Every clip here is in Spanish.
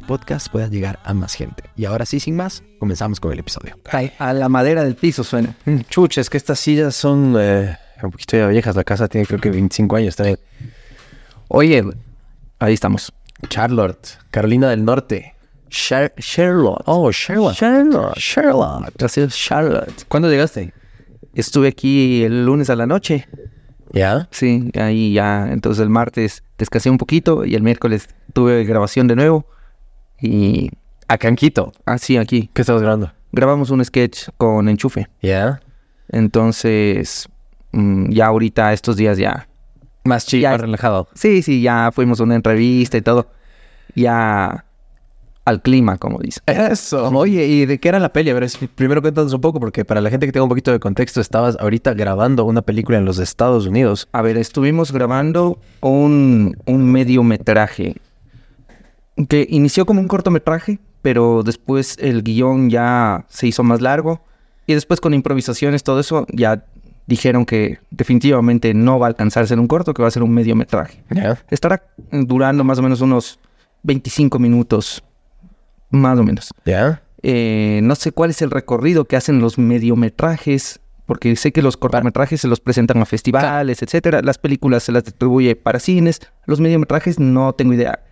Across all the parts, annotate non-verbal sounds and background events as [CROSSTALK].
podcast pueda llegar a más gente. Y ahora sí, sin más, comenzamos con el episodio. Ay, a la madera del piso suena. Chucha, es que estas sillas son eh, un poquito ya viejas. La casa tiene creo que 25 años también. Oye, ahí estamos. Charlotte, Carolina del Norte. Char- Charlotte. Oh, Charlotte. Charlotte. Charlotte. Gracias, Charlotte. ¿Cuándo llegaste? Estuve aquí el lunes a la noche. ¿Ya? Sí, ahí ya. Entonces el martes descansé un poquito y el miércoles tuve grabación de nuevo. Y Acá en Quito. así aquí. ¿Qué estabas grabando? Grabamos un sketch con enchufe. ¿Ya? Entonces, mm, ya ahorita estos días ya. Más chill, más relajado. Sí, sí, ya fuimos a una entrevista y todo. Ya al clima, como dice. Eso. Oye, ¿y de qué era la peli? A ver, primero cuéntanos un poco, porque para la gente que tenga un poquito de contexto, estabas ahorita grabando una película en los Estados Unidos. A ver, estuvimos grabando un, un mediometraje que inició como un cortometraje, pero después el guion ya se hizo más largo y después con improvisaciones, todo eso, ya dijeron que definitivamente no va a alcanzarse en un corto, que va a ser un mediometraje. Estará durando más o menos unos 25 minutos, más o menos. Eh, no sé cuál es el recorrido que hacen los mediometrajes, porque sé que los cortometrajes se los presentan a festivales, etcétera. Las películas se las distribuye para cines. Los mediometrajes no tengo idea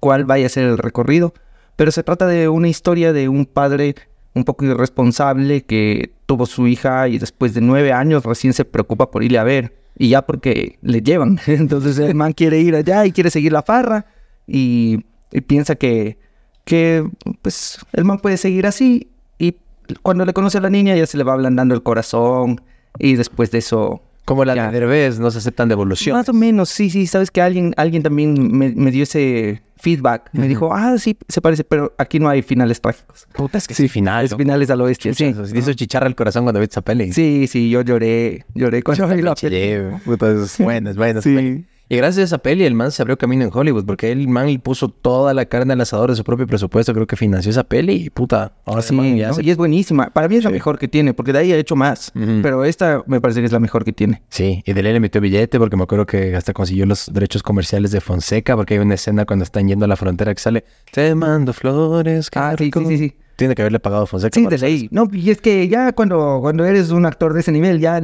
cuál vaya a ser el recorrido, pero se trata de una historia de un padre un poco irresponsable que tuvo su hija y después de nueve años recién se preocupa por irle a ver. Y ya porque le llevan. [LAUGHS] Entonces el man quiere ir allá y quiere seguir la farra y, piensa que, que pues el man puede seguir así y cuando le conoce a la niña ya se le va ablandando el corazón y después de eso... Como la Ya. de Derbez, no se aceptan devoluciones. Más o menos, sí, sí, sabes que alguien, alguien también me, me dio ese feedback, me dijo, ah, sí, se parece, pero aquí no hay finales trágicos. Puta, es que sí, final. Es finales al oeste, sí. Se hizo chicharra el corazón cuando viste esa peli. Sí, sí, yo lloré, lloré cuando vi la peli. Chile, puta, es buena, es buena. es Sí. buena. Y gracias a esa peli, el man se abrió camino en Hollywood, porque el man le puso toda la carne al asador de su propio presupuesto, creo que financió esa peli y puta, ahora Sí, man ya ¿no? se- y es buenísima. Para mí es la Sí. mejor que tiene, porque de ahí ha hecho más. Pero esta me parece que es la mejor que tiene. Sí, y de ley le metió billete porque me acuerdo que hasta consiguió los derechos comerciales de Fonseca, porque hay una escena cuando están yendo a la frontera que sale, te mando flores, Ah, sí, rico". sí, sí, sí. Tiene que haberle pagado a Fonseca. Sí, para de ley. No, y es que ya cuando, cuando eres un actor de ese nivel, ya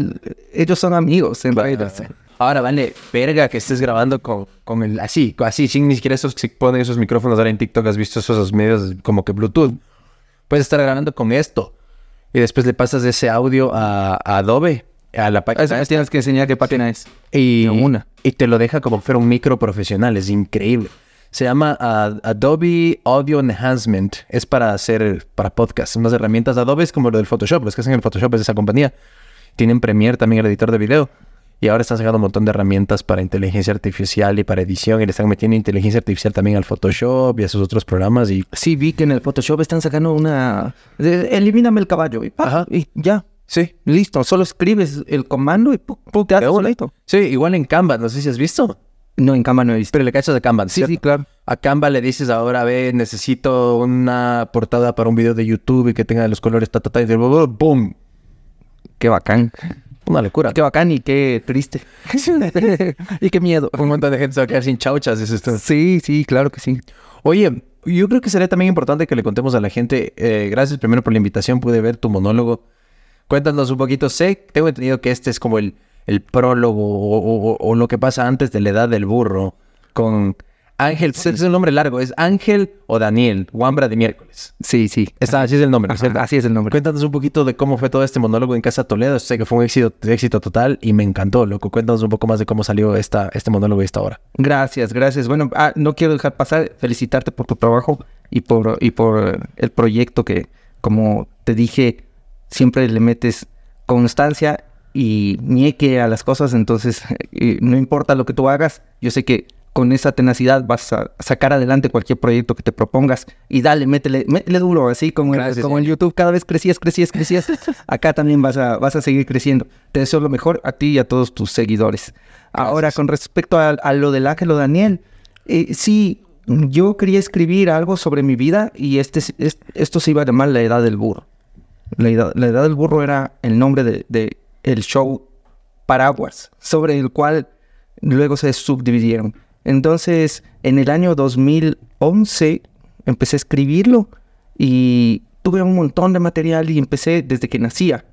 ellos son amigos, en realidad. Ahora vale, verga que estés grabando con, con el así, así, sin ni siquiera esos que ponen esos micrófonos ahora en TikTok, has visto esos, medios como que Bluetooth. Puedes estar grabando con esto y después le pasas ese audio a, a Adobe, a la página tienes que enseñar qué página es. y, de una. y te lo deja como fuera un micro profesional, es increíble. Se llama Adobe Audio Enhancement, es para hacer, para podcast, unas herramientas. Adobe es como lo del Photoshop, los que hacen el Photoshop es esa compañía. Tienen Premiere también el editor de video. Y ahora están sacando un montón de herramientas para inteligencia artificial y para edición. Y le están metiendo inteligencia artificial también al Photoshop y a sus otros programas. Y Sí, vi que en el Photoshop están sacando una... elimíname el caballo y, ¡pa! Ajá. y ya. sí, Listo, solo escribes el comando y ¡pum! ¡pum! te hace de una. solito. sí, igual en Canva, no sé si has visto. No, en Canva no he visto. Pero le cachas de Canva, Sí, ¿cierto? sí, claro. A Canva le dices ahora, ve, necesito una portada para un video de YouTube y que tenga los colores ta, ta, ta, y ¡boom! Qué bacán. Una locura. Qué bacán y qué triste. [LAUGHS] [LAUGHS] y qué miedo. Un montón de gente se va a quedar sin chauchas, dices tú. Sí, sí, claro que sí. Oye, yo creo que sería también importante que le contemos a la gente. eh, gracias primero por la invitación, pude ver tu monólogo. Cuéntanos un poquito. Sé, tengo entendido que este es como el, el prólogo o, o- o lo que pasa antes de la edad del burro con Ángel. Es un nombre largo, es Ángel o Daniel, Wambra de miércoles. Sí, sí. Está, así es el nombre, así es el nombre. Cuéntanos un poquito de cómo fue todo este monólogo en Casa Toledo. Sé que fue un éxito, éxito total y me encantó, loco. Cuéntanos un poco más de cómo salió esta, este monólogo y esta hora. Gracias, gracias. Bueno, ah, no quiero dejar pasar, felicitarte por tu trabajo y por, y por el proyecto que, como te dije, siempre le metes constancia y nieque a las cosas. Entonces, [LAUGHS] no importa lo que tú hagas, yo sé que con esa tenacidad vas a sacar adelante cualquier proyecto que te propongas y dale, métele, métele duro, así como, en, como en YouTube, cada vez crecías, crecías, crecías, [LAUGHS] acá también vas a, vas a seguir creciendo. Te deseo lo mejor a ti y a todos tus seguidores. Ahora, con respecto a, lo del Ángelo Daniel, eh, sí, yo quería escribir algo sobre mi vida y este, esto se iba a llamar La Edad del Burro. La Edad, la edad del Burro era el nombre de, de el show Paraguas, sobre el cual luego se subdividieron. Entonces, en el año 2011 empecé a escribirlo y tuve un montón de material y empecé desde que nacía.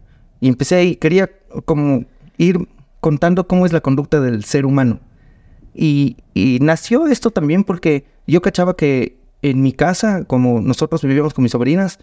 Y empecé y quería como ir contando cómo es la conducta del ser humano. Y, nació esto también porque yo cachaba que en mi casa, como nosotros vivíamos con mis sobrinas,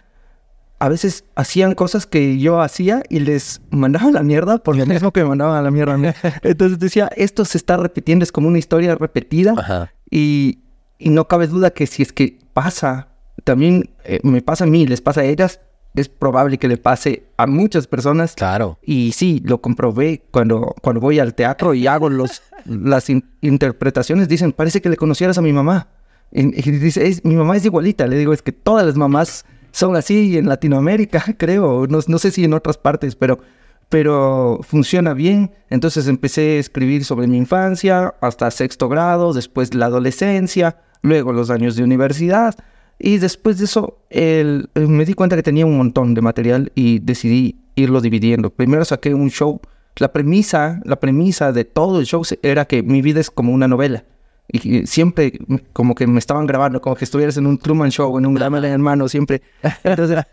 a veces hacían cosas que yo hacía y les mandaba a la mierda por lo mismo que me mandaban a la mierda. [LAUGHS] Entonces decía, esto se está repitiendo, es como una historia repetida Y, no cabe duda que si es que pasa, también eh, me pasa a mí, les pasa a ellas, es probable que le pase a muchas personas. Claro. Y sí, lo comprobé cuando, cuando voy al teatro y hago los, [LAUGHS] las interpretaciones, dicen, parece que le conocieras a mi mamá. Y, dice, mi mamá es igualita. Le digo, es que todas las mamás son así en Latinoamérica, [LAUGHS] creo. No, sé si en otras partes, pero, pero funciona bien. Entonces empecé a escribir sobre mi infancia hasta sexto grado, después la adolescencia, luego los años de universidad. Y después de eso el, eh, me di cuenta que tenía un montón de material y decidí irlo dividiendo. Primero saqué un show. La premisa, la premisa de todo el show era que mi vida es como una novela. Y siempre como que me estaban grabando, como que estuvieras en un Truman Show, en un Grammy hermano, siempre. [LAUGHS] Entonces,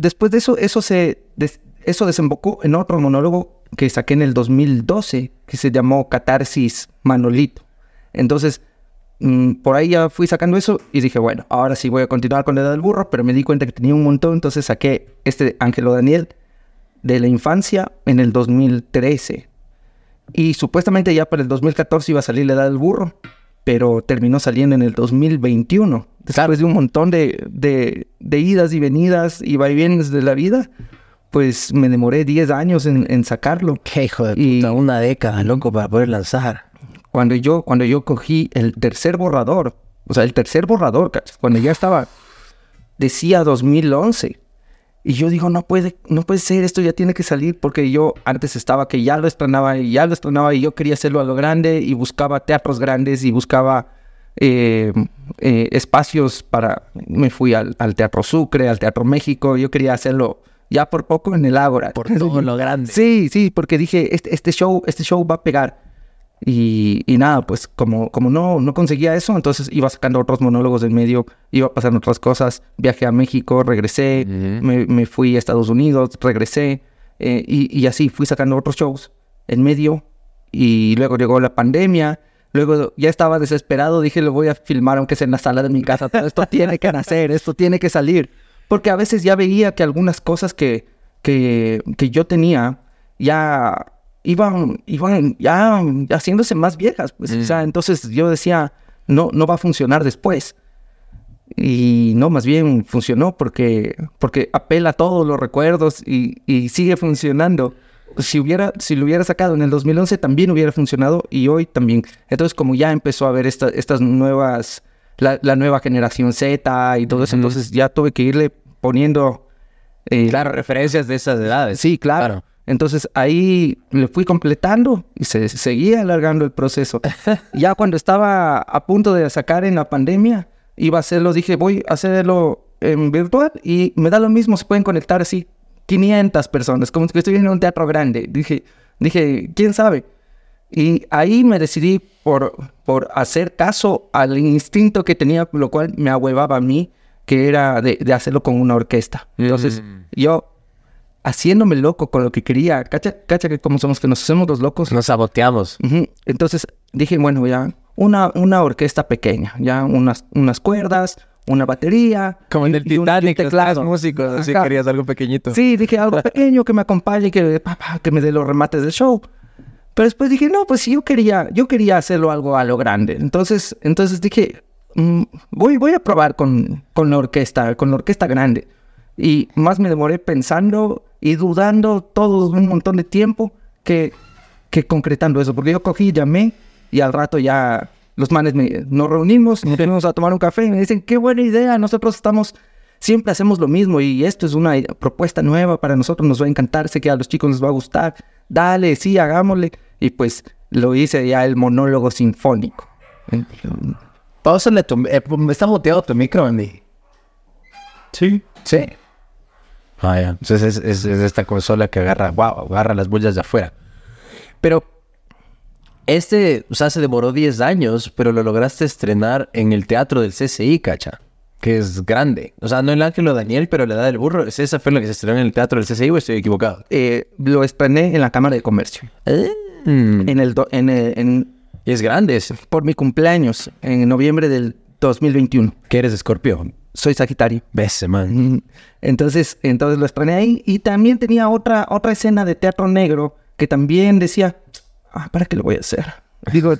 después de eso, eso se eso desembocó en otro monólogo que saqué en el 2012, que se llamó Catarsis Manolito. Entonces, mm, por ahí ya fui sacando eso y dije, bueno, ahora sí voy a continuar con la edad del burro, pero me di cuenta que tenía un montón, entonces saqué este Ángelo Daniel de la infancia en el 2013. Y supuestamente ya para el 2014 iba a salir la edad del burro pero terminó saliendo en el 2021, después de un montón de, de, idas y venidas y vaivienes de la vida, pues me demoré 10 años en, sacarlo. Qué hijo de puta, una década, loco, para poder lanzar. Cuando yo, cuando yo cogí el tercer borrador, o sea, el tercer borrador, cuando ya estaba, decía 2011, y yo digo, no puede, no puede ser, esto ya tiene que salir porque yo antes estaba que ya lo estrenaba y ya lo estrenaba y yo quería hacerlo a lo grande y buscaba teatros grandes y buscaba eh, eh, espacios para... Me fui al, Teatro Sucre, al Teatro México, yo quería hacerlo ya por poco en el Ágora. Por [LAUGHS] todo lo grande. Sí, sí, porque dije, este, este, show, este show va a pegar. Y, nada, pues como, como no, no conseguía eso, entonces iba sacando otros monólogos en medio, iba pasando otras cosas. Viajé a México, regresé, me, fui a Estados Unidos, regresé, eh, y, así fui sacando otros shows en medio. Y luego llegó la pandemia, luego ya estaba desesperado, dije, lo voy a filmar aunque sea en la sala de mi casa. Esto tiene que nacer, esto tiene que salir. Porque a veces ya veía que algunas cosas que, que, que yo tenía ya iban, iban ya, haciéndose más viejas. Pues, o sea, entonces yo decía, no, no va a funcionar después. Y no, más bien funcionó porque, porque apela a todos los recuerdos y, y, sigue funcionando. Si, hubiera, si lo hubiera sacado en el 2011 también hubiera funcionado y hoy también. Entonces como ya empezó a ver esta, estas nuevas, la, la, nueva generación Z y todo eso, entonces ya tuve que irle poniendo... Eh, claro, referencias de esas edades. Sí, claro. Entonces ahí le fui completando y se seguía alargando el proceso. [LAUGHS] ya cuando estaba a punto de sacar en la pandemia, iba a hacerlo, dije, voy a hacerlo en virtual y me da lo mismo, se pueden conectar así 500 personas, como que estoy en un teatro grande. Dije, dije, ¿quién sabe? Y ahí me decidí por, por hacer caso al instinto que tenía, lo cual me ahuevaba a mí, que era de, hacerlo con una orquesta. Entonces, mm. yo haciéndome loco con lo que quería. Cacha, cacha que como somos que nos hacemos los locos. Nos saboteamos. Entonces dije, bueno, ya, una, una orquesta pequeña, ya unas, unas cuerdas, una batería. Como en el Titanic, un, músicos, así querías algo pequeñito. Sí, dije algo pequeño que me acompañe, que, que me dé los remates del show. Pero después dije, no, pues yo quería, yo quería hacerlo algo a lo grande. Entonces, entonces dije, mm, voy, voy a probar con, con la orquesta, con la orquesta grande. Y más me demoré pensando y dudando todo un montón de tiempo que, que concretando eso. Porque yo cogí, llamé y al rato ya, los manes me, nos reunimos, nos fuimos a tomar un café y me dicen, qué buena idea, nosotros estamos, siempre hacemos lo mismo y esto es una propuesta nueva para nosotros, nos va a encantar, sé que a los chicos les va a gustar, dale, sí, hagámosle. Y pues lo hice ya el monólogo sinfónico. Pausale tu... Eh, está muteado tu micro, Andy. Sí. Sí. Ah. Entonces es, es, esta consola que agarra, wow, agarra las bullas de afuera. Pero este, o sea, se demoró 10 años, pero lo lograste estrenar en el teatro del CCI, cacha. Que es grande. O sea, no el Ángelo Daniel, pero la edad del burro. ¿Esa fue la que se estrenó en el teatro del CCI o estoy equivocado? Eh, lo estrené en la Cámara de Comercio. Mm. En el, do- en, el- en- Y es grande ese. por mi cumpleaños, en noviembre del 2021. Que eres escorpio. Soy Sagitario. Bese, man. Entonces, entonces lo estrené ahí. Y también tenía otra, otra escena de teatro negro que también decía, ah, ¿para qué lo voy a hacer? Digo,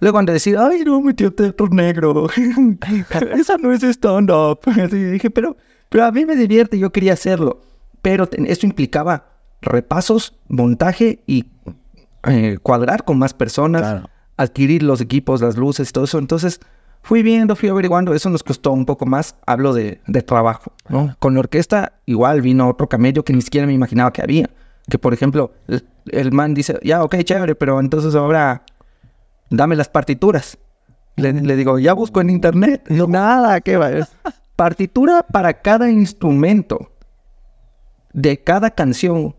luego cuando decía, ay, no, metió teatro negro. [LAUGHS] Esa no es stand-up. [LAUGHS] Así dije, pero, pero a mí me divierte, yo quería hacerlo. Pero eso implicaba repasos, montaje y eh, cuadrar con más personas, Claro. adquirir los equipos, las luces, todo eso. Entonces, fui viendo, fui averiguando. Eso nos costó un poco más. Hablo de, de trabajo, ¿no? Con la orquesta, igual vino otro camello que ni siquiera me imaginaba que había. Que, por ejemplo, el, el man dice, ya, ok, chévere, pero entonces ahora dame las partituras. Le, le digo, ya busco en internet. No, nada, ¿qué va? Partitura para cada instrumento de cada canción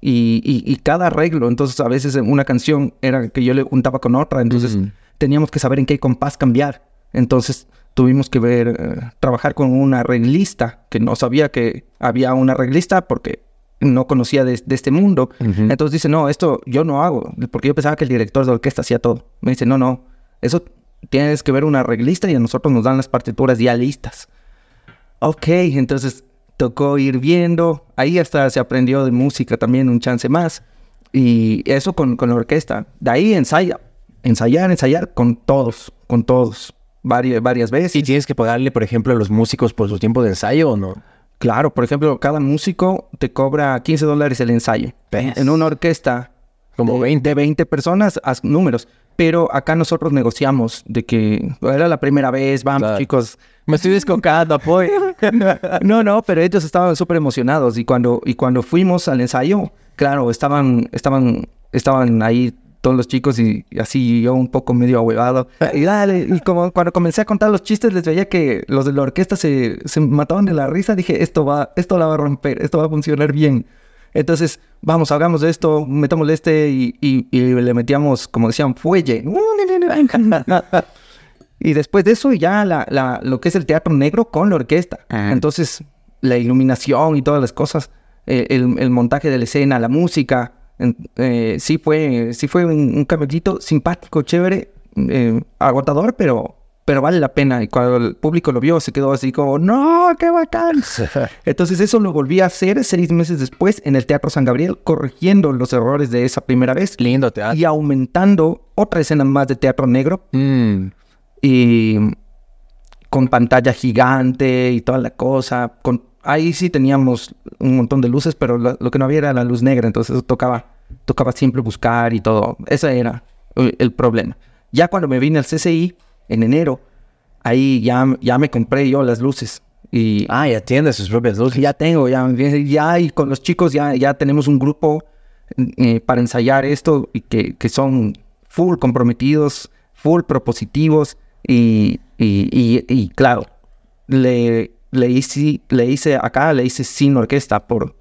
y, y- y cada arreglo. Entonces, a veces en una canción era que yo le juntaba con otra, entonces teníamos que saber en qué compás cambiar. Entonces, tuvimos que ver, eh, trabajar con una arreglista, que no sabía que había una arreglista porque no conocía de, de este mundo. Entonces dice, no, esto yo no hago, porque yo pensaba que el director de orquesta hacía todo. Me dice, no, no, eso tienes que ver una arreglista y a nosotros nos dan las partituras ya listas. Ok, entonces tocó ir viendo. Ahí hasta se aprendió de música también un chance más. Y eso con, con la orquesta. De ahí ensaya. Ensayar, ensayar con todos, con todos. Varias, varias veces. ¿Y tienes que pagarle, por ejemplo, a los músicos por su tiempo de ensayo o no? Claro, por ejemplo, cada músico te cobra 15 dólares el ensayo. ¿Ves? En una orquesta Como de, 20. de 20 personas, haz números. Pero acá nosotros negociamos de que era la primera vez, vamos Claro. chicos. Me estoy descocando, apoyo. [LAUGHS] No, no, pero ellos estaban súper emocionados y cuando, y cuando fuimos al ensayo, claro, estaban, estaban, estaban ahí todos los chicos y, y así yo un poco medio ahuevado. Y dale, y como cuando comencé a contar los chistes les veía que los de la orquesta se, se mataban de la risa, dije, esto va, esto la va a romper, esto va a funcionar bien. Entonces, vamos, hagamos esto, metámosle este y, y- y le metíamos, como decían, fuelle. [LAUGHS] Y después de eso ya la, la- lo que es el teatro negro con la orquesta. Ajá. Entonces la iluminación y todas las cosas, eh, el, el montaje de la escena, la música, eh, sí fue, sí fue un, un camellito simpático, chévere, eh, agotador, pero, pero vale la pena. Y cuando el público lo vio se quedó así como, no, qué bacán. [LAUGHS] Entonces eso lo volví a hacer seis meses después en el Teatro San Gabriel, corrigiendo los errores de esa primera vez Lindo teatro. y aumentando otra escena más de teatro negro Mm. y con pantalla gigante y toda la cosa. Con, ahí sí teníamos un montón de luces, pero lo, lo que no había era la luz negra, entonces eso tocaba, tocaba siempre buscar y todo. Ese era el problema. Ya cuando me vine al CCI en enero, ahí ya, ya me compré yo las luces. Y Ah, ya tiene sus propias luces. ya tengo, ya, ya y con los chicos ya, ya tenemos un grupo eh, para ensayar esto y que, que son full comprometidos, full propositivos y, y, y- y, claro, le, le, hice, le hice acá, le hice sin orquesta por,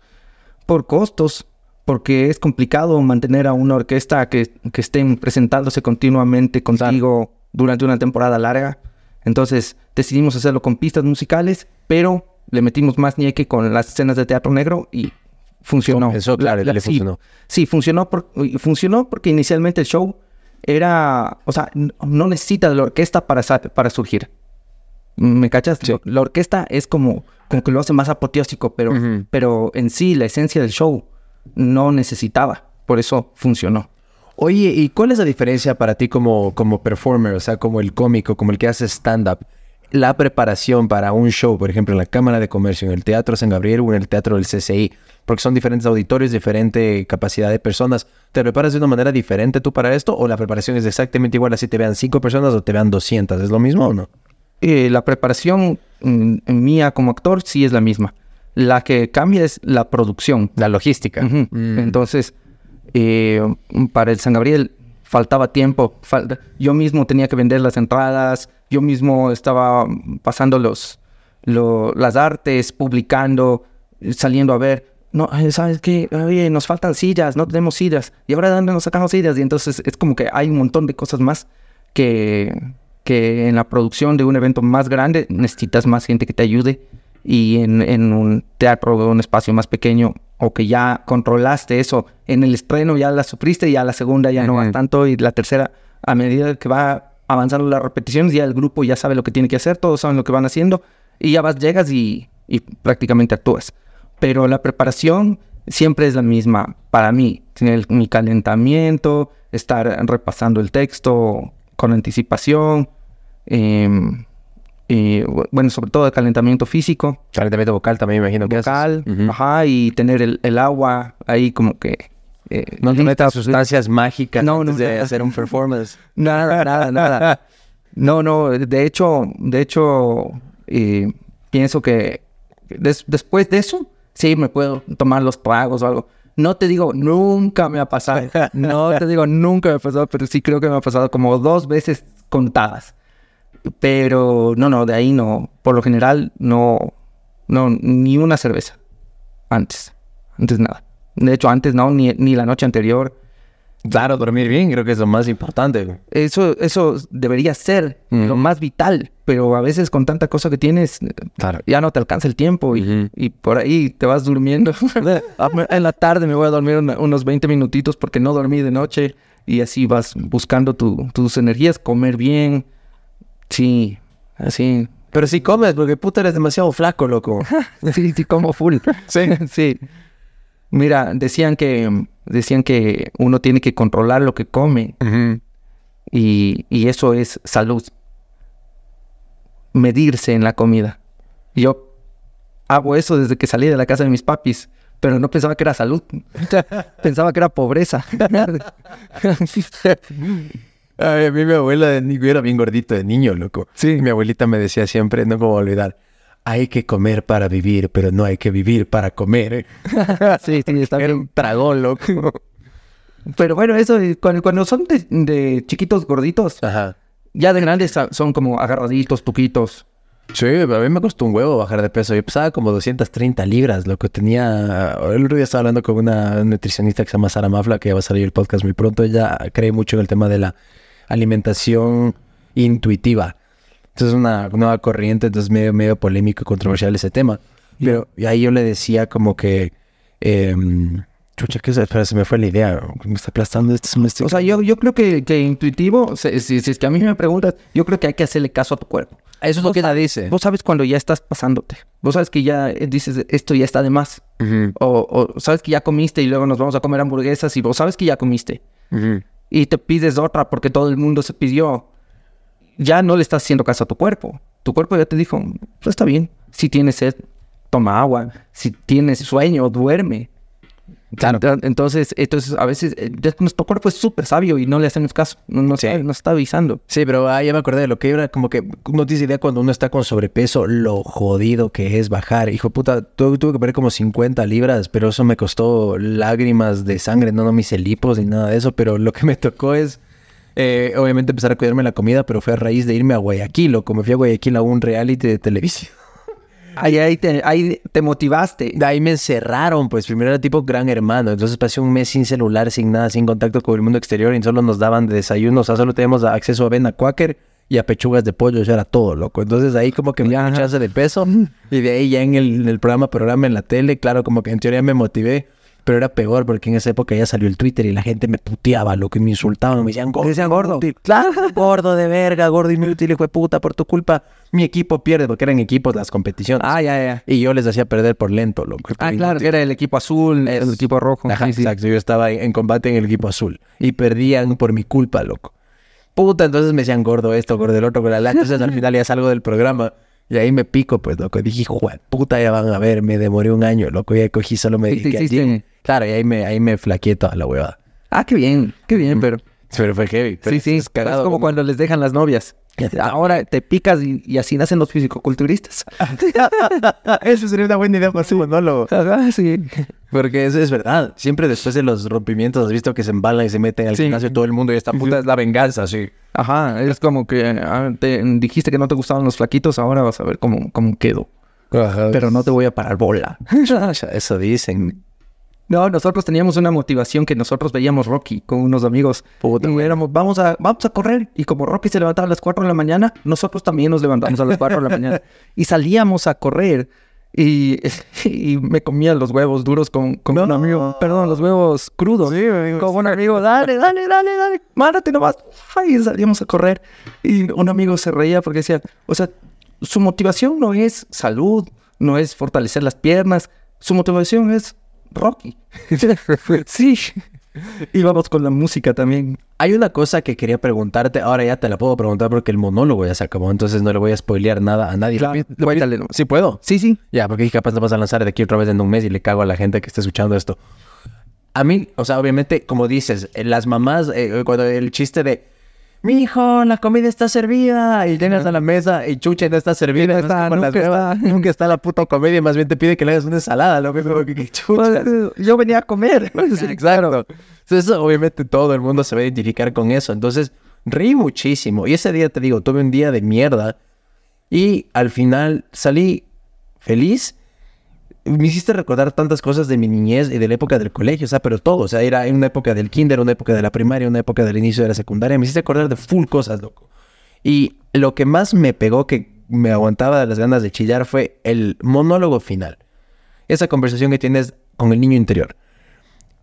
por costos, porque es complicado mantener a una orquesta que, que estén presentándose continuamente contigo durante una temporada larga. Entonces decidimos hacerlo con pistas musicales, pero le metimos más ñeque con las escenas de teatro negro y funcionó. Compensó, claro, le sí, funcionó. Sí, funcionó, por- funcionó porque inicialmente el show era, o sea, no necesita de la orquesta para, para surgir. ¿Me cachas? La orquesta es como, como que lo hace más apoteósico, pero, Ujú. pero en sí la esencia del show no necesitaba. Por eso funcionó. Oye, ¿y cuál es la diferencia para ti como, como performer, o sea, como el cómico, como el que hace stand-up, la preparación para un show, por ejemplo, en la Cámara de Comercio, en el Teatro San Gabriel o en el Teatro del CCI, porque son diferentes auditorios, diferente capacidad de personas. ¿Te preparas de una manera diferente tú para esto o la preparación es exactamente igual así te vean cinco personas o te vean 200? ¿Es lo mismo o no? Eh, la preparación mm, mía como actor sí es la misma. La que cambia es la producción. La logística. Mm. Entonces, eh, para el San Gabriel faltaba tiempo. Yo mismo tenía que vender las entradas. Yo mismo estaba pasando los, lo- las artes, publicando, saliendo a ver. No, eh, ¿sabes qué? Oye, nos faltan sillas, no tenemos sillas. ¿Y ahora de dónde nos sacamos sillas? Y entonces es como que hay un montón de cosas más que, que en la producción de un evento más grande necesitas más gente que te ayude y en, en un teatro o un espacio más pequeño o que ya controlaste eso en el estreno ya la sufriste y a la segunda ya no va Ujú. tanto y la tercera a medida que va avanzando las repeticiones ya el grupo ya sabe lo que tiene que hacer todos saben lo que van haciendo y ya vas llegas y, y prácticamente actúas pero la preparación siempre es la misma para mí el- mi calentamiento estar repasando el texto con anticipación bu- bueno, sobre todo el calentamiento físico, Calentamiento vocal también me imagino que vocal, ajá, y tener el, el agua ahí como que... eh, No te metas sustancias mágicas No, antes no, de hacer un performance. [LAUGHS] Nada, nada, nada. No, no, de hecho, de hecho, eh, pienso que des- después de eso, sí me puedo tomar los tragos o algo. No te digo, nunca me ha pasado. [LAUGHS] No te digo, nunca me ha pasado, pero sí creo que me ha pasado como dos veces contadas. Pero no, no, de ahí no. Por lo general, no, no, ni una cerveza. Antes, antes nada. De hecho, antes no, ni, ni la noche anterior. Claro, dormir bien creo que es lo más importante. Eso, eso debería ser lo más vital, pero a veces con tanta cosa que tienes, Claro. ya no te alcanza el tiempo y, y por ahí te vas durmiendo. [LAUGHS] En la tarde me voy a dormir una- unos 20 minutitos porque no dormí de noche y así vas buscando tu- tus energías, comer bien. Sí, así. Pero si comes, porque puta eres demasiado flaco, loco. [LAUGHS] Sí, sí, como full. [LAUGHS] Sí. sí. Mira, decían que, decían que uno tiene que controlar lo que come y, y eso es salud. Medirse en la comida. Yo hago eso desde que salí de la casa de mis papis, pero no pensaba que era salud. [LAUGHS] pensaba que era pobreza. [LAUGHS] A mí mi abuela de niño era bien gordito de niño, loco. Sí. Mi abuelita me decía siempre, no a olvidar, hay que comer para vivir, pero no hay que vivir para comer. [LAUGHS] sí, sí, está Era bien. un tragón, loco. Pero bueno, eso, eh, cuando, cuando son de, de chiquitos gorditos, Ajá. ya de grandes son como agarraditos, tuquitos. Sí, a mí me costó un huevo bajar de peso. Yo pesaba como 230 libras, lo que tenía... El otro día estaba hablando con una nutricionista que se llama Sara Mafla, que ya va a salir el podcast muy pronto. Ella cree mucho en el tema de la alimentación intuitiva. Entonces es una nueva corriente, entonces medio, medio polémico y controversial ese tema. Pero y ahí yo le decía como que... em, chucha, que se, espera, se me fue la idea. Me está aplastando este semestre. O sea, yo, yo creo que, que intuitivo, si, si- si es que a mí me preguntas, yo creo que hay que hacerle caso a tu cuerpo. eso es lo que ella dice. Vos sabes cuando ya estás pasándote. Vos sabes que ya eh, dices, esto ya está de más. O, o sabes que ya comiste y luego nos vamos a comer hamburguesas y vos sabes que ya comiste. Y te pides otra porque todo el mundo se pidió. Ya no le estás haciendo caso a tu cuerpo. Tu cuerpo ya te dijo, pues está bien. Si tienes sed, toma agua. Si tienes sueño, duerme. Claro. Ent- Entonces, entonces a veces eh, nuestro cuerpo es súper sabio y no le hacemos caso. No, no Sí. sabe, nos está avisando. Sí, pero ah, ya me acordé de lo que era como que no tienes idea cuando uno está con sobrepeso, lo jodido que es bajar. Hijo de puta, tu- tuve que perder como 50 libras, pero eso me costó lágrimas de sangre, no, no me hice lipos ni nada de eso, pero lo que me tocó es, eh, obviamente empezar a cuidarme la comida, pero fue a raíz de irme a Guayaquil, o como fui a Guayaquil a un reality de televisión. [LAUGHS] Ahí, ahí, te, ahí te motivaste. De ahí me encerraron, pues. Primero era tipo gran hermano, entonces pasé un mes sin celular, sin nada, sin contacto con el mundo exterior y solo nos daban de desayuno, o sea, solo teníamos acceso a avena quaker y a pechugas de pollo, eso era todo, loco. Entonces ahí como que me dio chance de peso. Y de ahí ya en el, en el programa, programa en la tele, claro, como que en teoría me motivé, pero era peor porque en esa época ya salió el Twitter y la gente me puteaba, lo que me insultaban, me decían gordo. decían gordo. inútil". Claro, [LAUGHS] gordo de verga, gordo inútil, hijo de puta, por tu culpa mi equipo pierde, porque eran equipos las competiciones. Ah, ya, ya. Y yo les hacía perder por lento, loco. Ah, claro, era el equipo azul, el equipo rojo. Ajá, Sí, sí. exacto. Yo estaba en, combate en el equipo azul. Y perdían por mi culpa, loco. Puta, entonces me decían gordo esto, gordo el otro, gordo otro. Entonces al final ya salgo del programa. Y ahí me pico, pues, loco. Dije, hijo puta, ya van a ver, me demoré un año, loco. Ya cogí, solo me ¿Qué te dediqué al hiciste? gym. Claro, y ahí me, ahí me flaqueé toda la huevada. Ah, qué bien, qué bien, pero... [LAUGHS] Pero fue heavy. pero sí, sí, es cagado. es como cuando les dejan las novias. Ahora te picas y, y así nacen los fisicoculturistas. [LAUGHS] Eso sería una buena idea para su monólogo. Ajá, sí. Porque eso es verdad. Siempre después de los rompimientos has visto que se embalan y se meten al Sí. gimnasio todo el mundo y esta puta es la venganza, sí. Ajá, es como que ah, te dijiste que no te gustaban los flaquitos, ahora vas a ver cómo, cómo quedo. Pero no te voy a parar bola. [LAUGHS] Eso dicen. No, nosotros teníamos una motivación que nosotros veíamos Rocky con unos amigos. Puta. Y éramos, vamos a, vamos a correr. Y como Rocky se levantaba a las 4 de la mañana, nosotros también nos levantamos a las 4 de la mañana. [LAUGHS] Y salíamos a correr. Y, [LAUGHS] y me comía los huevos duros con, con un amigo. Perdón, los huevos crudos. Con un amigo, dale, dale, dale, dale, márate nomás. Y salíamos a correr. Y un amigo se reía porque decía, o sea, su motivación no es salud, no es fortalecer las piernas. Su motivación es Rocky. [LAUGHS] sí. Y vamos con la música también. Hay una cosa que quería preguntarte, ahora ya te la puedo preguntar porque el monólogo ya se acabó, entonces no le voy a spoilear nada a nadie. Claro, cuéntale. ¿Sí puedo? Sí, sí. Ya, porque capaz lo vas a lanzar de aquí otra vez en un mes y le cago a la gente que está escuchando esto. A mí, o sea, obviamente, como dices, eh, las mamás, eh, cuando el chiste de, mi hijo, la comida está servida, y llegas a la mesa y chucha no está servida, No es está, nunca huevas, nunca está la puta comedia, más bien te pide que le hagas una ensalada, lo que como que, que chucha. Yo venía a comer. [LAUGHS] Exacto. Entonces, obviamente todo el mundo se va a identificar con eso. Entonces, reí muchísimo. Y ese día, te digo, tuve un día de mierda. Y al final salí feliz. Me hiciste recordar tantas cosas de mi niñez y de la época del colegio, o sea, pero todo. O sea, era una época del kinder, una época de la primaria, una época del inicio de la secundaria. Me hiciste acordar de full cosas, loco. Y lo que más me pegó, que me aguantaba las ganas de chillar, fue el monólogo final. Esa conversación que tienes con el niño interior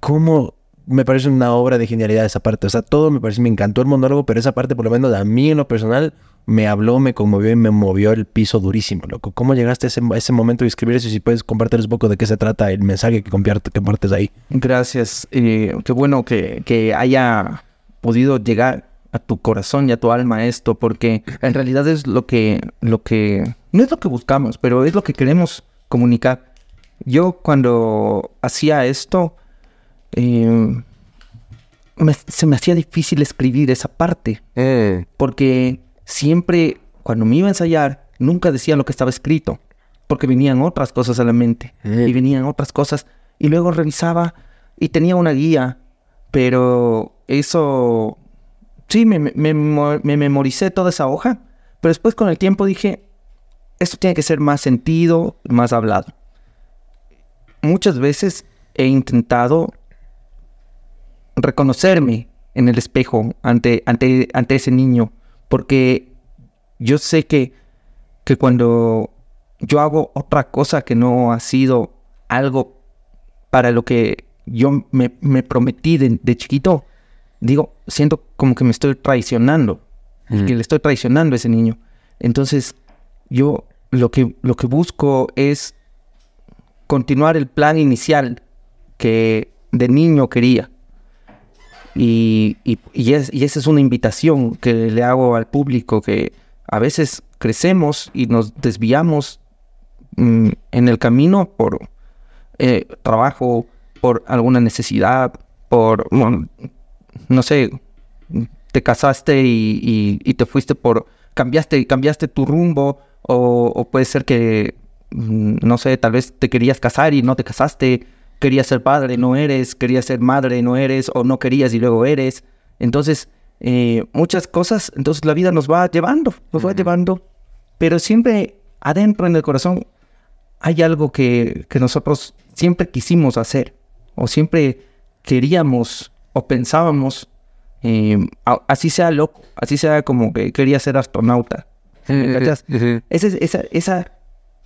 cómo me parece una obra de genialidad esa parte. O sea, todo me parece, me encantó el monólogo, pero esa parte, por lo menos a mí en lo personal, me habló, me conmovió y me movió el piso durísimo, loco. ¿Cómo llegaste a ese, ese momento de escribir eso? Y si puedes compartir un poco de qué se trata el mensaje que compartes, que compartes ahí. Gracias. eh, qué bueno que, que haya podido llegar a tu corazón y a tu alma esto, porque en realidad es lo que, lo que, no es lo que buscamos, pero es lo que queremos comunicar. Yo cuando hacía esto, eh, me- se me hacía difícil escribir esa parte, porque siempre cuando me iba a ensayar, nunca decía lo que estaba escrito, porque venían otras cosas a la mente y venían otras cosas, y luego revisaba y tenía una guía, pero eso, sí, me, me memoricé toda esa hoja, pero después con el tiempo dije, esto tiene que ser más sentido, más hablado. Muchas veces he intentado reconocerme en el espejo ante, ante, ante ese niño, porque yo sé que, que cuando yo hago otra cosa que no ha sido algo para lo que yo me, me prometí de, de chiquito, digo, siento como que me estoy traicionando, que le estoy traicionando a ese niño. Entonces, yo lo que, lo que busco es continuar el plan inicial que de niño quería. Y, y, y es- y esa es una invitación que le hago al público, que a veces crecemos y nos desviamos mm, en el camino por eh, trabajo, por alguna necesidad, por, no sé, te casaste y, te fuiste por, cambiaste, cambiaste tu rumbo, o, o puede ser que, mm, no sé, tal vez te querías casar y no te casaste, querías ser padre, no eres, querías ser madre, no eres, o no querías y luego eres. Entonces, eh, muchas cosas, entonces la vida nos va llevando, nos va llevando, pero siempre adentro en el corazón hay algo que, que nosotros siempre quisimos hacer, o siempre queríamos o pensábamos, eh, así sea loco, así sea como que quería ser astronauta. ¿Me cachas? Esa, esa, esa,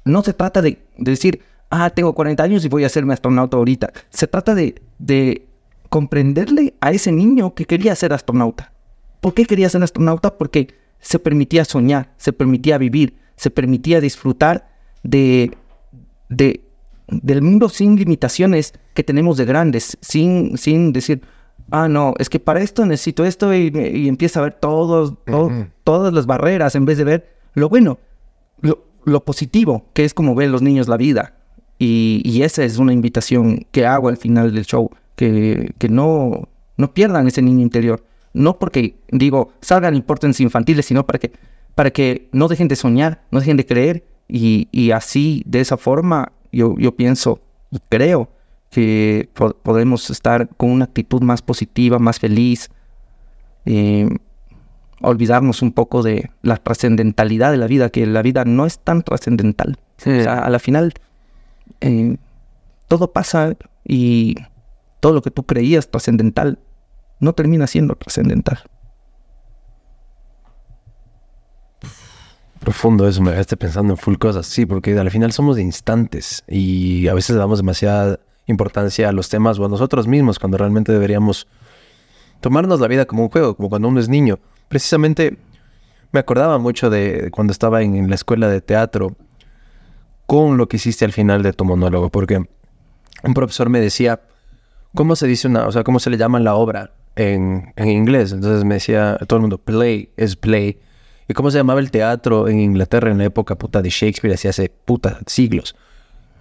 no se trata de, de decir, ah, tengo 40 años y voy a hacerme astronauta ahorita. Se trata de, de comprenderle a ese niño que quería ser astronauta. ¿Por qué quería ser astronauta? Porque se permitía soñar, se permitía vivir, se permitía disfrutar de, de, del mundo sin limitaciones que tenemos de grandes, sin, sin decir, ah, no, es que para esto necesito esto y, y empieza a ver todos, todo- Ujú. todas las barreras en vez de ver lo bueno, lo, lo positivo, que es como ven los niños la vida. Y, y esa es una invitación que hago al final del show, que, que no, no pierdan ese niño interior. No porque digo, salgan importantes infantiles, sino para que, para que no dejen de soñar, no dejen de creer. Y, y así, de esa forma, yo, yo pienso y creo que po- podemos estar con una actitud más positiva, más feliz, eh, olvidarnos un poco de la trascendentalidad de la vida, que la vida no es tan trascendental. O sea, a la final, eh, todo pasa y todo lo que tú creías trascendental no termina siendo trascendental. Profundo eso, me dejaste pensando en full cosas. Sí, porque al final somos de instantes y a veces damos demasiada importancia a los temas o a nosotros mismos cuando realmente deberíamos tomarnos la vida como un juego, como cuando uno es niño. Precisamente me acordaba mucho de cuando estaba en la escuela de teatro con lo que hiciste al final de tu monólogo, porque un profesor me decía, ¿cómo se dice una, o sea, cómo se le llama la obra en, en inglés? Entonces me decía todo el mundo, play es play. ¿Y cómo se llamaba el teatro en Inglaterra en la época puta de Shakespeare, así hace puta siglos?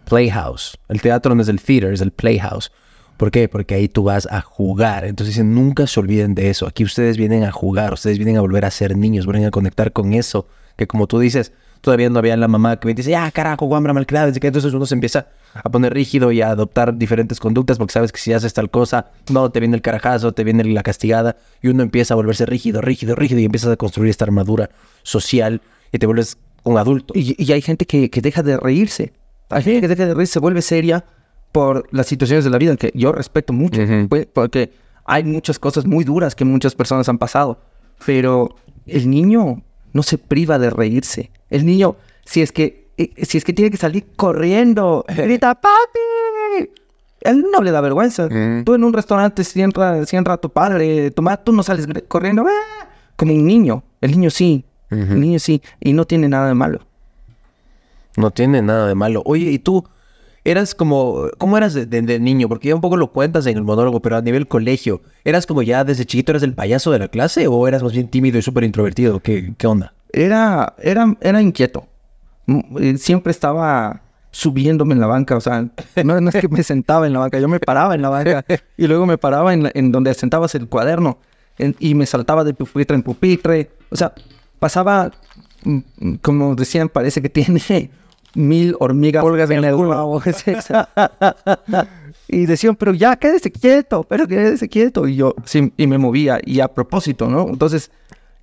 Playhouse. El teatro no es el theater, es el playhouse. ¿Por qué? Porque ahí tú vas a jugar. Entonces dicen, nunca se olviden de eso. Aquí ustedes vienen a jugar, ustedes vienen a volver a ser niños, vienen a conectar con eso. Que como tú dices, todavía no había la mamá que me dice, ah, carajo, guambra malcriada. así que Entonces uno se empieza a poner rígido y a adoptar diferentes conductas porque sabes que si haces tal cosa, no, te viene el carajazo, te viene la castigada. Y uno empieza a volverse rígido, rígido, rígido y empiezas a construir esta armadura social y te vuelves un adulto. Y, y hay gente que, que deja de reírse. Hay gente que deja de reírse, se vuelve seria por las situaciones de la vida, que yo respeto mucho, porque hay muchas cosas muy duras que muchas personas han pasado, pero el niño no se priva de reírse. El niño, si es que, eh, si es que tiene que salir corriendo, [LAUGHS] grita, papi. Él no le da vergüenza. Ujú. Tú en un restaurante, si entra, si entra tu padre, tu madre, tú no sales corriendo, "Ah", como un niño. El niño sí, el niño sí, y no tiene nada de malo. No tiene nada de malo. Oye, ¿y tú eras como, cómo eras de, niño? Porque ya un poco lo cuentas en el monólogo, pero a nivel colegio, ¿eras como ya desde chiquito eras el payaso de la clase o eras más bien tímido y súper introvertido? ¿Qué, ¿Qué onda? Era, era, era inquieto. Mm, eh, Siempre estaba subiéndome en la banca, o sea, no, es que me sentaba en la banca, yo me paraba en la banca y luego me paraba en, en donde sentabas el cuaderno y me saltaba de pupitre en pupitre, o sea, pasaba, mm, mm, como decían, parece que tiene mil hormigas en el culo. [LAUGHS] [LAUGHS] y decían, pero ya, quédese quieto, pero quédese quieto. Y yo, sí, y me movía, y a propósito, ¿no? Entonces,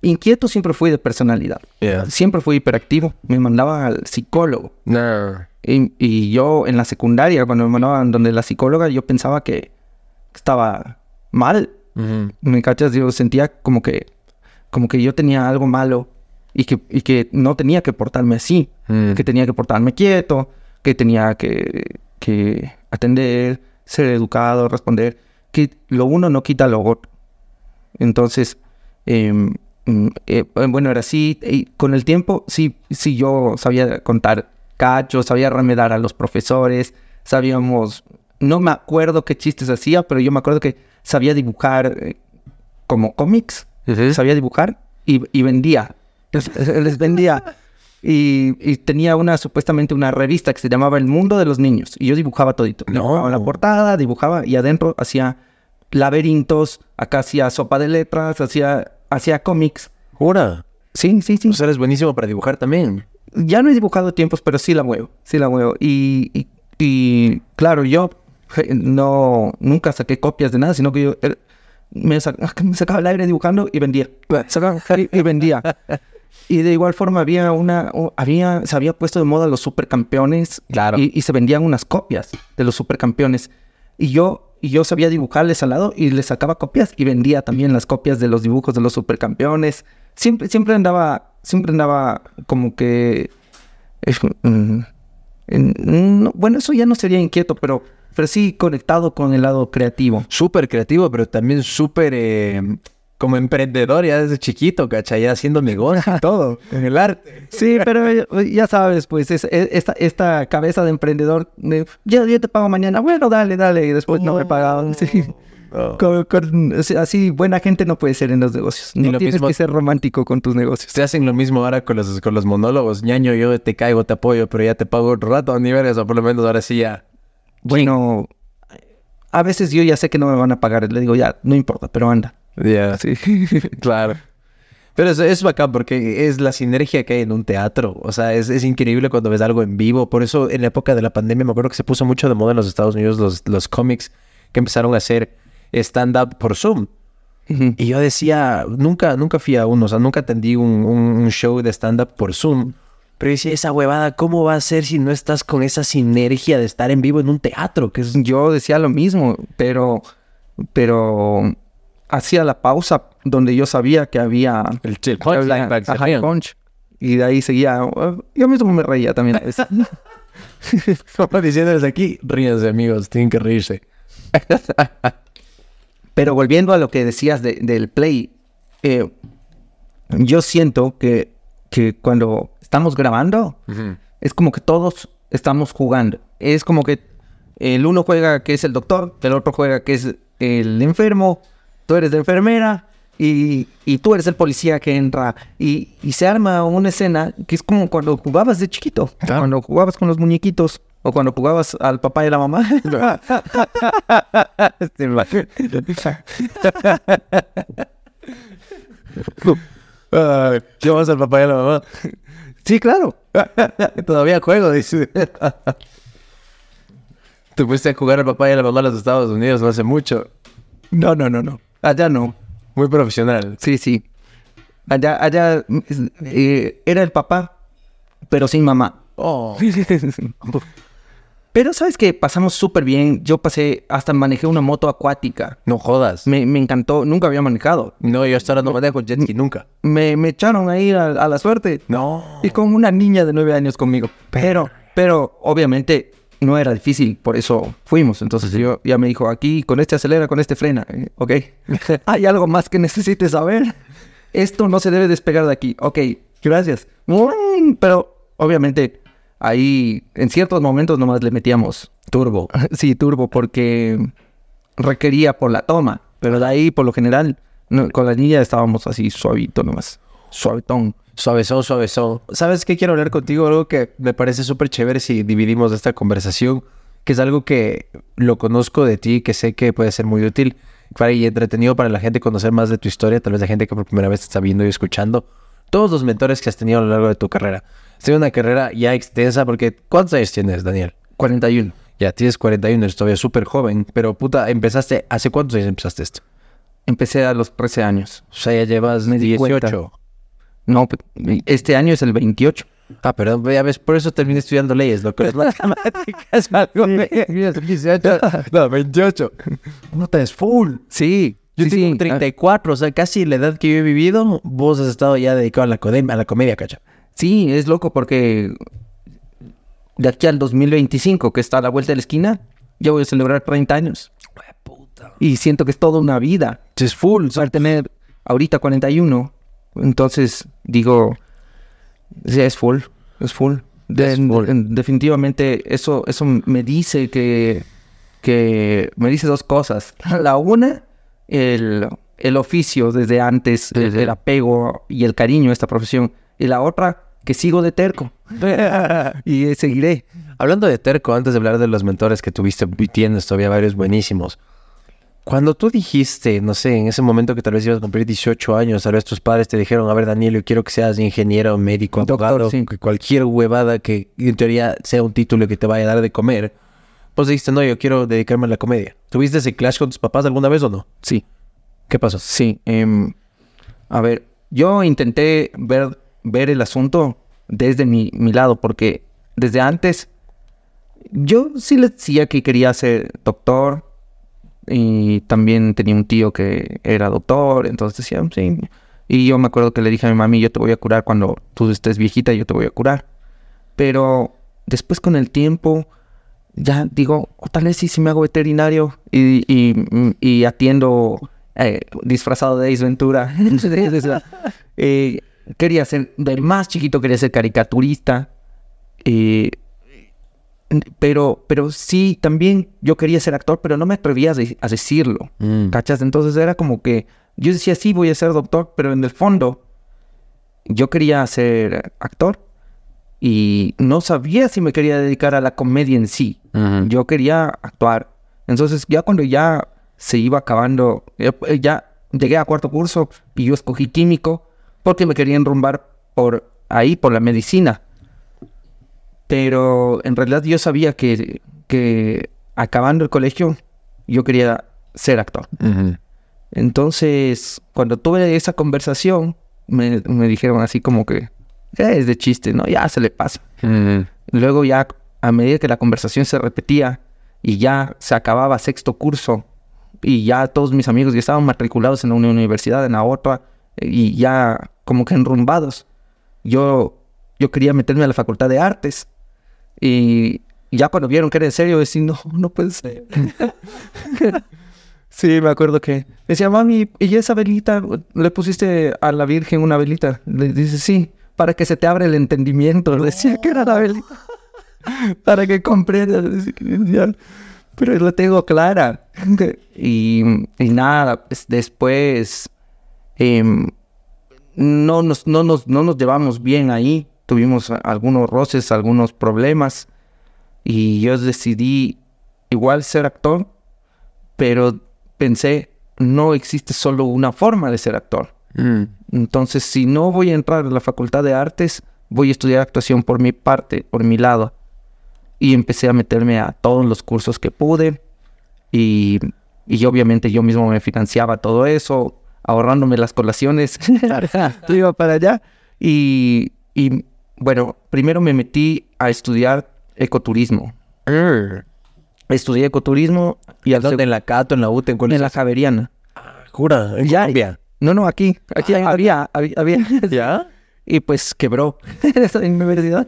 inquieto siempre fui de personalidad. Yeah. Siempre fui hiperactivo. Me mandaban al psicólogo. No. Y, y yo en la secundaria, cuando me mandaban donde la psicóloga, yo pensaba que estaba mal. ¿Me cachas? Yo sentía como que, como que yo tenía algo malo y que, y que no tenía que portarme así. Mm. Que tenía que portarme quieto, que tenía que, que atender, ser educado, responder. Que lo uno no quita lo otro. Entonces, em, mm, eh, bueno, era así. Y con el tiempo, sí, sí, yo sabía contar cachos, sabía remedar a los profesores, sabíamos, no me acuerdo qué chistes hacía, pero yo me acuerdo que sabía dibujar eh, como cómics, sabía dibujar y, y vendía. Les, les vendía. Y, y tenía una, supuestamente una revista que se llamaba El Mundo de los Niños. Y yo dibujaba todito. No. Dibujaba la portada, dibujaba y adentro hacía laberintos, acá hacía sopa de letras, hacía, hacía cómics. ¿Jura? Sí, sí, sí. O sea, eres buenísimo para dibujar también. ya no he dibujado tiempos, pero sí la muevo, sí la muevo. Y, y, y, claro, yo no, nunca saqué copias de nada, sino que yo eh, me, sa- me sacaba el aire dibujando y vendía. Sacaba y vendía. [LAUGHS] Y de igual forma había una, había, se había puesto de moda los supercampeones. Claro. Y, y se vendían unas copias de los supercampeones. Y yo, y yo sabía dibujarles al lado y les sacaba copias y vendía también las copias de los dibujos de los supercampeones. Siempre, siempre andaba, siempre andaba como que es, mm, en- no, bueno, eso ya no sería inquieto, pero, pero sí conectado con el lado creativo. Súper creativo, pero también súper eh, como emprendedor ya desde chiquito, ¿cachai? Ya haciendo negocio y todo en el arte. Sí, pero ya- sabes, pues es- es- esta, esta cabeza de emprendedor, de, yo, yo te pago mañana, bueno, dale, dale, y después no me pagaban. Sí. Oh. Con- con- o sea, así, buena gente no puede ser en los negocios. Ni No lo tienes mismo- que ser romántico con tus negocios. Se hacen lo mismo ahora con los, con los monólogos. ñaño, yo te caigo, te apoyo, pero ya te pago otro rato, ni vergas, o por lo menos ahora sí ya. Bueno, a veces yo ya sé que no me van a pagar. Le digo, ya, no importa, pero anda. Ya, Sí. [LAUGHS] claro. Pero es, es bacán porque es la sinergia que hay en un teatro. O sea, es, es increíble cuando ves algo en vivo. Por eso en la época de la pandemia me acuerdo que se puso mucho de moda en los Estados Unidos los, los cómics que empezaron a hacer stand-up por Zoom. Y yo decía, nunca, nunca fui a uno, o sea, nunca atendí un, un- un show de stand-up por Zoom. Pero decía, esa huevada, ¿cómo va a ser si no estás con esa sinergia de estar en vivo en un teatro? Que es... Yo decía lo mismo, pero, pero hacía la pausa donde yo sabía que había El chill que había- ajá, punch. Y de ahí seguía. Yo mismo me reía también. a veces. [LAUGHS] Como diciéndoles aquí, ríense amigos, tienen que reírse. [LAUGHS] Pero volviendo a lo que decías de- del play, eh, yo siento que, que cuando estamos grabando, es como que todos estamos jugando. Es como que el uno juega que es el doctor, el otro juega que es el enfermo, tú eres la enfermera y, y tú eres el policía que entra. Y, y se arma una escena que es como cuando jugabas de chiquito, cuando jugabas con los muñequitos o cuando jugabas al papá y a la mamá. [LAUGHS] Este. Ah, Llevamos al papá y a la mamá. sí, claro. [LAUGHS] Todavía juego, dice. Te fuiste a jugar al papá y a la mamá a los Estados Unidos no hace mucho. No, no, no, no. Allá no. Muy profesional. Sí, sí. Allá, allá eh, era el papá, pero sin mamá. Oh. Pero sabes que pasamos súper bien. Yo pasé, hasta manejé una moto acuática. No jodas. Me, me encantó, nunca había manejado. No, yo hasta ahora no manejo jet ski nunca. Me, me echaron ahí a, a la suerte. No. Y con una niña de nueve años conmigo. Pero, pero obviamente no era difícil, por eso fuimos. Entonces yo ya me dijo, aquí con este acelera, con este frena. Eh, Ok. [LAUGHS] ¿Hay algo más que necesites saber? Esto no se debe despegar de aquí. Ok, gracias. Mm, Pero obviamente ahí en ciertos momentos nomás le metíamos Turbo. [LAUGHS] sí, turbo, porque requería por la toma. Pero de ahí, por lo general, no, con la niña estábamos así suavito nomás. Suavetón. Suavezón, suavezón. ¿Sabes qué quiero hablar contigo? Algo que me parece súper chévere si dividimos esta conversación, que es algo que lo conozco de ti, que sé que puede ser muy útil para y entretenido para la gente conocer más de tu historia, tal vez la gente que por primera vez te está viendo y escuchando. Todos los mentores que has tenido a lo largo de tu carrera. Has tenido una carrera ya extensa, porque ¿cuántos años tienes, Daniel? 41. Ya tienes 41, eres todavía súper joven, pero puta, empezaste, ¿hace cuántos años empezaste esto? Empecé a los 13 años. O sea, ya llevas Me di 18. No, pe- este año es el 28. Ah, perdón, ya ves, por eso terminé estudiando leyes, loco. Las matemáticas, [LAUGHS] algo de 18. [LAUGHS] No, 28. Puta, es full. Sí, Yo sí, tengo sí. 34, o sea, casi la edad que yo he vivido, vos has estado ya dedicado a la, codem- a la comedia, cacha. Sí, es loco porque de aquí al 2025, que está a la vuelta de la esquina, ya voy a celebrar 30 años. Y siento que es toda una vida. Es full. Al tener ahorita 41, entonces digo, sí, es full, es full. De- Es full. en- definitivamente eso, eso me dice que, que me dice dos cosas. [LAUGHS] La una, el, el oficio desde antes, el, el apego y el cariño a esta profesión. Y la otra, que sigo de terco. [LAUGHS] y eh, seguiré. Hablando de terco, antes de hablar de los mentores que tuviste tienes todavía varios buenísimos. Cuando tú dijiste, no sé, en ese momento que tal vez ibas a cumplir 18 años, tal vez tus padres te dijeron, a ver, Daniel, yo quiero que seas ingeniero, médico, Doctor, abogado, sí. cualquier huevada que en teoría sea un título que te vaya a dar de comer, pues dijiste, no, yo quiero dedicarme a la comedia. ¿Tuviste ese clash con tus papás alguna vez o no? Sí. ¿Qué pasó? Sí, em, a ver, yo intenté ver, ver el asunto desde mi, mi lado, porque desde antes yo sí le decía que quería ser doctor y también tenía un tío que era doctor, entonces decía, sí. Y yo me acuerdo que le dije a mi mami, yo te voy a curar cuando tú estés viejita, yo te voy a curar. Pero después con el tiempo, ya digo, o tal vez sí, sí me hago veterinario y, y, y atiendo eh, disfrazado de Ace Ventura. [LAUGHS] Eh, quería ser, del más chiquito quería ser caricaturista. eh, Pero, pero sí, también yo quería ser actor, pero no me atrevía a, de- a decirlo. Mm. ¿Cachas? Entonces era como que yo decía, sí, voy a ser doctor, pero en el fondo yo quería ser actor y no sabía si me quería dedicar a la comedia en sí. Yo quería actuar. Entonces ya cuando ya se iba acabando, ya, ya llegué a cuarto curso y yo escogí químico porque me quería enrumbar por ahí, por la medicina. Pero en realidad yo sabía que, que acabando el colegio yo quería ser actor. Entonces, cuando tuve esa conversación, me, me dijeron así como que, "Eh, es de chiste, ¿no? Ya se le pasa. Luego ya, a medida que la conversación se repetía y ya se acababa sexto curso y ya todos mis amigos ya estaban matriculados en una universidad, en la otra, y ya como que enrumbados, yo, yo quería meterme a la facultad de artes y ya cuando vieron que era en serio, decían, no, no puede ser. [LAUGHS] sí, me acuerdo que me decía, mami, ¿y esa velita? ¿Le pusiste a la Virgen una velita? Le dice, sí, para que se te abra el entendimiento. Le decía que era la velita. [LAUGHS] para que comprendas. Pero la tengo clara. [LAUGHS] y, y nada, pues, después em, no, nos, no, nos, no nos llevamos bien ahí. Tuvimos algunos roces, algunos problemas. Y yo decidí igual ser actor, pero pensé, no existe solo una forma de ser actor. Mm. Entonces, si no voy a entrar a la facultad de artes, voy a estudiar actuación por mi parte, por mi lado. Y empecé a meterme a todos los cursos que pude. Y, y obviamente yo mismo me financiaba todo eso, ahorrándome las colaciones. [LAUGHS] Yo iba para allá. Y, y, bueno, primero me metí a estudiar ecoturismo. Estudié ecoturismo y al ¿Dónde? ¿En la Cato, en la UTE, en en la Javeriana. Jura, en Ya- Colombia. No, no, aquí. Aquí Ah, había, había, había. [LAUGHS] ¿Ya? y pues quebró [LAUGHS] esa universidad.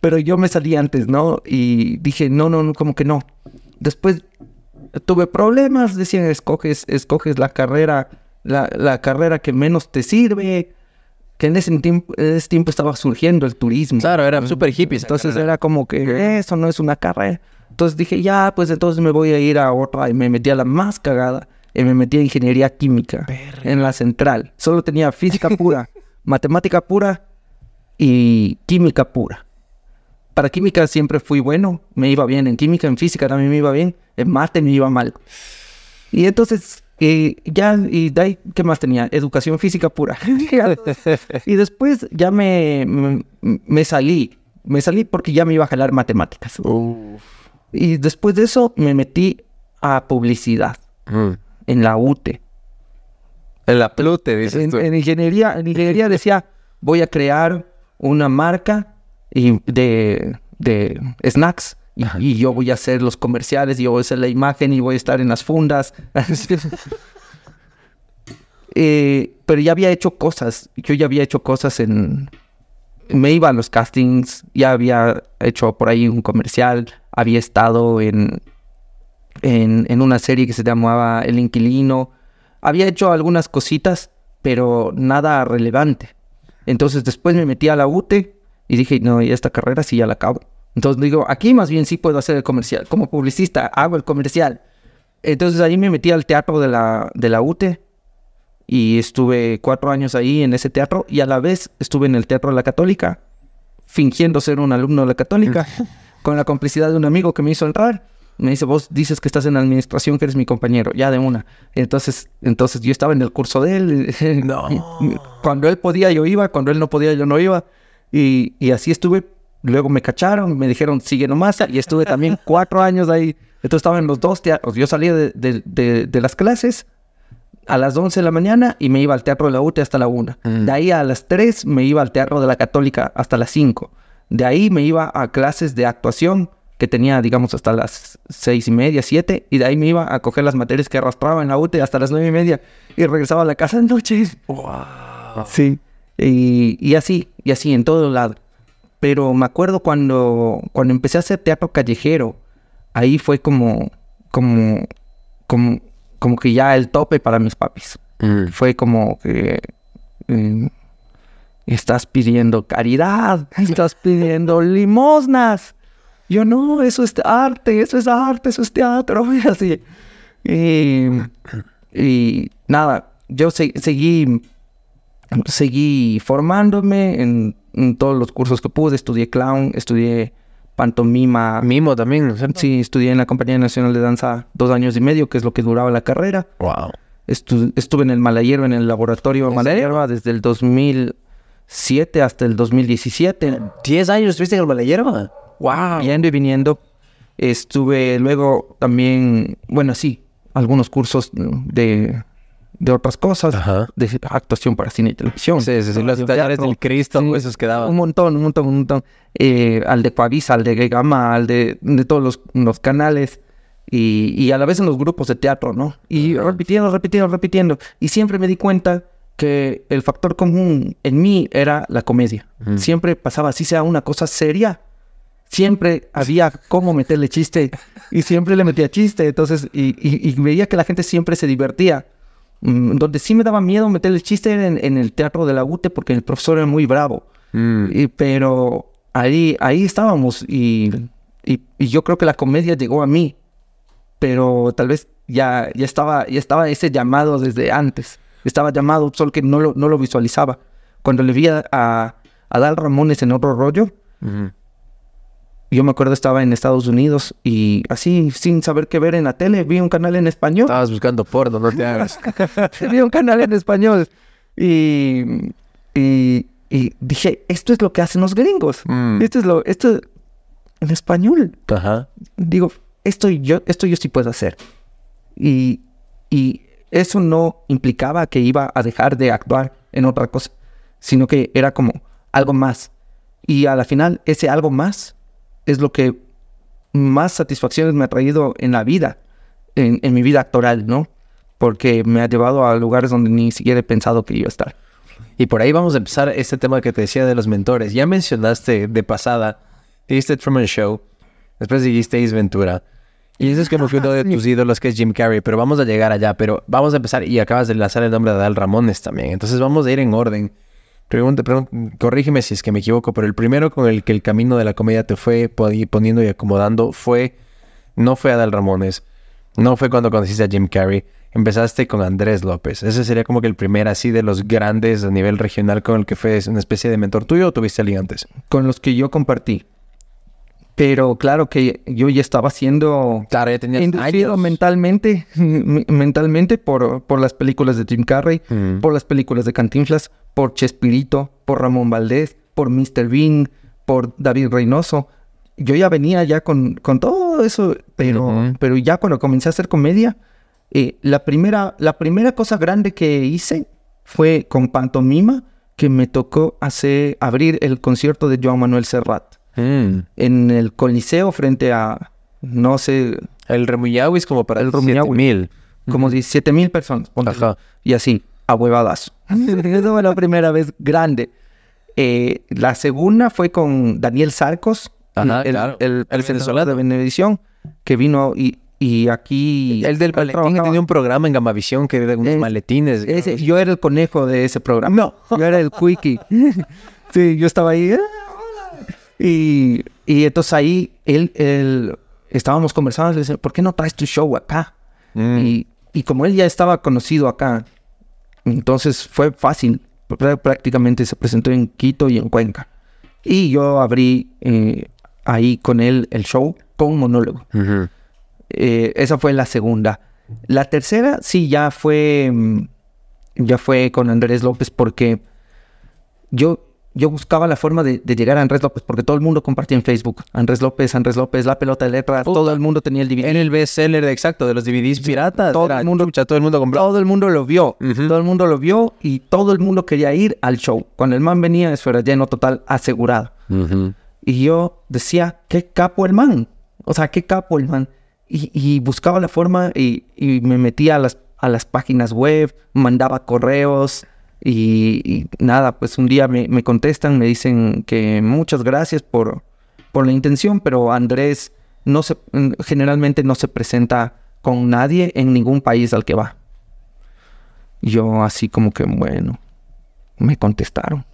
Pero yo me salí antes, ¿no? Y dije, no, no, no, como que no. Después tuve problemas, decían, escoges, escoges la carrera, la, la carrera que menos te sirve. Que en ese tiempo, en ese tiempo estaba surgiendo el turismo. Claro, era súper hippie. esa Entonces era como que eso no es una carrera. Entonces dije, ya, pues entonces me voy a ir a otra. Y me metí a la más cagada. Y me metí a ingeniería química. En la central. Solo tenía física pura, [LAUGHS] matemática pura y química pura. Para química siempre fui bueno. Me iba bien en química, en física también me iba bien. En mate me iba mal. Y entonces, eh, ya, y de ahí, ¿qué más tenía? Educación física pura. [LAUGHS] y después ya me, me, me salí. Me salí porque ya me iba a jalar matemáticas. Uf. Y después de eso me metí a publicidad Mm. en la UTE. En la Plute, dices En, tú. en ingeniería, en ingeniería decía, voy a crear una marca y de, de snacks y, yo voy a hacer los comerciales y yo voy a hacer la imagen y voy a estar en las fundas. [LAUGHS] Eh, pero ya había hecho cosas, yo ya había hecho cosas en... Me iba a los castings, ya había hecho por ahí un comercial, había estado en, en, en una serie que se llamaba El Inquilino, había hecho algunas cositas, pero nada relevante. Entonces después me metí a la UTE y dije, no, y esta carrera sí ya la acabo. Entonces digo, aquí más bien sí puedo hacer el comercial. Como publicista hago el comercial. Entonces ahí me metí al teatro de la, de la UTE y estuve cuatro años ahí en ese teatro y a la vez estuve en el Teatro de la Católica, fingiendo ser un alumno de la Católica, [LAUGHS] con la complicidad de un amigo que me hizo entrar. Me dice, vos dices que estás en administración, que eres mi compañero, ya de una. Entonces, entonces yo estaba en el curso de él. [LAUGHS] No. Cuando él podía, yo iba. Cuando él no podía, yo no iba. Y, y así estuve. Luego me cacharon, me dijeron, sigue nomás. Y estuve también [LAUGHS] cuatro años ahí. Entonces estaba en los dos teatros. Yo salía de, de- de- de las clases a las 11 de la mañana y me iba al teatro de la UTE hasta la 1. Mm. De ahí a las 3 me iba al teatro de la Católica hasta las 5. De ahí me iba a clases de actuación que tenía, digamos, hasta las seis y media, 7. Y de ahí me iba a coger las materias que arrastraba en la UTE hasta las nueve y media. Y regresaba a la casa de noche. Wow. Sí. Y, y así, y así, en todo lado. Pero me acuerdo cuando, cuando empecé a hacer teatro callejero, ahí fue como, como, como, como que ya el tope para mis papis. Mm. Fue como que eh, estás pidiendo caridad, [LAUGHS] estás pidiendo limosnas. Yo, no, eso es arte, eso es arte, eso es teatro, [LAUGHS] y así. Y, y nada, yo se- seguí, seguí formándome en, en todos los cursos que pude. Estudié clown, estudié pantomima. Mimo también, ¿no es cierto? Sí, estudié en la Compañía Nacional de Danza dos años y medio, que es lo que duraba la carrera. Wow. Estu- estuve en el Malayero, en el laboratorio ¿En Malayerba, desde el 2007 hasta el 2017. 10 años estuviste en el Malayerba. Wow. Yendo y viniendo. Estuve luego también, bueno, sí, algunos cursos de, de otras cosas, Ajá. de actuación para cine y televisión. Sí, sí, sí, los talleres del Cristo, Sí, esos quedaban. Un montón, un montón, un montón. Eh, al de Coavisa, al de Gama, al de, de todos los, los canales. Y, y a la vez en los grupos de teatro, ¿no? Y repitiendo, repitiendo, repitiendo. Y siempre me di cuenta que el factor común en mí era la comedia. Siempre pasaba, así sea una cosa seria, siempre había cómo meterle chiste. Y siempre le metía chiste. Entonces, y, y- y veía que la gente siempre se divertía. Mm, Donde sí me daba miedo meterle chiste era en, en el teatro de la UTE porque el profesor era muy bravo. Mm. Y- pero ahí, ahí estábamos y, y- y yo creo que la comedia llegó a mí. Pero tal vez ya, ya, estaba, ya estaba ese llamado desde antes. Estaba llamado, solo que no lo, no lo visualizaba. Cuando le vi a, a, a Dal Ramones en otro rollo. Yo me acuerdo estaba en Estados Unidos y así, sin saber qué ver en la tele, vi un canal en español. Estabas buscando porno, no te hagas. [LAUGHS] vi un canal en español y, y, y dije, esto es lo que hacen los gringos. Mm. Esto es lo, esto en español. Ajá. Digo, esto yo, esto yo sí puedo hacer. Y, y eso no implicaba que iba a dejar de actuar en otra cosa, sino que era como algo más. Y a la final, ese algo más es lo que más satisfacciones me ha traído en la vida, en, en mi vida actoral, ¿no? Porque me ha llevado a lugares donde ni siquiera he pensado que iba a estar. Y por ahí vamos a empezar este tema que te decía de los mentores. Ya mencionaste de pasada, dijiste Truman Show, después dijiste Ace Ventura. Y ese es como que uno [LAUGHS] de tus ídolos que es Jim Carrey, pero vamos a llegar allá. Pero vamos a empezar y acabas de lanzar el nombre de Adal Ramones también. Entonces vamos a ir en orden. Pregunta, pregun- corrígeme si es que me equivoco, pero el primero con el que el camino de la comedia te fue poni- poniendo y acomodando fue, no fue Adal Ramones, no fue cuando conociste a Jim Carrey, empezaste con Andrés López. Ese sería como que el primer así de los grandes a nivel regional con el que fue una especie de mentor tuyo o tuviste alguien antes. Con los que yo compartí. Pero claro que yo ya estaba haciendo Claro, ya tenías inducido años. mentalmente, [LAUGHS] mentalmente por, por las películas de Jim Carrey, Mm. por las películas de Cantinflas, por Chespirito, por Ramón Valdés, por Mr. Bean, por David Reynoso. Yo ya venía ya con, con todo eso, pero, pero ya cuando comencé a hacer comedia, eh, la, primera, la primera cosa grande que hice fue con Pantomima, que me tocó hacer, abrir el concierto de Joan Manuel Serrat Mm. en el Coliseo frente a, no sé, El Remuyawis como para El el Remuyawi. mil. como 17 mil personas. Ajá. Y así, a huevadazo. [LAUGHS] Esa fue la primera vez grande. Eh, la segunda fue con Daniel Sarcos, Ajá, el, claro. el, El presentador de venezolano. Benevisión, que vino y, y aquí... El del maletín trabajaba- tenía un programa en Gamavisión que era unos Es- maletines. ese- yo era el conejo de ese programa. No, yo era el quickie. [LAUGHS] sí, yo estaba ahí. Y, y entonces ahí él, él- estábamos conversando. Le decía, ¿por qué no traes tu show acá? Mm. Y, y como él ya estaba conocido acá, entonces fue fácil. Prá- Prácticamente se presentó en Quito y en Cuenca. Y yo abrí eh, ahí con él el show con monólogo. Eh, esa fue la segunda. La tercera, sí, ya fue, mm, ya fue con Andrés López porque yo, yo buscaba la forma de, de llegar a Andrés López porque todo el mundo compartía en Facebook. Andrés López, Andrés López, la pelota de letras, todo el mundo tenía el DVD. Era el bestseller de exacto de los DVDs piratas. todo el mundo- chucha, todo el mundo compró. Todo el mundo lo vio, todo el mundo lo vio y todo el mundo quería ir al show. Cuando el man venía, eso era lleno total, asegurado. Y yo decía, qué capo el man. O sea, qué capo el man. Y, y buscaba la forma y, y me metía a las, a las páginas web, mandaba correos y, y nada, pues un día me, me contestan, me dicen que muchas gracias por, por la intención, pero Andrés no se, mm, generalmente no se presenta con nadie en ningún país al que va. Yo así como que, bueno, me contestaron.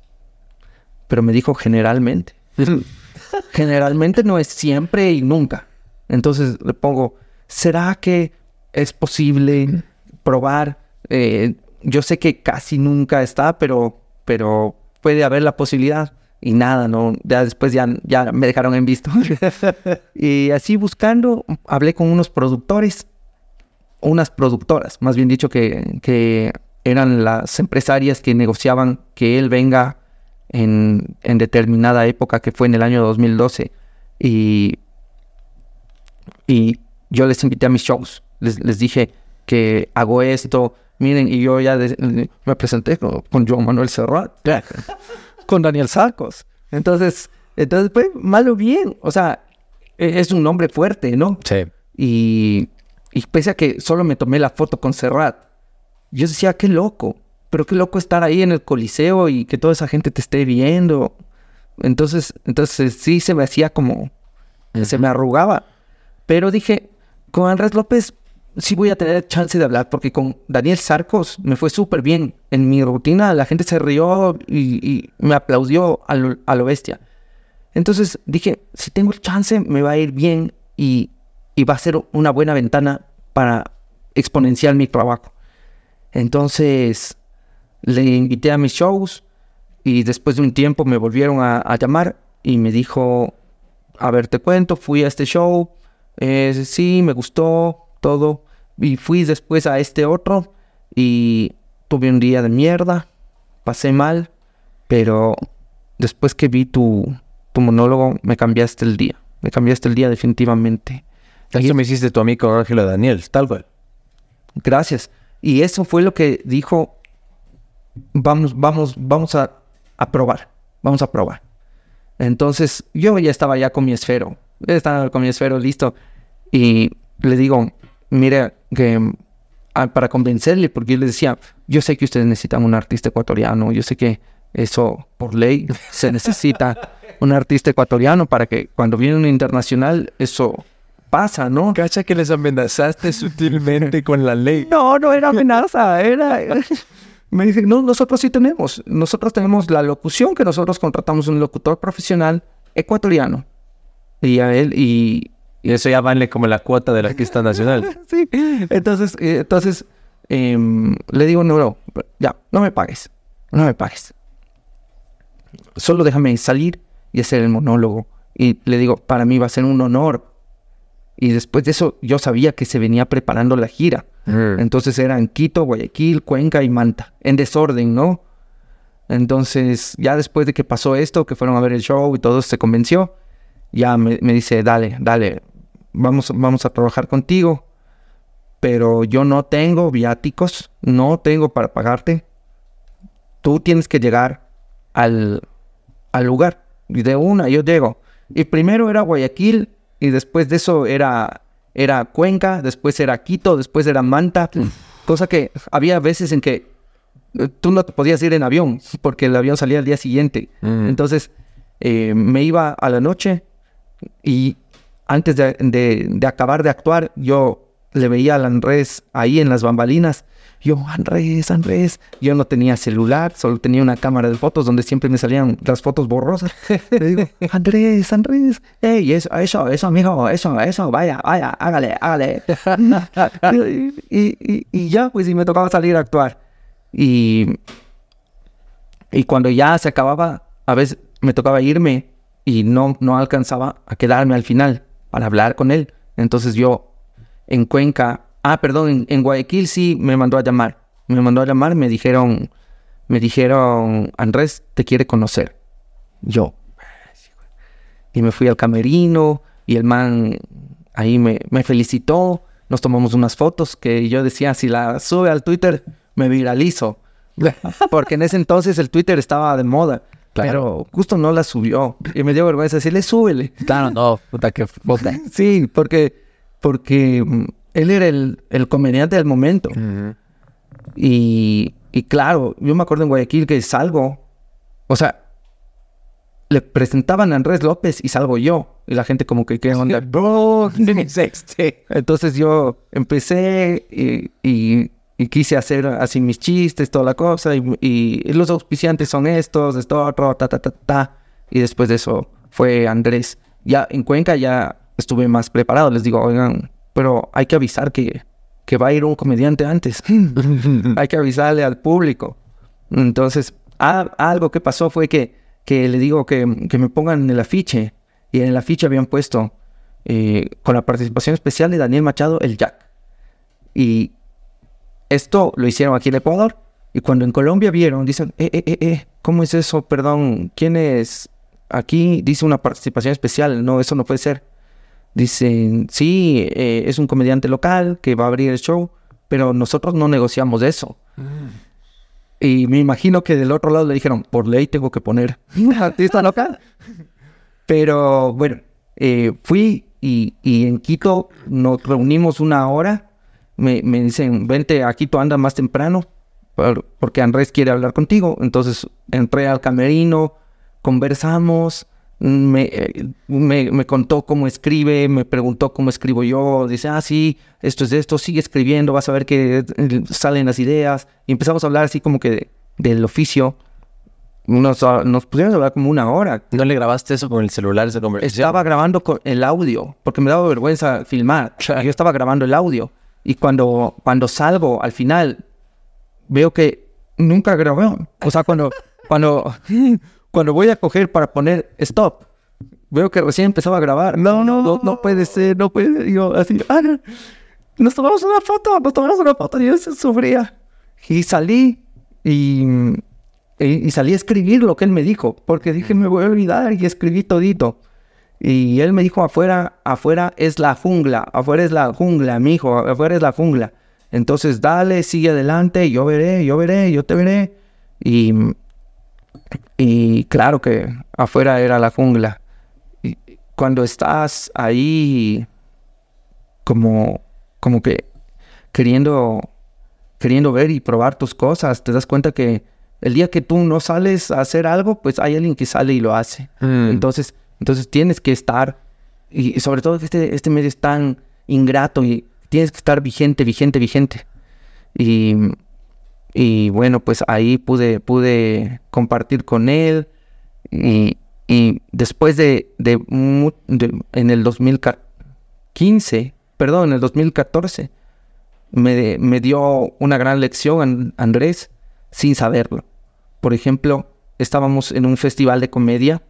Pero me dijo generalmente. [LAUGHS] generalmente no es siempre y nunca. Entonces le pongo, ¿será que es posible probar? Eh, yo sé que casi nunca está, pero, pero puede haber la posibilidad. Y nada, no, ya después ya, ya me dejaron en visto. [LAUGHS] y así buscando, hablé con unos productores, unas productoras, más bien dicho, que, que eran las empresarias que negociaban que él venga en, en, determinada época, que fue en el año 2012. Y, y yo les invité a mis shows. Les, les dije que hago esto. Miren, y yo ya me presenté con, con Joan Manuel Serrat, [LAUGHS] con Daniel Sarcos. Entonces, entonces, pues, malo bien. O sea, e, es un nombre fuerte, ¿no? Sí. Y, y pese a que solo me tomé la foto con Serrat, yo decía, qué loco, pero qué loco estar ahí en el coliseo y que toda esa gente te esté viendo. Entonces, entonces sí se me hacía como, se me arrugaba. Pero dije, con Andrés López sí voy a tener chance de hablar, porque con Daniel Sarcos me fue súper bien. En mi rutina la gente se rió y, me aplaudió a lo, bestia. Entonces dije, si tengo chance me va a ir bien y, y va a ser una buena ventana para exponenciar mi trabajo. Entonces le invité a mis shows y después de un tiempo me volvieron a, a llamar y me dijo, a ver, te cuento, fui a este show, eh, sí, me gustó todo y fui después a este otro y tuve un día de mierda, pasé mal, pero después que vi tu, tu monólogo me cambiaste el día, me cambiaste el día definitivamente. Eso me hiciste tu amigo Ángelo Daniel, tal cual. Gracias. Y eso fue lo que dijo, vamos, vamos, vamos a, a probar, vamos a probar. Entonces yo ya estaba ya con mi esfero, estaba con mi esfero listo y le digo, mire, que ah, para convencerle, porque yo le decía, yo sé que ustedes necesitan un artista ecuatoriano, yo sé que eso por ley se necesita [LAUGHS] un artista ecuatoriano para que cuando viene un internacional eso pasa, ¿no? Cacha que les amenazaste sutilmente con la ley. [LAUGHS] No, no era amenaza, era... [LAUGHS] Me dice, no, nosotros sí tenemos. Nosotros tenemos la locución, que nosotros contratamos un locutor profesional ecuatoriano. Y a él, y, y eso ya vale como la cuota de la artista nacional. [LAUGHS] sí. Entonces, eh, entonces eh, le digo, no, no, ya, no me pagues. No me pagues. Solo déjame salir y hacer el monólogo. Y le digo, para mí va a ser un honor. Y después de eso, yo sabía que se venía preparando la gira. Mm. Entonces eran Quito, Guayaquil, Cuenca y Manta. En desorden, ¿no? Entonces, ya después de que pasó esto, que fueron a ver el show y todo se convenció, ya me, me dice, dale, dale, vamos, vamos a trabajar contigo. Pero yo no tengo viáticos, no tengo para pagarte. Tú tienes que llegar al, al lugar. Y de una, yo llego. Y primero era Guayaquil, y después de eso era, era Cuenca, después era Quito, después era Manta, cosa que había veces en que eh, tú no te podías ir en avión porque el avión salía al día siguiente. Mm. Entonces eh, me iba a la noche y antes de, de, acabar de actuar yo le veía al Andrés ahí en las bambalinas. Yo, Andrés, Andrés. Yo no tenía celular, solo tenía una cámara de fotos donde siempre me salían las fotos borrosas. Le digo, [LAUGHS] Andrés, Andrés. Ey, eso, eso, eso, amigo, eso, eso, vaya, vaya, hágale, hágale. [LAUGHS] y, y, y, ya, pues, y me tocaba salir a actuar. Y, y cuando ya se acababa, a veces me tocaba irme y no, no alcanzaba a quedarme al final para hablar con él. Entonces yo en Cuenca, ah, perdón, en, Guayaquil sí me mandó a llamar. Me mandó a llamar, me dijeron, me dijeron, Andrés te quiere conocer. Yo. Y me fui al camerino y el man ahí me, me felicitó. Nos tomamos unas fotos que yo decía, si la sube al Twitter, me viralizo. [LAUGHS] Porque en ese entonces el Twitter estaba de moda. Pero justo no la subió. Y me dio vergüenza decirle, súbele. Claro, no, puta que puta. [LAUGHS] Sí, porque porque mm, él era el, el comediante del momento. y, y, claro, yo me acuerdo en Guayaquil que salgo, o sea, le presentaban a Andrés López y salgo yo. Y la gente como que, ¿qué onda? Bro, [LAUGHS] Entonces yo empecé y, y, y, quise hacer así mis chistes, toda la cosa. Y, los auspiciantes son estos, esto, otro, ta, ta, ta, ta. Y después de eso fue Andrés. Ya en Cuenca ya estuve más preparado. Les digo, oigan, pero hay que avisar que, que va a ir un comediante antes. [LAUGHS] hay que avisarle al público. Entonces, algo que pasó fue que, que le digo que, que, me pongan en el afiche. Y en el afiche habían puesto, eh, con la participación especial de Daniel Machado, el Jack. Y esto lo hicieron aquí en Ecuador. Y cuando en Colombia vieron, dicen, eh, eh, eh, eh, ¿cómo es eso? Perdón, ¿quién es? Aquí dice una participación especial. No, eso no puede ser. Dicen, sí, eh, es un comediante local que va a abrir el show, pero nosotros no negociamos eso. Mm. Y me imagino que del otro lado le dijeron, por ley tengo que poner [LAUGHS] artista local. Pero bueno, eh, fui y, y, en Quito nos reunimos una hora. Me, me, dicen, vente a Quito, anda más temprano, porque Andrés quiere hablar contigo. Entonces entré al camerino, conversamos, me, me, me, contó cómo escribe, me preguntó cómo escribo yo, dice, ah, sí, esto es esto, sigue escribiendo, vas a ver que eh, salen las ideas. Y empezamos a hablar así como que del oficio. Nos, ah, nos pusimos a hablar como una hora. ¿No le grabaste eso con el celular, esa conversación? Estaba grabando con el audio, porque me daba vergüenza filmar. Yo estaba grabando el audio. Y cuando, cuando salgo al final, veo que nunca grabé. O sea, cuando, [LAUGHS] cuando cuando voy a coger para poner stop, veo que recién empezaba a grabar. No, no, no, puede ser, no puede ser. Yo así, ah, nos tomamos una foto, nos tomamos una foto. Y yo se sufría. Y salí y, y, salí a escribir lo que él me dijo, porque dije, me voy a olvidar y escribí todito. Y él me dijo, afuera, afuera es la jungla, afuera es la jungla, mi hijo, afuera es la jungla. Entonces, dale, sigue adelante, yo veré, yo veré, yo te veré. Y y claro que afuera era la jungla. Y cuando estás ahí como, como que queriendo, queriendo ver y probar tus cosas, te das cuenta que el día que tú no sales a hacer algo, pues hay alguien que sale y lo hace. Mm. Entonces, entonces tienes que estar, y sobre todo este, este medio es tan ingrato y tienes que estar vigente, vigente, vigente. Y y bueno, pues ahí pude, pude compartir con él. Y, después de, de, en el 2015, perdón, en el 2014, me, me dio una gran lección Andrés sin saberlo. Por ejemplo, estábamos en un festival de comedia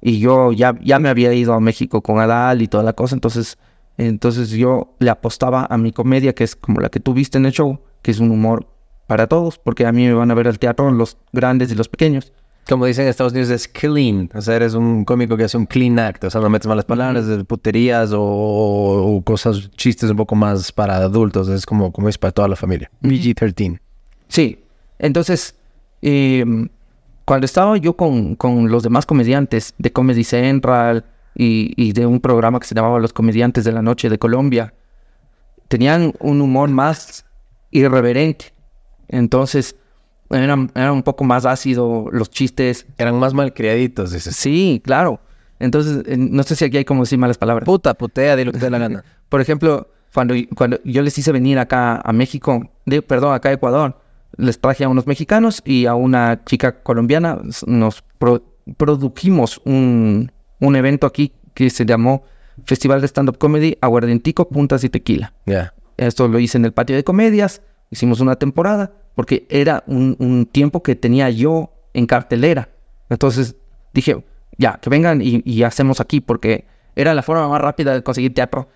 y yo ya, ya me había ido a México con Adal y toda la cosa, entonces, entonces yo le apostaba a mi comedia, que es como la que tú viste en el show, que es un humor para todos, porque a mí me van a ver al teatro los grandes y los pequeños. Como dicen en Estados Unidos, es clean. O sea, eres un cómico que hace un clean act. O sea, no metes malas palabras, puterías o, cosas, chistes un poco más para adultos. Es como, como es para toda la familia. PG-13. Sí. Entonces, em, cuando estaba yo con, con, los demás comediantes de Comedy Central y, y de un programa que se llamaba Los Comediantes de la Noche de Colombia, tenían un humor más irreverente. Entonces, eran, un poco más ácido los chistes. Eran más malcriaditos, dices. Sí, claro. Entonces, no sé si aquí hay como decir malas palabras. Puta, putea, de lo que te la gana. [LAUGHS] Por ejemplo, cuando, cuando yo les hice venir acá a México, de, perdón, acá a Ecuador, les traje a unos mexicanos y a una chica colombiana. Nos produjimos un, un evento aquí que se llamó Festival de Stand-Up Comedy Aguardientico, Puntas y Tequila. Ya. Esto lo hice en el patio de comedias. Hicimos una temporada porque era un, tiempo que tenía yo en cartelera. Entonces dije, ya, que vengan y, hacemos aquí porque era la forma más rápida de conseguir teatro.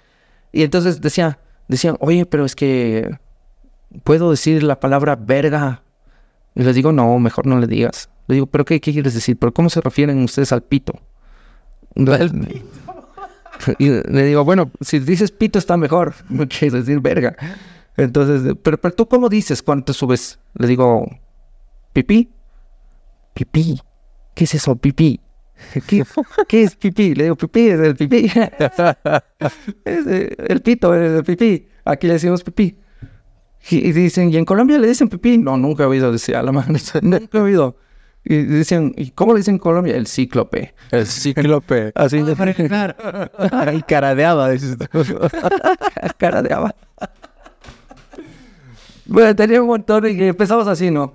Y entonces decía, decían, oye, pero es que puedo decir la palabra verga. Y les digo, no, mejor no le digas. Le digo, pero ¿qué, qué quieres decir? ¿Pero cómo se refieren ustedes al pito? [LAUGHS] Y le digo, bueno, si dices pito está mejor, [LAUGHS] quieres decir verga. Entonces, pero, pero tú cómo dices cuando te subes? Le digo, pipí. Pipí. ¿Qué es eso, pipí? [LAUGHS] ¿Qué, ¿Qué, es pipí? Le digo, pipí es el pipí. es el pito, es el pipí. Aquí le decimos pipí. Y dicen, ¿y en Colombia le dicen pipí? No, nunca he oído decir a la mano. [LAUGHS] nunca he oído. Y dicen, ¿y cómo le dicen en Colombia? El cíclope. El cíclope. [LAUGHS] Así de cara de haba, dices. [LAUGHS] cara de haba. Bueno, tenía un montón y empezamos así, ¿no?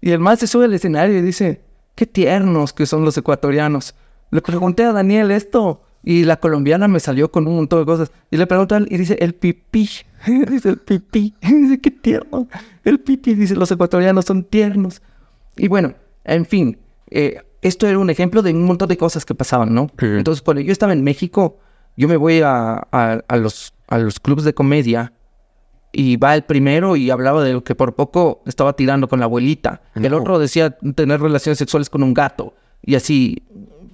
Y el man se sube al escenario y dice, qué tiernos que son los ecuatorianos. Le pregunté a Daniel esto y la colombiana me salió con un montón de cosas. Y le pregunto a él y dice, el pipí. [LAUGHS] dice, el pipí. [LAUGHS] dice, qué tierno. El pipí. Dice, los ecuatorianos son tiernos. Y bueno, en fin, eh, esto era un ejemplo de un montón de cosas que pasaban, ¿no? Entonces, cuando yo estaba en México, yo me voy a, a, los, a los clubes de comedia y va el primero y hablaba de lo que por poco estaba tirando con la abuelita. El otro decía tener relaciones sexuales con un gato. Y así,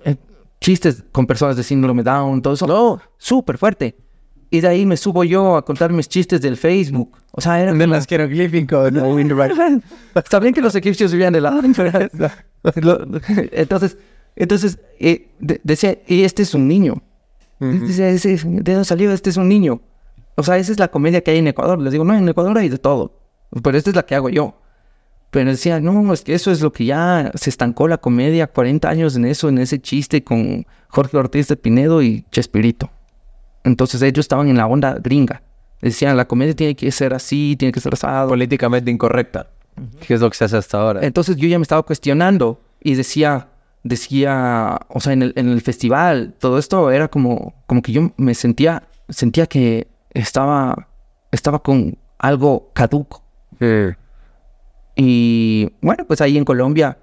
eh, chistes con personas de síndrome Down, todo eso. No, súper fuerte. Y de ahí me subo yo a contar mis chistes del Facebook. O sea, eran... De las jeroglíficos, [LAUGHS] ¿no? Está bien que los egipcios vivían de lado. [LAUGHS] [LAUGHS] entonces, entonces eh, decía, y este es un niño. Dice, ¿de dónde salió? Este es un niño. O sea, esa es la comedia que hay en Ecuador. Les digo, no, en Ecuador hay de todo. Pero esta es la que hago yo. Pero decía, no, es que eso es lo que ya se estancó la comedia, 40 años en eso, en ese chiste con Jorge Ortiz de Pinedo y Chespirito. Entonces ellos estaban en la onda gringa. Decían, la comedia tiene que ser así, tiene que ser asado. Políticamente incorrecta. ¿Qué es lo que se hace hasta ahora? Entonces yo ya me estaba cuestionando y decía, decía, o sea, en el, en el festival, todo esto era como, como que yo me sentía, sentía que estaba, estaba con algo caduco. Y bueno, pues ahí en Colombia,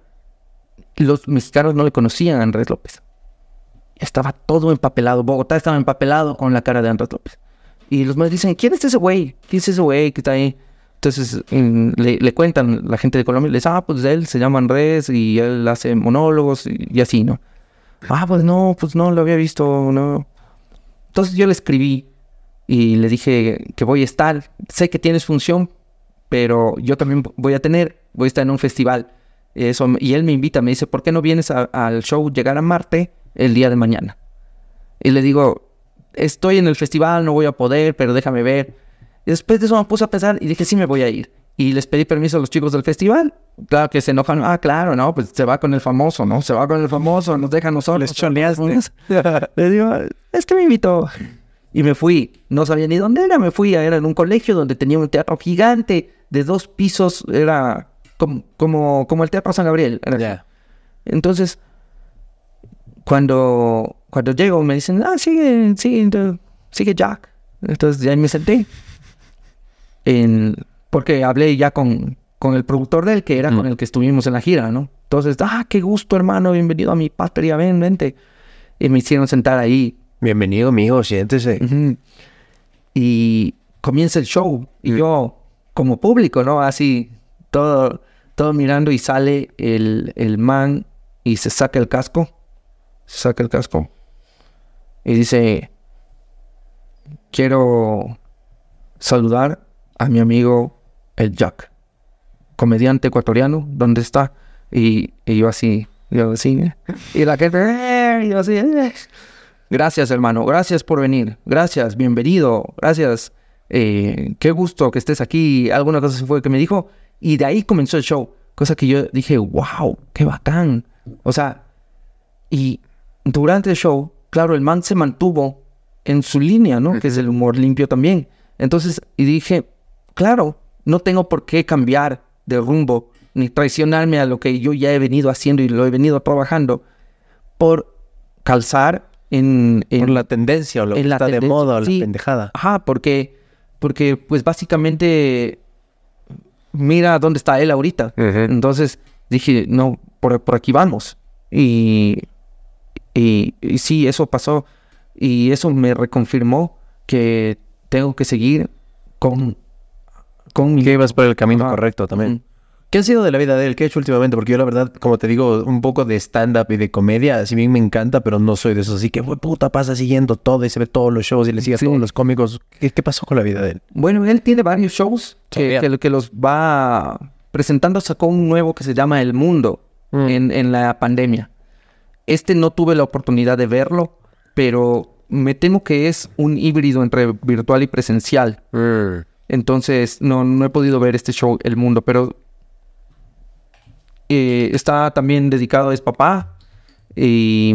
los mexicanos no le conocían a Andrés López estaba todo empapelado. Bogotá estaba empapelado con la cara de Andrés López. Y los madres dicen, ¿quién es ese güey? ¿Quién es ese güey que está ahí? Entonces le, cuentan la gente de Colombia, les ah, pues él se llama Andrés y él hace monólogos y, así, ¿no? Ah, pues no, pues no lo había visto, no. Entonces yo le escribí y le dije que voy a estar. Sé que tienes función, pero yo también voy a tener, voy a estar en un festival. Eso, y él me invita, me dice, ¿por qué no vienes al show Llegar a Marte? El día de mañana. Y le digo, estoy en el festival, no voy a poder, pero déjame ver. Y después de eso me puse a pensar y dije, sí me voy a ir. Y les pedí permiso a los chicos del festival. Claro que se enojan. Ah, claro, no, pues se va con el famoso, ¿no? Se va con el famoso, nos deja a nosotros. [LAUGHS] Les choleaste. [LAUGHS] Le digo, es que me invitó. Y me fui. No sabía ni dónde era. Me fui. Era en un colegio donde tenía un teatro gigante de dos pisos. Era como, como, como el Teatro San Gabriel. Entonces, cuando, cuando llego me dicen, ah, sigue, sigue, sigue Jack. Entonces ya me senté. En, porque hablé ya con, con el productor de él, que era con el que estuvimos en la gira, ¿no? Entonces, ah, qué gusto, hermano, bienvenido a mi patria, ven, vente. Y me hicieron sentar ahí. Bienvenido, mijo, siéntese. Y comienza el show. Y mm. yo, como público, ¿no? Así, todo, todo mirando y sale el, el man y se saca el casco saca el casco y dice, quiero saludar a mi amigo el Jack, comediante ecuatoriano, ¿dónde está? Y, yo así, yo así, y la gente, eh", y yo así, eh". gracias hermano, gracias por venir, gracias, bienvenido, gracias, eh, qué gusto que estés aquí, alguna cosa fue que me dijo, y de ahí comenzó el show, cosa que yo dije, wow, qué bacán, o sea, y durante el show, claro, el man se mantuvo en su línea, ¿no? Que es el humor limpio también. Entonces, y dije, claro, no tengo por qué cambiar de rumbo ni traicionarme a lo que yo ya he venido haciendo y lo he venido trabajando por calzar en, por la tendencia o lo que está de moda o la pendejada. Ajá, porque, porque pues básicamente mira dónde está él ahorita. Entonces dije, no, por, por aquí vamos. Y y, sí, eso pasó. Y eso me reconfirmó que tengo que seguir con, con Que ibas por el camino correcto también. ¿Qué ha sido de la vida de él? ¿Qué ha hecho últimamente? Porque yo la verdad, como te digo, un poco de stand-up y de comedia, si bien me encanta, pero no soy de eso. Así que, puta, pasa siguiendo todo y se ve todos los shows y le sigue a todos los cómicos. ¿Qué, pasó con la vida de él? Bueno, él tiene varios shows que, que, los va presentando. Sacó un nuevo que se llama El Mundo mm. en, en la pandemia. Este no tuve la oportunidad de verlo, pero me temo que es un híbrido entre virtual y presencial. Mm. Entonces, no, no he podido ver este show El Mundo, pero eh, está también dedicado, es papá. Y,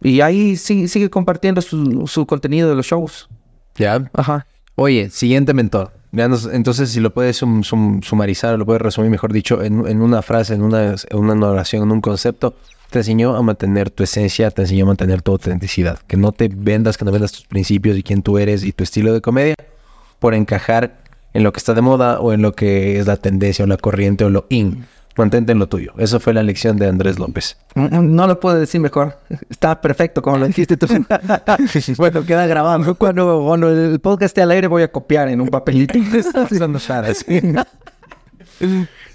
y ahí sigue, compartiendo su, contenido de los shows. Ya. Ajá. Oye, siguiente mentor. Entonces, si lo puedes sumarizar, lo puedes resumir, mejor dicho, en, una frase, en una, en una oración, en un concepto. Te enseñó a mantener tu esencia, te enseñó a mantener tu autenticidad. Que no te vendas, que no vendas tus principios y quién tú eres y tu estilo de comedia por encajar en lo que está de moda o en lo que es la tendencia o la corriente o lo in. Mantente en lo tuyo. Eso fue la lección de Andrés López. No lo puedo decir mejor. Está perfecto como lo dijiste tú. [LAUGHS] bueno, queda grabado. Cuando, cuando el podcast esté al aire voy a copiar en un papelito. [LAUGHS] [LAUGHS]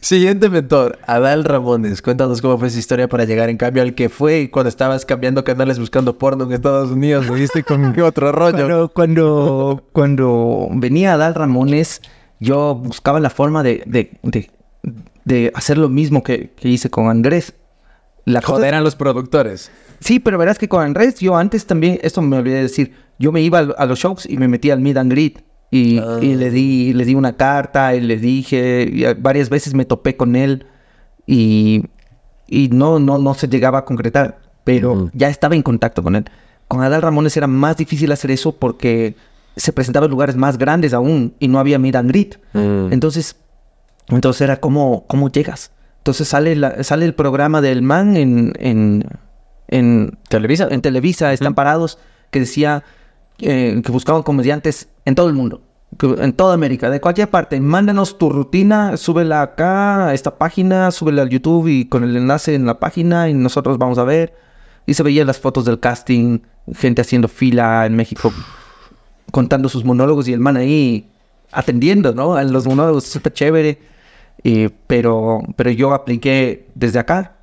Siguiente mentor, Adal Ramones. Cuéntanos cómo fue esa historia para llegar en cambio al que fue cuando estabas cambiando canales buscando porno en Estados Unidos. ¿Lo viste con qué otro rollo? Cuando, cuando, venía Adal Ramones, yo buscaba la forma de, de, de, hacer lo mismo que, hice con Andrés. La Joder a los productores. Sí, pero verás que con Andrés, yo antes también, esto me olvidé de decir, yo me iba a, los shows y me metía al Meet and Greet. Y, ah. le, di, le di una carta y le dije, varias veces me topé con él y, y no, no, no se llegaba a concretar, pero ya estaba en contacto con él. Con Adal Ramones era más difícil hacer eso porque se presentaba en lugares más grandes aún y no había meet and mm. Entonces, entonces era como, ¿cómo llegas? Entonces sale, la, sale el programa del man en, en, en Televisa, en Televisa, están parados, que decía que buscaban comediantes en todo el mundo, en toda América, de cualquier parte. Mándanos tu rutina, súbela acá a esta página, súbela al YouTube y con el enlace en la página y nosotros vamos a ver. Y se veían las fotos del casting, gente haciendo fila en México, contando sus monólogos y el man ahí atendiendo, ¿no? En los monólogos, súper chévere. pero, pero yo apliqué desde acá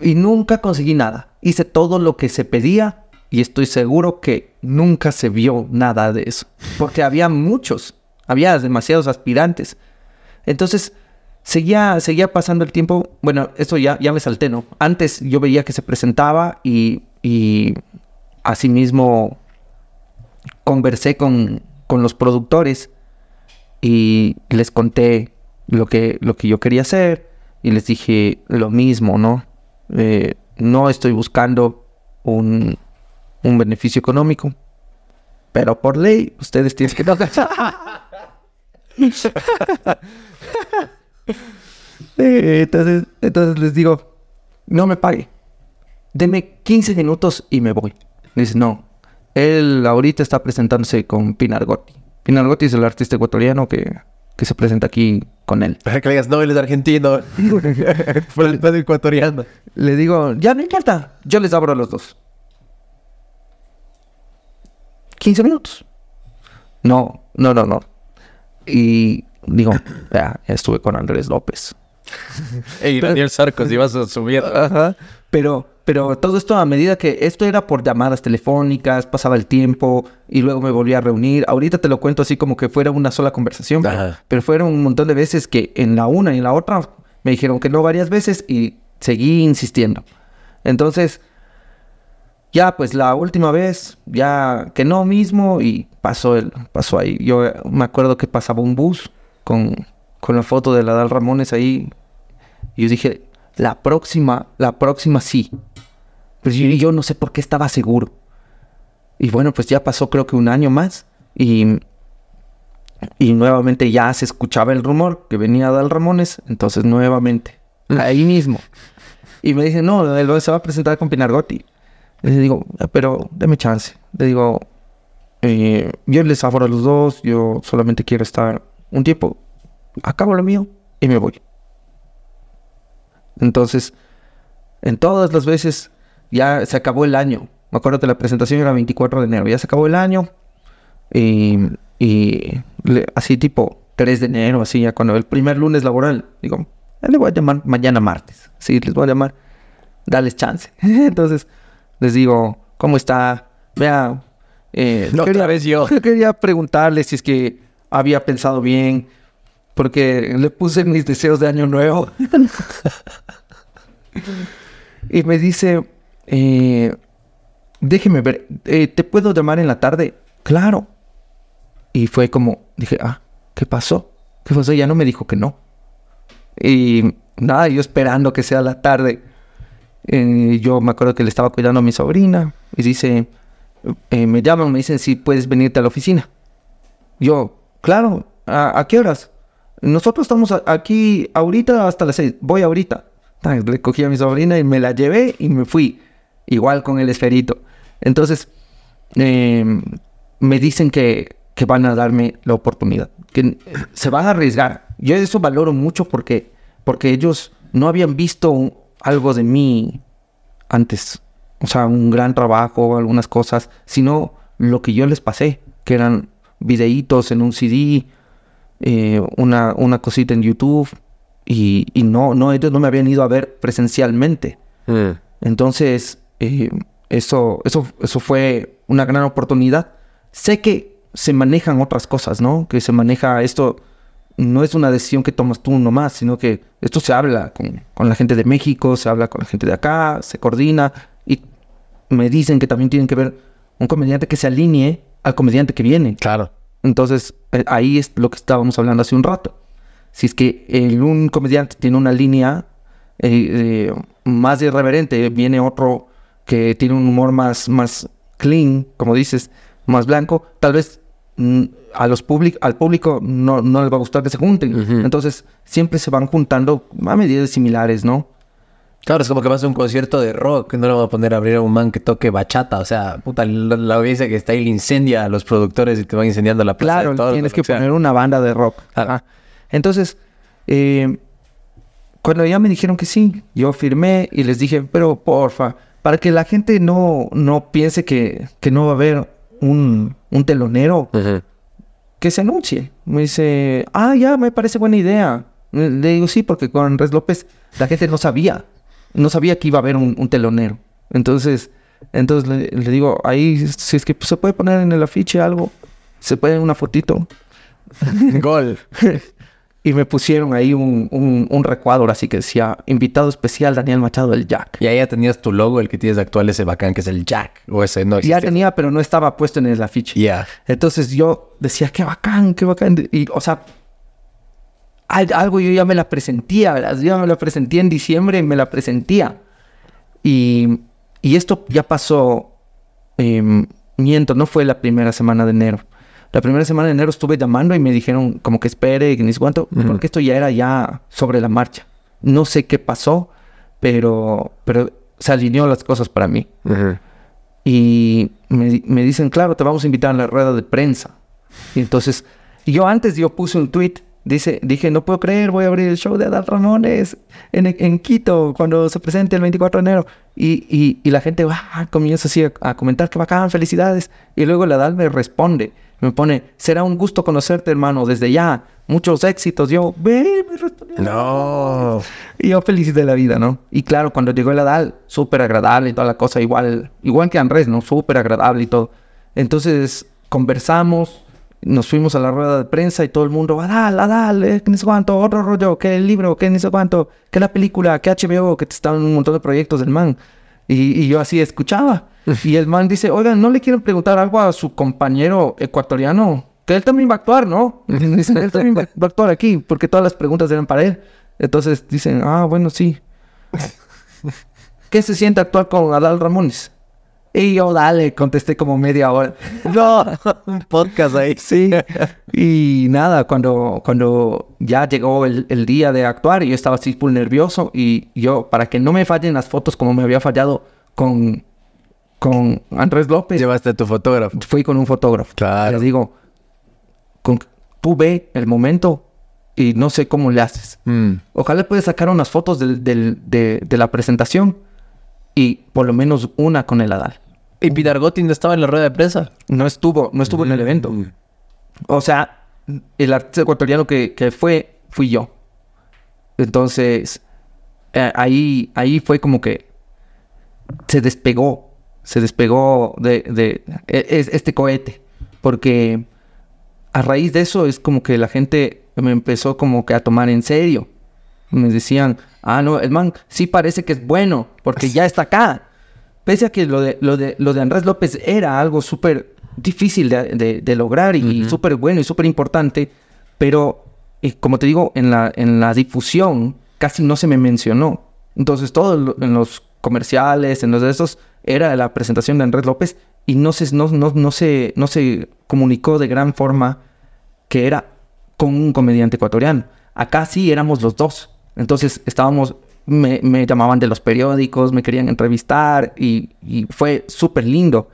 y nunca conseguí nada. Hice todo lo que se pedía y estoy seguro que nunca se vio nada de eso. Porque había muchos, había demasiados aspirantes. Entonces, seguía, seguía pasando el tiempo. Bueno, esto ya, ya me salté, ¿no? Antes yo veía que se presentaba y, y asimismo conversé con, con los productores y les conté lo que, lo que yo quería hacer y les dije lo mismo, ¿no? Eh, no estoy buscando un, un beneficio económico. Pero por ley, ustedes tienen que [LAUGHS] entonces, entonces les digo, no me pague. Deme 15 minutos y me voy. Dice, no. Él ahorita está presentándose con Pinar Gotti. Pinar Gotti es el artista ecuatoriano que, que se presenta aquí con él. Para que le digas, no, él es argentino. [LAUGHS] [LAUGHS] Por el ecuatoriano. Le digo, ya no importa. Yo les abro a los dos. 15 minutos. No, no, no, no. Y digo, [CLEARS THROAT] ya, estuve con Andrés López. [LAUGHS] y Daniel Sarcos, [LAUGHS] ibas a subir. Ajá. Pero, pero todo esto a medida que esto era por llamadas telefónicas, pasaba el tiempo y luego me volví a reunir. Ahorita te lo cuento así como que fuera una sola conversación, pero, fueron un montón de veces que en la una y en la otra me dijeron que no varias veces y seguí insistiendo. Entonces, ya pues la última vez, ya que no mismo y pasó, el, pasó ahí. Yo me acuerdo que pasaba un bus con, con la foto de la Dal Ramones ahí. Y yo dije, la próxima, la próxima sí. Pero yo, yo no sé por qué estaba seguro. Y bueno, pues ya pasó creo que un año más. Y, y nuevamente ya se escuchaba el rumor que venía Dal Ramones. Entonces nuevamente, ahí mismo. Y me dicen, no, él se va a presentar con Pinargotti. Le digo, pero déme chance. Le digo, eh, yo les abro a los dos, yo solamente quiero estar un tiempo. Acabo lo mío y me voy. Entonces, en todas las veces ya se acabó el año. Me acuerdo que la presentación era 24 de enero. Ya se acabó el año. Y, y así tipo 3 de enero, así ya cuando el primer lunes laboral, digo, le voy a llamar mañana martes. Sí, les voy a llamar. Dales chance. [LAUGHS] Entonces, les digo, ¿cómo está? Vea, eh, no, quería, vez yo. [LAUGHS] quería preguntarle si es que había pensado bien, porque le puse mis deseos de año nuevo. [LAUGHS] y me dice, eh, déjeme ver, eh, ¿te puedo llamar en la tarde? Claro. Y fue como, dije, ah, ¿qué pasó? ¿Qué pasó? Ya no me dijo que no. Y nada, yo esperando que sea la tarde. Eh, yo me acuerdo que le estaba cuidando a mi sobrina y dice, eh, me llaman, me dicen si puedes venirte a la oficina. Yo, claro, ¿a, qué horas? Nosotros estamos aquí ahorita hasta las seis, voy ahorita. Le cogí a mi sobrina y me la llevé y me fui. Igual con el esferito. Entonces, em, me dicen que, que van a darme la oportunidad. Que se van a arriesgar. Yo eso valoro mucho porque, porque ellos no habían visto algo de mí antes. O sea, un gran trabajo, algunas cosas, sino lo que yo les pasé, que eran videitos en un CD, eh, una, una cosita en YouTube, y, y, no, no, ellos no me habían ido a ver presencialmente. Mm. Entonces, eh, eso, eso, eso fue una gran oportunidad. Sé que se manejan otras cosas, ¿no? Que se maneja esto, no es una decisión que tomas tú nomás, sino que esto se habla con, con la gente de México, se habla con la gente de acá, se coordina y me dicen que también tienen que ver un comediante que se alinee al comediante que viene. Claro. Entonces, eh, ahí es lo que estábamos hablando hace un rato. Si es que el, un comediante tiene una línea eh, eh, más irreverente, viene otro que tiene un humor más, más clean, como dices, más blanco, tal vez a los al público no, no les va a gustar que se junten. Entonces, siempre se van juntando a medidas similares, ¿no? Claro, es como que vas a un concierto de rock, no le voy a poner a abrir a un man que toque bachata, o sea, puta, la, audiencia que está ahí le incendia a los productores y te van incendiando la plaza. Claro, tienes que poner una banda de rock. Entonces, eh, cuando ya me dijeron que sí, yo firmé y les dije, pero porfa, para que la gente no, no piense que, que no va a haber un, un telonero, que se anuncie. Me dice, ah, ya, me parece buena idea. Le digo, sí, porque con Andrés López la gente no sabía no sabía que iba a haber un, telonero. Entonces, entonces le, digo, ahí, si es que se puede poner en el afiche algo, se puede una fotito. [LAUGHS] Gol. [LAUGHS] y me pusieron ahí un, un, recuadro así que decía, invitado especial Daniel Machado del Jack. Y ahí ya tenías tu logo, el que tienes actual, ese bacán, que es el Jack. O ese no Ya tenía, pero no estaba puesto en el afiche. Ya. Entonces yo decía, qué bacán, qué bacán. Y, o sea, algo yo ya me la presentía. Yo ya me la presentía en diciembre, me la presentía. Y, y esto ya pasó, em, miento, no fue la primera semana de enero. La primera semana de enero estuve llamando y me dijeron como que espere, que ni sé cuánto, porque esto ya era ya sobre la marcha. No sé qué pasó, pero, pero se alineó las cosas para mí. Y me, me, dicen, claro, te vamos a invitar a la rueda de prensa. Y entonces, yo antes yo puse un tweet Dice, dije, no puedo creer, voy a abrir el show de Adal Ramones en, Quito cuando se presente el 24 de enero. Y, y, la gente va, comienza así a, comentar que bacán, felicidades. Y luego la Adal me responde, me pone, será un gusto conocerte, hermano, desde ya. Muchos éxitos. Yo, ve, me. No. Y yo feliz de la vida, ¿no? Y claro, cuando llegó el Adal, súper agradable y toda la cosa, igual, igual que Andrés, ¿no? Súper agradable y todo. Entonces, conversamos nos fuimos a la rueda de prensa y todo el mundo, Adal, Adal, eh, ¿qué ni sé cuánto? Otro rollo, ¿qué el libro? ¿Qué ni sé cuánto? ¿Qué la película? ¿Qué HBO? Que te estaban un montón de proyectos del man. Y, yo así escuchaba. Y el man dice, oigan, ¿no le quieren preguntar algo a su compañero ecuatoriano? Que él también va a actuar, ¿no? [LAUGHS] Dicen, él también va, a actuar aquí, porque todas las preguntas eran para él. Entonces dicen, ah, bueno, sí. ¿Qué se siente actuar con Adal Ramones? Y yo, dale, contesté como media hora. [LAUGHS] No, un podcast ahí. Sí. Y nada, cuando, cuando ya llegó el, día de actuar, yo estaba así muy nervioso. Y yo, para que no me fallen las fotos como me había fallado con, con Andrés López. Llevaste a tu fotógrafo. Fui con un fotógrafo. Claro. Le digo, con, tú ve el momento y no sé cómo le haces. Mm. Ojalá puedas sacar unas fotos de, de la presentación y por lo menos una con el Adal. ¿Y Pidargotti no estaba en la rueda de prensa? No estuvo, no estuvo en el evento. Mm. O sea, el artista ecuatoriano que, que fue, fui yo. Entonces, eh, ahí, ahí fue como que se despegó, se despegó de, de, e, este cohete. Porque a raíz de eso es como que la gente me empezó como que a tomar en serio. Me decían, ah, no, el man sí parece que es bueno, porque ya está acá. Pese a que lo de, lo de, lo de Andrés López era algo súper difícil de, lograr y súper bueno y súper importante, pero eh, como te digo, en la, en la difusión casi no se me mencionó. Entonces, todo en los comerciales, en los de esos, era la presentación de Andrés López y no se, no, no, no, se, no se comunicó de gran forma que era con un comediante ecuatoriano. Acá sí éramos los dos. Entonces estábamos me, me llamaban de los periódicos, me querían entrevistar y, fue súper lindo.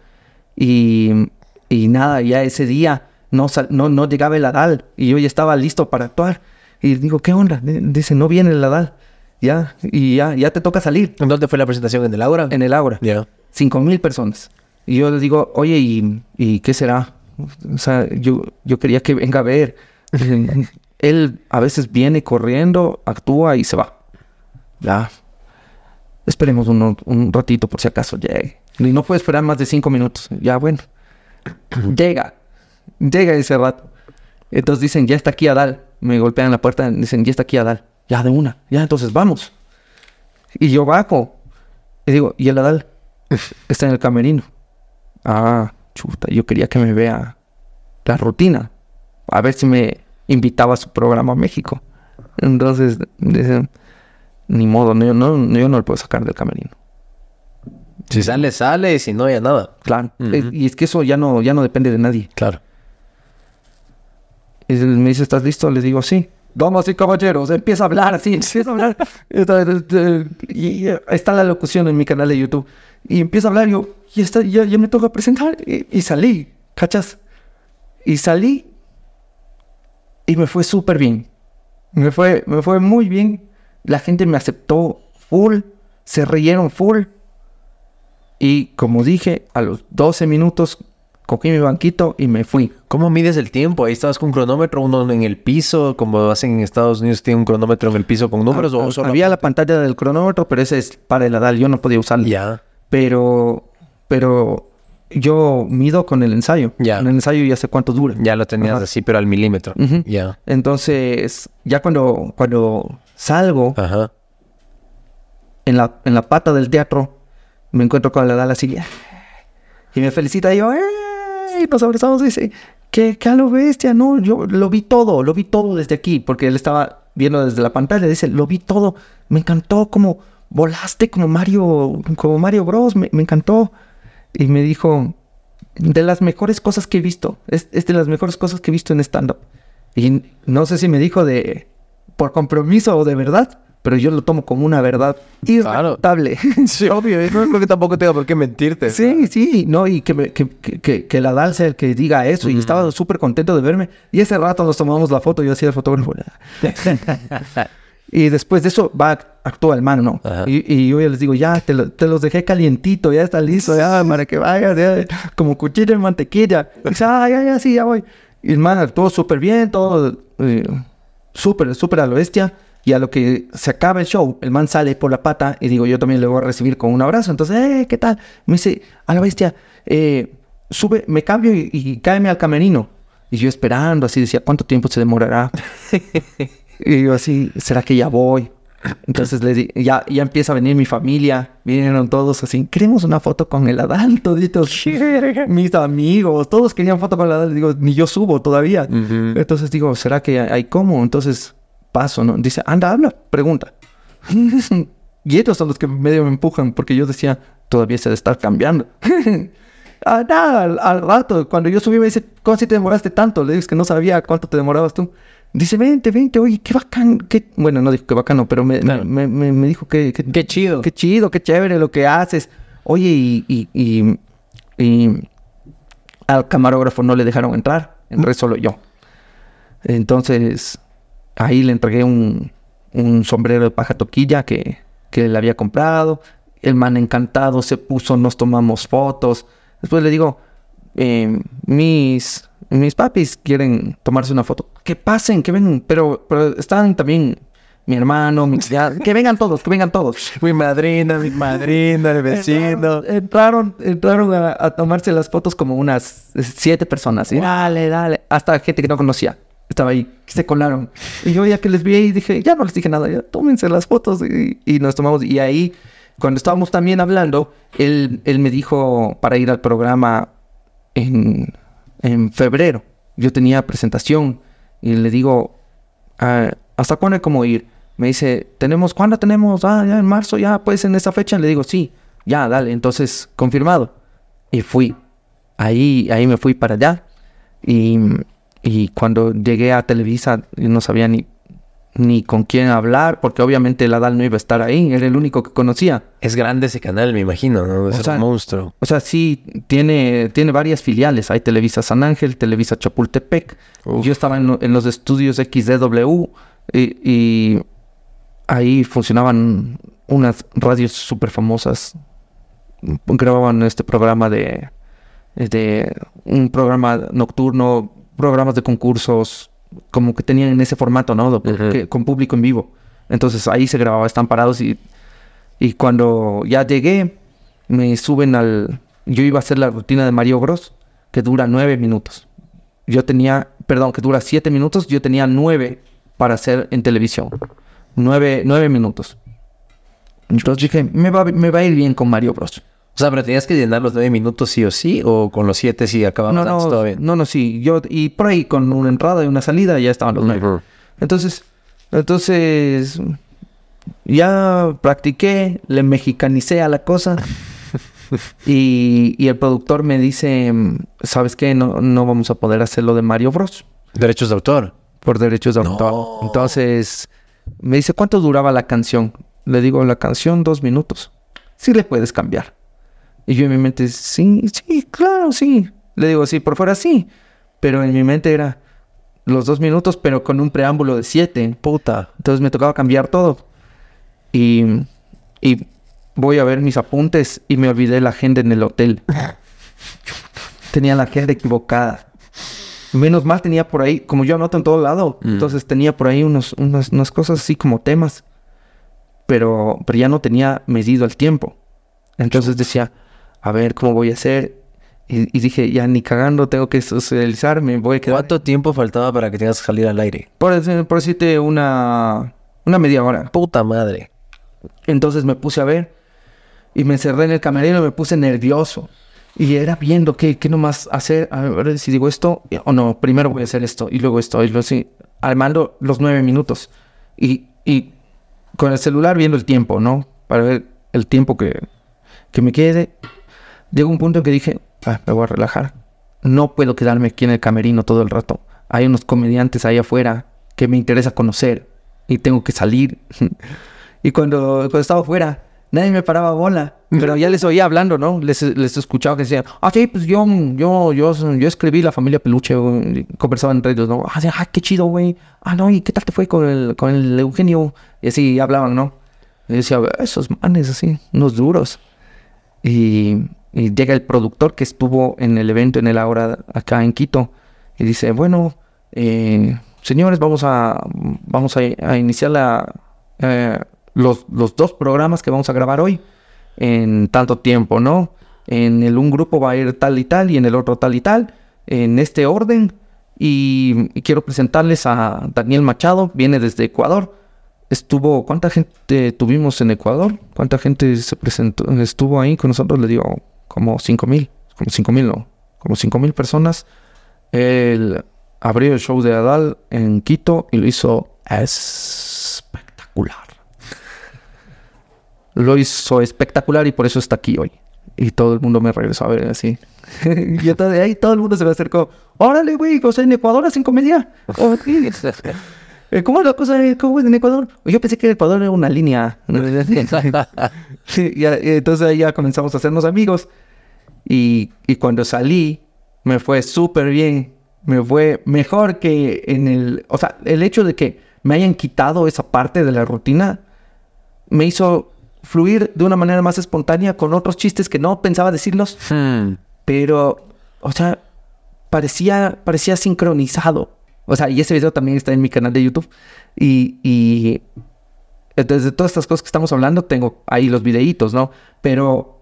Y, y nada, ya ese día no, no, no llegaba el Adal y yo ya estaba listo para actuar. Y digo, ¿qué onda? Dice, no viene el Adal. Ya, y ya, ya te toca salir ¿En dónde fue la presentación? ¿En el Aura? en el Aura. Ya. Cinco mil personas. Y yo le digo, oye, ¿y, y qué será? O sea, yo, yo quería que venga a ver. [LAUGHS] Él a veces viene corriendo, actúa y se va. Ya. Esperemos un, un ratito por si acaso llegue. Y no puede esperar más de cinco minutos. Ya, bueno. [CLEARS THROAT] Llega. Llega ese rato. Entonces dicen, ya está aquí Adal. Me golpean la puerta, dicen, ya está aquí Adal. Ya de una. Ya, entonces vamos. Y yo bajo. Y digo, ¿y el Adal? Está en el camerino. Ah, chuta, yo quería que me vea la rutina. A ver si me invitaba a su programa a México. Entonces, dicen, ni modo, no, yo no, yo no lo puedo sacar del camerino. Si sale, sale. Y si no, ya nada. Claro. Y es que eso ya no, ya no depende de nadie. Claro. Y me dice, ¿estás listo? Le digo, sí. Damas y caballeros, empieza a hablar así, empieza a hablar. [LAUGHS] Eh, y está la locución en mi canal de YouTube. Y empieza a hablar, yo, y está, ya, ya me toca presentar. Y, y salí, ¿cachas? Y salí y me fue súper bien. Me fue, me fue muy bien. La gente me aceptó full, se rieron full. Y como dije, a los 12 minutos cogí mi banquito y me fui. ¿Cómo mides el tiempo? Ahí estabas con un cronómetro, uno en el piso, como hacen en Estados Unidos, tiene un cronómetro en el piso con números Ah, o ah, solo Había la pantalla del cronómetro, pero ese es para el Adal, yo no podía usarlo. Ya. Pero, pero yo mido con el ensayo. Ya. Con el ensayo ya sé cuánto dura. Ya lo tenías Ajá. así, pero al milímetro. Ya. Entonces, ya cuando, cuando salgo Ajá. en, la, en la pata del teatro, me encuentro con el Adal así. Y me felicita y yo, ¡eh! Nos abrazamos dice, ¿qué, qué a lo bestia? No, yo lo vi todo, lo vi todo desde aquí, porque él estaba viendo desde la pantalla, dice, lo vi todo, me encantó como volaste como Mario, como Mario Bros, me, me encantó. Y me dijo, de las mejores cosas que he visto, es de las mejores cosas que he visto en stand-up. Y no sé si me dijo de por compromiso o de verdad, pero yo lo tomo como una verdad irrefutable. [LAUGHS] Sí, obvio. No creo que tampoco tenga por qué mentirte. Sí, sí, no, y que, me- que, que, que, la que diga eso, y estaba súper contento de verme. Y ese rato nos tomamos la foto, yo hacía el fotógrafo. [LAUGHS] y después de eso va, actúa el man, ¿no? Y, y yo ya les digo, ya, te, lo- te los dejé calientito, ya está listo, ya, [LAUGHS] para que vayas, ya, como cuchillo en mantequilla. Y dice, ah, ya, ya, sí, ya voy. Y el man actuó súper bien, todo eh, súper, súper a lo bestia. Y a lo que se acaba el show, el man sale por la pata y digo, yo también le voy a recibir con un abrazo. Entonces, eh, ¿qué tal? Me dice, a la bestia, eh, sube, me cambio y, y cáeme al camerino. Y yo esperando, así decía, ¿cuánto tiempo se demorará? [LAUGHS] y yo así, ¿será que ya voy? Entonces le di, ya, ya empieza a venir mi familia, vinieron todos así, queremos una foto con el Adán, [LAUGHS] toditos, [LAUGHS] mis amigos, todos querían foto con el Adán, digo, ni yo subo todavía. Ujú. Entonces digo, ¿será que hay cómo? Entonces paso, ¿no? Dice, anda, habla, pregunta. [LAUGHS] y ellos son los que medio me empujan porque yo decía, todavía se debe estar cambiando. [LAUGHS] ah, nada, al, al rato, cuando yo subí me dice, ¿cómo si te demoraste tanto? Le digo, es que no sabía cuánto te demorabas tú. Dice, vente, vente, oye, qué bacán, qué... Bueno, no dijo que bacano, pero me, Claro. me, me- me dijo que, que, Qué chido. Qué chido, qué chévere lo que haces. Oye, y, y, y, y al camarógrafo no le dejaron entrar, entré solo yo. Entonces, ahí le entregué un, un sombrero de paja toquilla que, que le había comprado. El man encantado se puso, nos tomamos fotos. Después le digo, eh, mis, mis papis quieren tomarse una foto. Que pasen, que vengan, pero, pero están también mi hermano, mi, ya, que vengan todos, que vengan todos. [LAUGHS] Mi madrina, mi madrina, el vecino. Entraron, entraron, entraron a, a tomarse las fotos como unas siete personas. Dale, dale. Hasta gente que no conocía. Estaba ahí, se colaron. Y yo ya que les vi ahí dije, ya no les dije nada, ya tómense las fotos. Y, y nos tomamos. Y ahí, cuando estábamos también hablando, él, él me dijo para ir al programa en, en febrero. Yo tenía presentación. Y le digo, "Ah, ¿hasta cuándo hay como ir? Me dice, ¿tenemos cuándo tenemos? Ah, ya en marzo, ya, pues en esa fecha. Le digo, sí, ya, dale. Entonces, confirmado. Y fui. Ahí, ahí me fui para allá. Y, y cuando llegué a Televisa, yo no sabía ni, ni con quién hablar, porque obviamente el Adal no iba a estar ahí, era el único que conocía. Es grande ese canal, me imagino, ¿no? Es O sea, un monstruo. O sea, sí, tiene, tiene varias filiales. Hay Televisa San Ángel, Televisa Chapultepec. Uf. Yo estaba en los estudios XDW y, y ahí funcionaban unas radios súper famosas. Grababan este programa de, de un programa nocturno, programas de concursos, como que tenían en ese formato, ¿no? Que- con público en vivo. Entonces ahí se grababa, están parados y, y cuando ya llegué, me suben al... Yo iba a hacer la rutina de Mario Bros, que dura nueve minutos. Yo tenía, perdón, que dura siete minutos, yo tenía nueve para hacer en televisión. Nueve, nueve minutos. Entonces dije, me va, me va a ir bien con Mario Bros. O sea, pero tenías que llenar los nueve minutos sí o sí, o con los siete sí acabamos No, no, todo bien. no, no, sí. Yo, y por ahí con una entrada y una salida ya estaban los nueve. Entonces, entonces ya practiqué, le mexicanicé a la cosa. [LAUGHS] y, y el productor me dice, ¿sabes qué? No, no vamos a poder hacer lo de Mario Bros. Derechos de autor. por derechos de autor. Entonces, me dice, ¿cuánto duraba la canción? Le digo, la canción dos minutos. Sí le puedes cambiar. Y yo en mi mente, sí, sí, claro, sí. Le digo, sí, por fuera sí. Pero en mi mente era los dos minutos, pero con un preámbulo de siete. Puta. Entonces me tocaba cambiar todo. Y, y voy a ver mis apuntes y me olvidé la agenda en el hotel. [LAUGHS] tenía la agenda equivocada. Menos mal tenía por ahí, como yo anoto en todo lado, Mm. entonces tenía por ahí unos, unas, unas cosas así como temas. Pero, pero ya no tenía medido el tiempo. Entonces decía, a ver cómo voy a hacer. Y, y dije, ya ni cagando tengo que socializarme, voy a quedar. ¿Cuánto tiempo faltaba para que tengas que salir al aire? Por, por decirte una, una media hora. Puta madre. Entonces me puse a ver y me encerré en el camerino y me puse nervioso. Y era viendo qué, qué nomás hacer. A ver si digo esto o no. Primero voy a hacer esto y luego esto. Y luego así, armando los nueve minutos. Y, y con el celular viendo el tiempo, ¿no? Para ver el tiempo que, que me quede. Llegó un punto en que dije, "Ah, me voy a relajar. No puedo quedarme aquí en el camerino todo el rato. Hay unos comediantes ahí afuera que me interesa conocer y tengo que salir. [LAUGHS] y cuando, cuando estaba afuera, nadie me paraba bola. Pero ya les oía hablando, ¿no? Les, les escuchaba que decían, ah, sí, pues yo, yo, yo, yo escribí La Familia Peluche, güey", y conversaban entre ellos, ¿no? Ah, sí, ah, qué chido, güey. Ah, no, ¿y qué tal te fue con el, con el Eugenio? Y así hablaban, ¿no? Y decía, esos manes así, unos duros. Y, y llega el productor que estuvo en el evento en el Aura acá en Quito y dice, bueno, eh, señores, vamos a, vamos a iniciar la, eh, los, los dos programas que vamos a grabar hoy en tanto tiempo, ¿no? En el un grupo va a ir tal y tal y en el otro tal y tal, en este orden. Y, y quiero presentarles a Daniel Machado, viene desde Ecuador. Estuvo, ¿cuánta gente tuvimos en Ecuador? ¿Cuánta gente se presentó, estuvo ahí con nosotros? Le digo, como cinco mil, como cinco mil, no, como cinco mil personas. Él abrió el show de Adal en Quito y lo hizo espectacular. Lo hizo espectacular y por eso está aquí hoy. Y todo el mundo me regresó a ver así. [LAUGHS] y entonces ahí todo el mundo se me acercó. Órale, güey, o sea, en Ecuador hacen comedia. [LAUGHS] Eh, ¿Cómo es la cosa? ¿Cómo es en Ecuador? Yo pensé que Ecuador era una línea. [LAUGHS] Sí, ya, entonces ahí ya comenzamos a hacernos amigos. Y, y cuando salí, me fue súper bien. Me fue mejor que en el... O sea, el hecho de que me hayan quitado esa parte de la rutina me hizo fluir de una manera más espontánea con otros chistes que no pensaba decirlos. Hmm. Pero, o sea, parecía, parecía sincronizado. O sea, y ese video también está en mi canal de YouTube. Y, y entonces de todas estas cosas que estamos hablando, tengo ahí los videitos, ¿no? Pero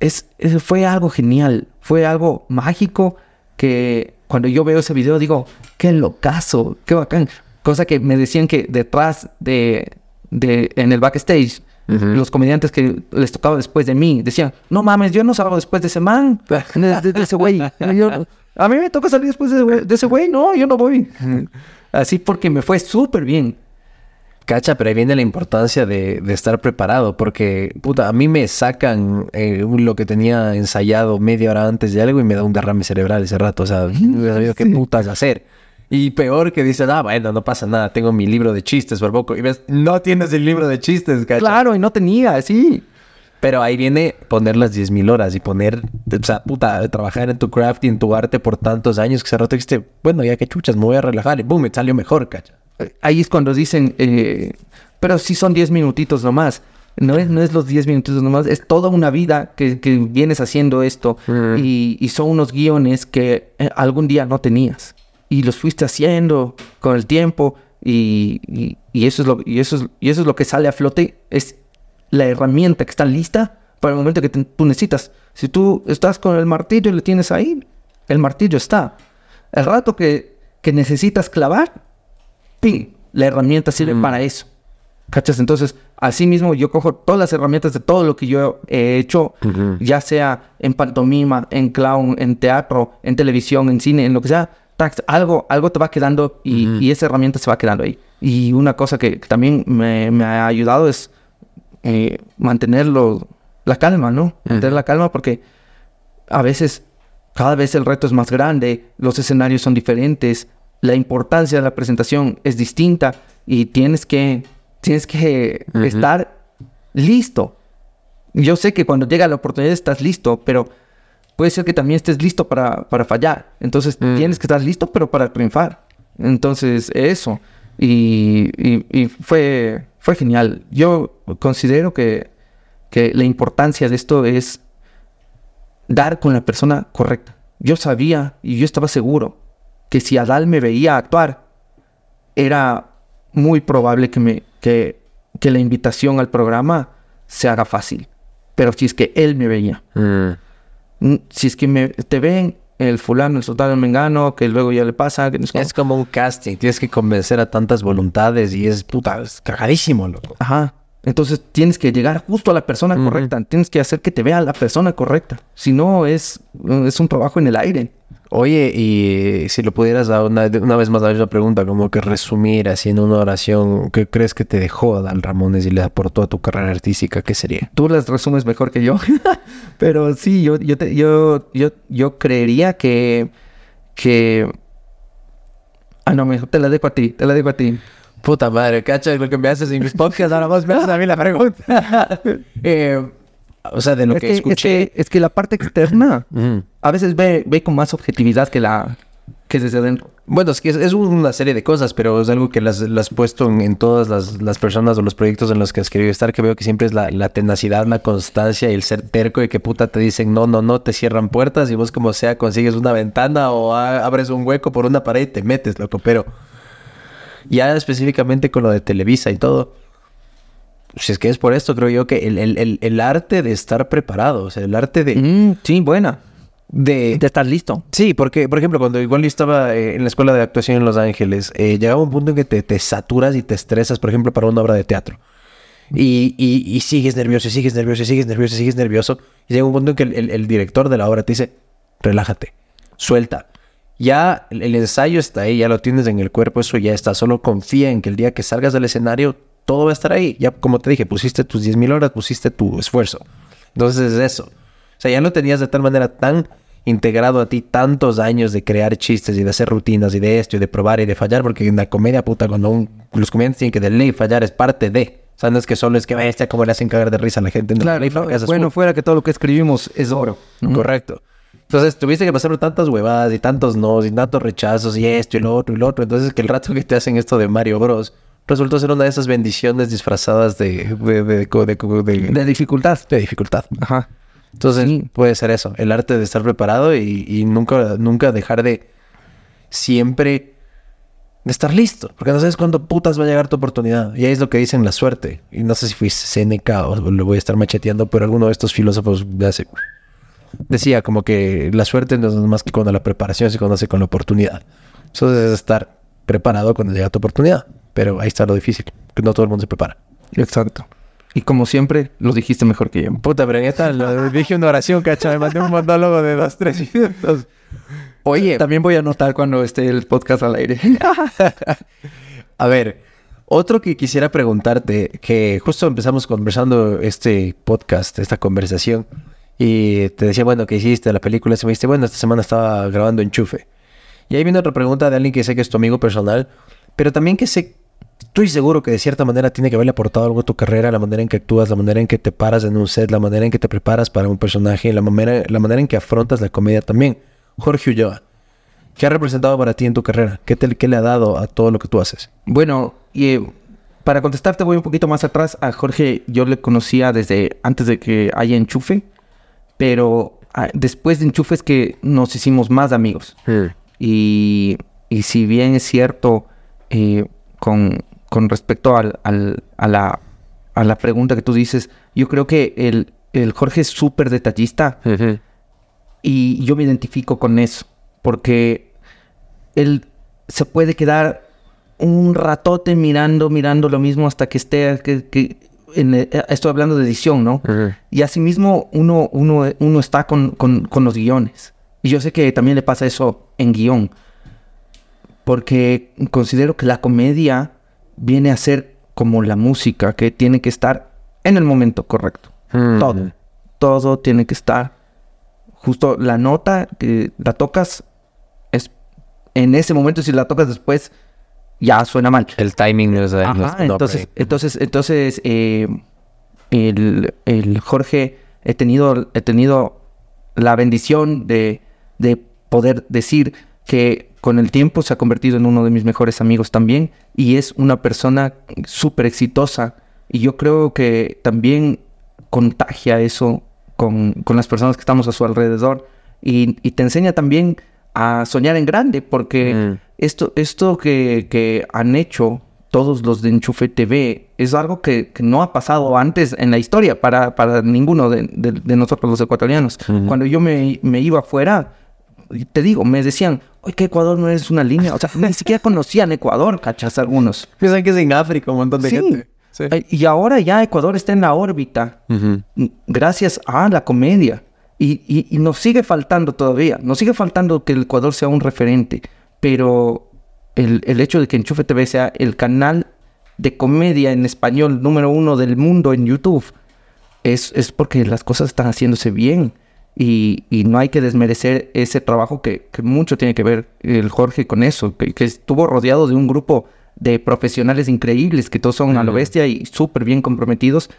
es, es- fue algo genial, fue algo mágico que cuando yo veo ese video digo, qué locazo, qué bacán. Cosa que me decían que detrás de, de en el backstage, los comediantes que les tocaba después de mí decían, no mames, yo no salgo después de ese man, [LAUGHS] de, ese güey. Yo- a mí me toca salir después de, ese güey- de ese güey, no, yo no voy. [LAUGHS] Así porque me fue súper bien. Cacha, pero ahí viene la importancia de, de estar preparado, porque, puta, a mí me sacan eh, lo que tenía ensayado media hora antes de algo y me da un derrame cerebral ese rato, o sea, [LAUGHS] no he sabido qué putas hacer. Y peor que dices, ah, bueno, no pasa nada, tengo mi libro de chistes, barboco. Y ves, no tienes el libro de chistes, ¿cachai? Claro, y no tenía, sí. Pero ahí viene poner las 10.000 horas y poner, o sea, puta, trabajar en tu craft y en tu arte por tantos años que se rato dijiste, bueno, ya que chuchas, me voy a relajar y boom, me salió mejor, cacha. Ahí es cuando dicen, eh, pero sí son 10 minutitos nomás. No es, no es los 10 minutitos nomás, es toda una vida que, que vienes haciendo esto Mm. y, y son unos guiones que eh, algún día no tenías y los fuiste haciendo con el tiempo y, y- y eso es lo, y, eso es, y eso es lo que sale a flote, es la herramienta que está lista para el momento que te- tú necesitas. Si tú estás con el martillo y le tienes ahí, el martillo está. El rato que, que necesitas clavar, ¡ping! La herramienta sirve para eso. ¿Cachas? Entonces, así mismo yo cojo todas las herramientas de todo lo que yo he hecho, ya sea en pantomima, en clown, en teatro, en televisión, en cine, en lo que sea, tac, algo, algo te va quedando y, y esa herramienta se va quedando ahí. Y una cosa que, que también me, me ha ayudado es eh, mantenerlo, la calma, ¿no? Mantener la calma porque a veces, cada vez el reto es más grande, los escenarios son diferentes, la importancia de la presentación es distinta y tienes que, tienes que estar listo. Yo sé que cuando llega la oportunidad estás listo, pero puede ser que también estés listo para, para fallar. Entonces tienes que estar listo, pero para triunfar. Entonces, eso. Y, y- y fue, fue genial. Yo considero que, que la importancia de esto es dar con la persona correcta. Yo sabía y yo estaba seguro que si Adal me veía actuar, era muy probable que, me, que, que la invitación al programa se haga fácil. Pero si es que él me veía, Mm, si es que me, te ven el fulano, el soldado, el mengano, que luego ya le pasa, que no. Es como un casting, tienes que convencer a tantas voluntades y es puta, es cagadísimo, loco. Ajá. Entonces tienes que llegar justo a la persona correcta. Tienes que hacer que te vea la persona correcta. Si no, es, es un trabajo en el aire. Oye, y si lo pudieras dar una, una vez más a la pregunta, como que resumir haciendo una oración, ¿qué crees que te dejó Adal Ramones y le aportó a tu carrera artística? ¿Qué sería? Tú las resumes mejor que yo. [LAUGHS] Pero sí, yo, yo, te- yo, yo, yo creería que, que... Ah, no, mejor te la dejo a ti, te la dejo a ti. Puta madre, cacha lo que me haces en mis podcasts, ahora vos me haces a mí la pregunta. [LAUGHS] Eh, o sea, de lo Es que, que, es, escuché. que, es que la parte externa [CLEARS THROAT] a veces ve, ve con más objetividad que la que desde adentro. Bueno, es que es, es una serie de cosas, pero es algo que las, las has puesto en, en todas las, las personas o los proyectos en los que has querido estar, que veo que siempre es la, la tenacidad, la constancia y el ser terco y que puta te dicen no, no, no, te cierran puertas y vos como sea consigues una ventana o a- abres un hueco por una pared y te metes, loco, pero ya específicamente con lo de Televisa y todo, si es que es por esto, creo yo que el, el, el, el arte de estar preparado, o sea, el arte de... Mm, sí, buena. de De estar listo. Sí, porque, por ejemplo, cuando igual yo estaba eh, en la escuela de actuación en Los Ángeles, eh, llegaba un punto en que te, te saturas y te estresas, por ejemplo, para una obra de teatro. Y, y, y sigues nervioso, y sigues nervioso, y sigues nervioso, y sigues nervioso. Y llega un punto en que el, el- el director de la obra te dice, relájate, suelta. Ya el, el ensayo está ahí, ya lo tienes en el cuerpo, eso ya está. Solo confía en que el día que salgas del escenario, todo va a estar ahí. Ya, como te dije, pusiste tus 10.000 horas, pusiste tu esfuerzo. Entonces es eso. O sea, ya lo tenías de tal manera tan integrado a ti tantos años de crear chistes y de hacer rutinas y de esto y de probar y de fallar, porque en la comedia, puta, cuando un- los comediantes tienen que de ley fallar, es parte de. O sea, no es que solo es que bestia como le hacen cagar de risa a la gente. No, Claro, ley no, bueno, fuera que todo lo que escribimos es oro. ¿no? Correcto. Entonces tuviste que pasar por tantas huevadas y tantos no y tantos rechazos y esto y lo otro y lo otro. Entonces que el rato que te hacen esto de Mario Bros. Resultó ser una de esas bendiciones disfrazadas de, de, de, de- dificultad. de dificultad. Ajá. Entonces Sí. puede ser eso, el arte de estar preparado y, y nunca, nunca dejar de siempre de estar listo, porque no sabes cuándo putas va a llegar tu oportunidad. Y ahí es lo que dicen la suerte. Y no sé si fui Seneca o lo voy a estar macheteando, pero alguno de estos filósofos hace- decía como que la suerte no es más que cuando la preparación se conoce con la oportunidad. Entonces es estar preparado cuando llega tu oportunidad. Pero ahí está lo difícil, que no todo el mundo se prepara. Exacto. Y como siempre, lo dijiste mejor que yo. Puta, pero esta lo- dije una oración, cacha. Me mandé un monólogo de dos, tres minutos. Oye, También voy a anotar cuando esté el podcast al aire. [LAUGHS] a ver, otro que quisiera preguntarte, que justo empezamos conversando este podcast, esta conversación, y te decía, bueno, ¿qué hiciste la película? Se me dijiste, bueno, esta semana estaba grabando Enchufe. Y ahí viene otra pregunta de alguien que sé que es tu amigo personal, pero también que sé, estoy seguro que de cierta manera tiene que haberle aportado algo a tu carrera, la manera en que actúas, la manera en que te paras en un set, la manera en que te preparas para un personaje, la manera, la manera en que afrontas la comedia también. Jorge Ulloa, ¿qué ha representado para ti en tu carrera? ¿Qué, te, qué le ha dado a todo lo que tú haces? Bueno, y eh, para contestarte voy un poquito más atrás. A Jorge yo le conocía desde antes de que haya enchufe, pero ah, después de enchufe es que nos hicimos más amigos. Y, y si bien es cierto, eh, con, con respecto al, al- a, la, a la pregunta que tú dices, yo creo que el, el Jorge es súper detallista y yo me identifico con eso, porque él se puede quedar un ratote mirando, mirando lo mismo hasta que esté, que, que- en, eh, estoy hablando de edición, ¿no? Y asimismo uno, uno, uno está con, con- con los guiones. Y yo sé que también le pasa eso en guion, porque considero que la comedia viene a ser como la música, que tiene que estar en el momento correcto. Todo. Todo tiene que estar justo la nota que la tocas es en ese momento si la tocas después ya suena mal. El timing no es... Ajá, no es- entonces, entonces, entonces, eh, el, el Jorge, he tenido, he tenido la bendición de, de poder decir que con el tiempo se ha convertido en uno de mis mejores amigos también y es una persona súper exitosa y yo creo que también contagia eso con, con las personas que estamos a su alrededor y, y te enseña también a soñar en grande porque Mm. esto, esto que, que han hecho todos los de Enchufe TV es algo que, que no ha pasado antes en la historia para, para ninguno de, de- de nosotros los ecuatorianos. Cuando yo me, me iba afuera, te digo, me decían, oye, que Ecuador no es una línea. O sea, ni siquiera conocían Ecuador, cachas algunos. Piensan que es en África un montón de Sí. gente. Sí. Y ahora ya Ecuador está en la órbita gracias a la comedia. Y, y- y nos sigue faltando todavía, nos sigue faltando que el Ecuador sea un referente, pero el, el hecho de que Enchufe TV sea el canal de comedia en español número uno del mundo en YouTube es, es porque las cosas están haciéndose bien y, y no hay que desmerecer ese trabajo que, que mucho tiene que ver el Jorge con eso, que, que estuvo rodeado de un grupo de profesionales increíbles que todos son a lo bestia y súper bien comprometidos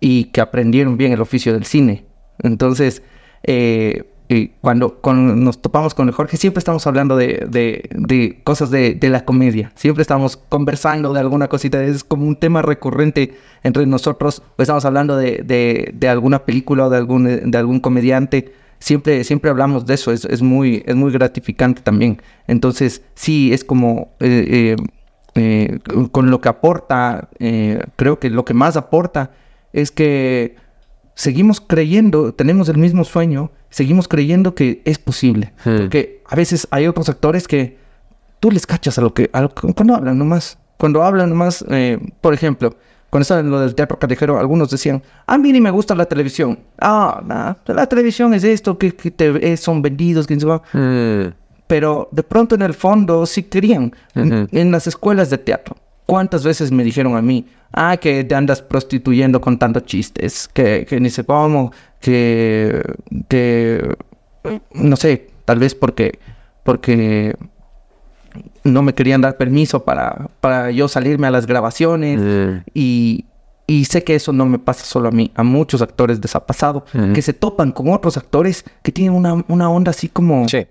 y que aprendieron bien el oficio del cine. Entonces, eh, y cuando, nos topamos con el Jorge, siempre estamos hablando de, de- de cosas de, de la comedia. Siempre estamos conversando de alguna cosita. Es como un tema recurrente entre nosotros. O estamos hablando de, alguna película o de algún, de algún comediante. Siempre, siempre hablamos de eso. Es, es muy, es muy gratificante también. Entonces, sí, es como... eh, eh, eh, con lo que aporta, eh, creo que lo que más aporta es que seguimos creyendo, tenemos el mismo sueño, seguimos creyendo que es posible. Hmm. Porque a veces hay otros actores que tú les cachas a lo que, a lo que- cuando hablan nomás, cuando hablan nomás, eh, por ejemplo, cuando estaba en lo del teatro callejero, algunos decían, a mí ni me gusta la televisión. Ah, nah, la televisión es esto, que, que te- eh, son vendidos, que se va Mm. pero de pronto en el fondo sí querían. En-. En las escuelas de teatro, ¿cuántas veces me dijeron a mí, ah, que te andas prostituyendo con tantos chistes, que, que ni sé cómo, que, que, no sé, tal vez porque, porque no me querían dar permiso para, para yo salirme a las grabaciones Mm. y, y sé que eso no me pasa solo a mí, a muchos actores les ha pasado, Ujú. que se topan con otros actores que tienen una, una onda así como Sí.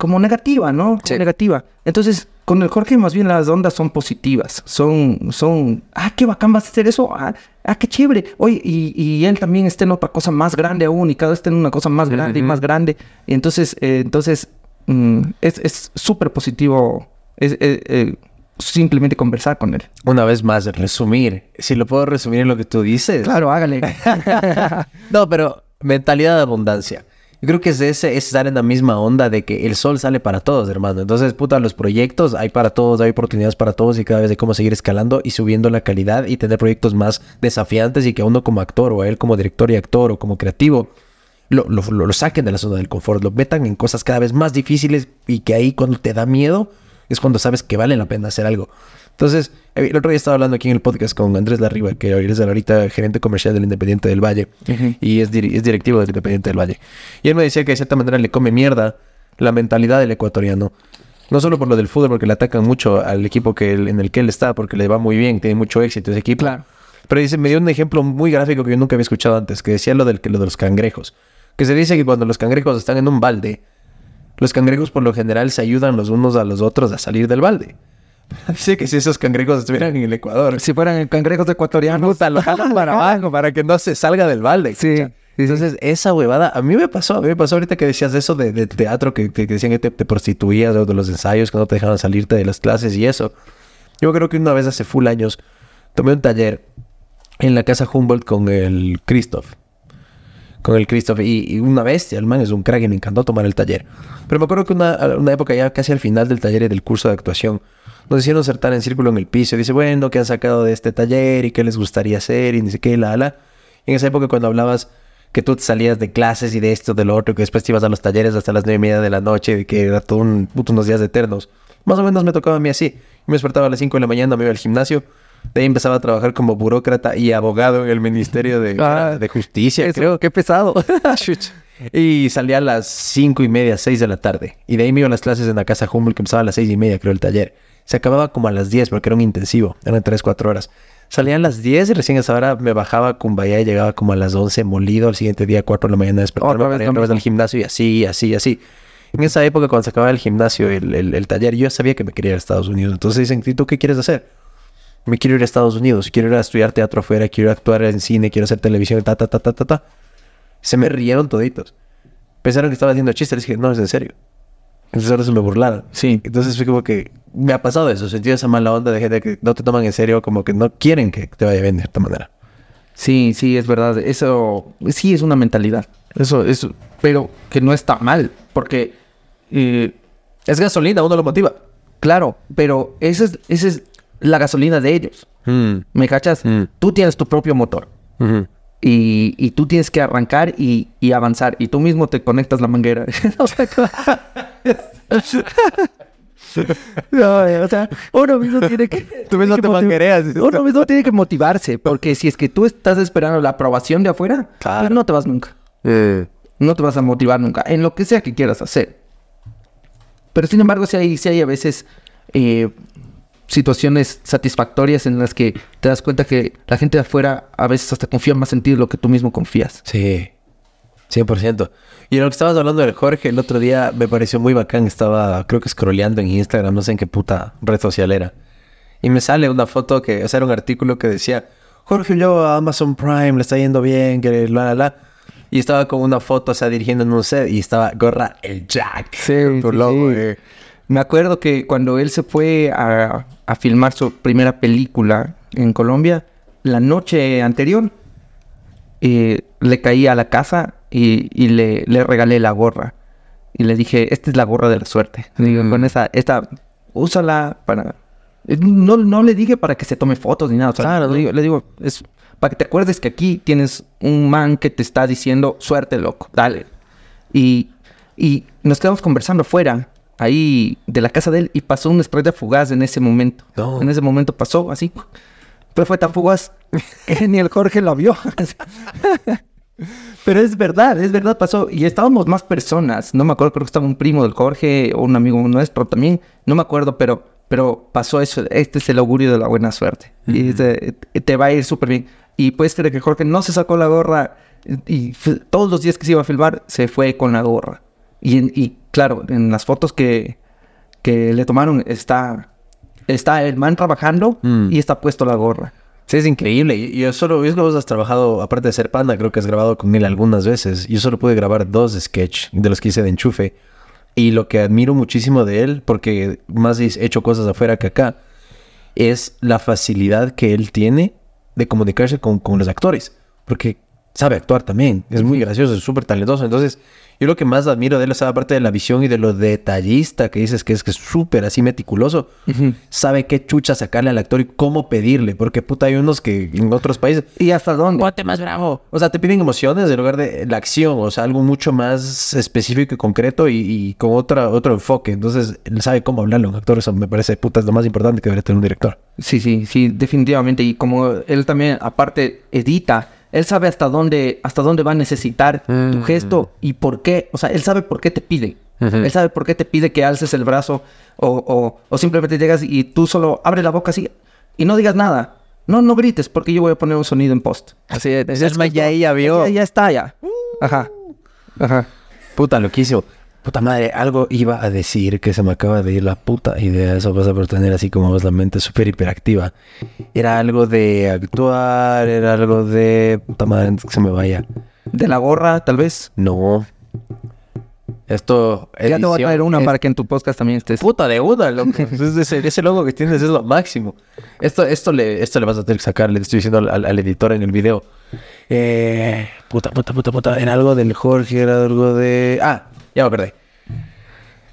Como negativa, ¿no? Como Sí. negativa. Entonces, con el Jorge más bien las ondas son positivas. Son, son, ah, qué bacán vas a hacer eso. Ah, ah, qué chévere. Oye, y, y él también está en otra cosa más grande aún y cada vez está en una cosa más grande y más grande. Y entonces, eh, entonces, mm, es es súper positivo es, eh, eh, simplemente conversar con él. Una vez más, resumir. Si lo puedo resumir en lo que tú dices. Claro, hágale. [LAUGHS] No, pero mentalidad de abundancia. Yo creo que es ese, es estar en la misma onda de que el sol sale para todos, hermano. Entonces, puta, los proyectos hay para todos, hay oportunidades para todos y cada vez hay cómo seguir escalando y subiendo la calidad y tener proyectos más desafiantes y que a uno como actor o a él como director y actor o como creativo lo, lo, lo- saquen de la zona del confort, lo metan en cosas cada vez más difíciles y que ahí cuando te da miedo es cuando sabes que vale la pena hacer algo. Entonces, eh, el otro día estaba hablando aquí en el podcast con Andrés Larriba, que es ahorita gerente comercial del Independiente del Valle y es, es directivo del Independiente del Valle. Y él me decía que de cierta manera le come mierda la mentalidad del ecuatoriano No solo por lo del fútbol, porque le atacan mucho al equipo que él- en el que él está, porque le va muy bien, tiene mucho éxito ese equipo. Claro. Pero dice, me dio un ejemplo muy gráfico que yo nunca había escuchado antes, que decía lo, del, lo de los cangrejos. Que se dice que cuando los cangrejos están en un balde, los cangrejos por lo general se ayudan los unos a los otros a salir del balde. [LAUGHS] Dice que si esos cangrejos estuvieran en el Ecuador, Si fueran cangrejos ecuatorianos, puta, lo jalan para [LAUGHS] abajo para que no se salga del balde. Sí, ¿cachai? Entonces, esa huevada, a mí me pasó, a mí me pasó ahorita que decías eso de, de teatro, que, que decían que te, te prostituías, de, de los ensayos, que no te dejaban salirte de las clases y eso. Yo creo que una vez hace full años tomé un taller en la casa Humboldt con el Christoph. Con el Christoph. Y, una bestia, el man es un crack y me encantó tomar el taller. Pero me acuerdo que una, una época ya casi al final del taller y del curso de actuación, nos hicieron sentar en círculo en el piso. Y dice, bueno, ¿qué han sacado de este taller? ¿Y qué les gustaría hacer? Y sé qué, la, la. Y en esa época cuando hablabas que tú salías de clases y de esto, de lo otro, que después te ibas a los talleres hasta las nueve y media de la noche, y que era todo un, unos días eternos. Más o menos me tocaba a mí así. Me despertaba a las 5 de la mañana, me iba al gimnasio. De ahí empezaba a trabajar como burócrata y abogado en el Ministerio de, Ah, de Justicia, Eso, creo. qué pesado. [LAUGHS] Y salía a las cinco y media, seis de la tarde. Y de ahí me iba a las clases en la casa Humboldt, que empezaba a las seis y media, creo, el taller. Se acababa como a las 10 porque era un intensivo. Eran 3, 4 horas. Salía a las 10 y recién a esa hora me bajaba a Cumbaya y llegaba como a las 11 molido. Al siguiente día, 4 de la mañana, despertarme Otra vez otra vez al gimnasio y así, así, así. En esa época, cuando se acababa el gimnasio, el, el- el taller, yo ya sabía que me quería ir a Estados Unidos. Entonces dicen, ¿y tú qué quieres hacer? Me quiero ir a Estados Unidos, quiero ir a estudiar teatro afuera, quiero actuar en cine, quiero hacer televisión, ta, ta, ta, ta, ta, ta. Se me rieron toditos. Pensaron que estaba haciendo chistes, les dije, no, es en serio. Entonces ahora se me burlaron. Sí. Entonces fue como que me ha pasado eso, sentí esa mala onda de gente que no te toman en serio, como que no quieren que te vaya bien de cierta manera. Sí, sí, es verdad. Eso sí es una mentalidad. Eso, eso, pero que no está mal, porque eh, Es gasolina, uno lo motiva. claro, pero esa es, esa es la gasolina de ellos. ¿Me cachas? Mm. Tú tienes tu propio motor y, y tú tienes que arrancar y, y avanzar y tú mismo te conectas la manguera. [LAUGHS] O sea, [LAUGHS] No, o sea, uno mismo tiene que... Tú mismo que te manguereas. Uno mismo tiene que motivarse, porque si es que tú estás esperando la aprobación de afuera, Claro. pues no te vas nunca. Eh, No te vas a motivar nunca, en lo que sea que quieras hacer. Pero sin embargo, si hay, sí hay a veces eh, situaciones satisfactorias en las que te das cuenta que la gente de afuera a veces hasta confía más en ti de lo que tú mismo confías. Sí, 100%. Y en lo que estabas hablando del Jorge, el otro día me pareció muy bacán. Estaba, creo que scrolleando en Instagram, no sé en qué puta red social era. Y me sale una foto que, o sea, era un artículo que decía, Jorge yo a Amazon Prime, le está yendo bien, que la, la, la. Y estaba con una foto, o sea, dirigiendo en un set y estaba gorra el Jack. tu sí, logo, sí. eh. Me acuerdo que cuando él se fue a, a filmar su primera película en Colombia, la noche anterior eh, le caí a la casa y, y le, le regalé la gorra. Y le dije, esta es la gorra de la suerte. Le digo, Mm. con esa, esta, úsala para... eh, No, no le dije para que se tome fotos ni nada. o sea, Claro, le digo, le digo, es para que te acuerdes que aquí tienes un man que te está diciendo, suerte, loco, dale. Y, y nos quedamos conversando afuera, ahí de la casa de él, y pasó una estrella fugaz en ese momento. No. En ese momento pasó así. Pero fue tan fugaz que ni el Jorge lo vio. [LAUGHS] Pero es verdad, es verdad, pasó. Y estábamos más personas. No me acuerdo, creo que estaba un primo del Jorge o un amigo nuestro también. No me acuerdo, pero, pero pasó eso. Este es el augurio de la buena suerte. Y te, te va a ir súper bien. Y puedes creer que Jorge no se sacó la gorra. Y todos los días que se iba a filmar, se fue con la gorra. Y claro, en las fotos que, que le tomaron está, está el man trabajando Mm. y está puesto la gorra. Sí, es increíble. Yo solo, es que vos has trabajado, aparte de ser panda, creo que has grabado con él algunas veces. Yo solo pude grabar dos sketch de los que hice de enchufe. Y lo que admiro muchísimo de él, porque más he hecho cosas afuera que acá, es la facilidad que él tiene de comunicarse con, con los actores. Porque sabe actuar también. Es muy gracioso, es súper talentoso. Entonces, yo lo que más admiro de él es aparte de la visión y de lo detallista que dices que es que es súper así meticuloso. Sabe qué chucha sacarle al actor y cómo pedirle. Porque puta, hay unos que en otros países ¿Y hasta dónde? Ponte más bravo. O sea, te piden emociones en lugar de la acción, o sea, algo mucho más específico y concreto y, y con otra, otro enfoque. Entonces, él sabe cómo hablarle a un actor, eso me parece, puta, es lo más importante que debería tener un director. Sí, sí, sí, definitivamente. Y como él también, aparte, edita, él sabe hasta dónde, hasta dónde va a necesitar tu Mm. gesto y por qué. O sea, él sabe por qué te pide. Él sabe por qué te pide que alces el brazo o, o, o simplemente llegas y tú solo abre la boca así y no digas nada. No, no grites porque yo voy a poner un sonido en post. Así es. Es más, ya ella vio. Ya, ya está, ya. Ajá. Ajá. Puta, loquísimo. Puta madre, algo iba a decir que se me acaba de ir la puta idea. Eso pasa por tener así como vos la mente súper hiperactiva. Era algo de actuar, era algo de... Puta madre, antes que se me vaya. De la gorra, tal vez. No. Esto... Ya te voy a edición, traer una es- para que en tu podcast también estés. Puta de una, loco. [LAUGHS] Ese, ese logo que tienes es lo máximo. Esto, esto, le, esto le vas a tener que sacar, le estoy diciendo al, al- al editor en el video. Eh, puta, puta, puta, puta. Era algo del Jorge, era algo de. Ah, ya me acordé.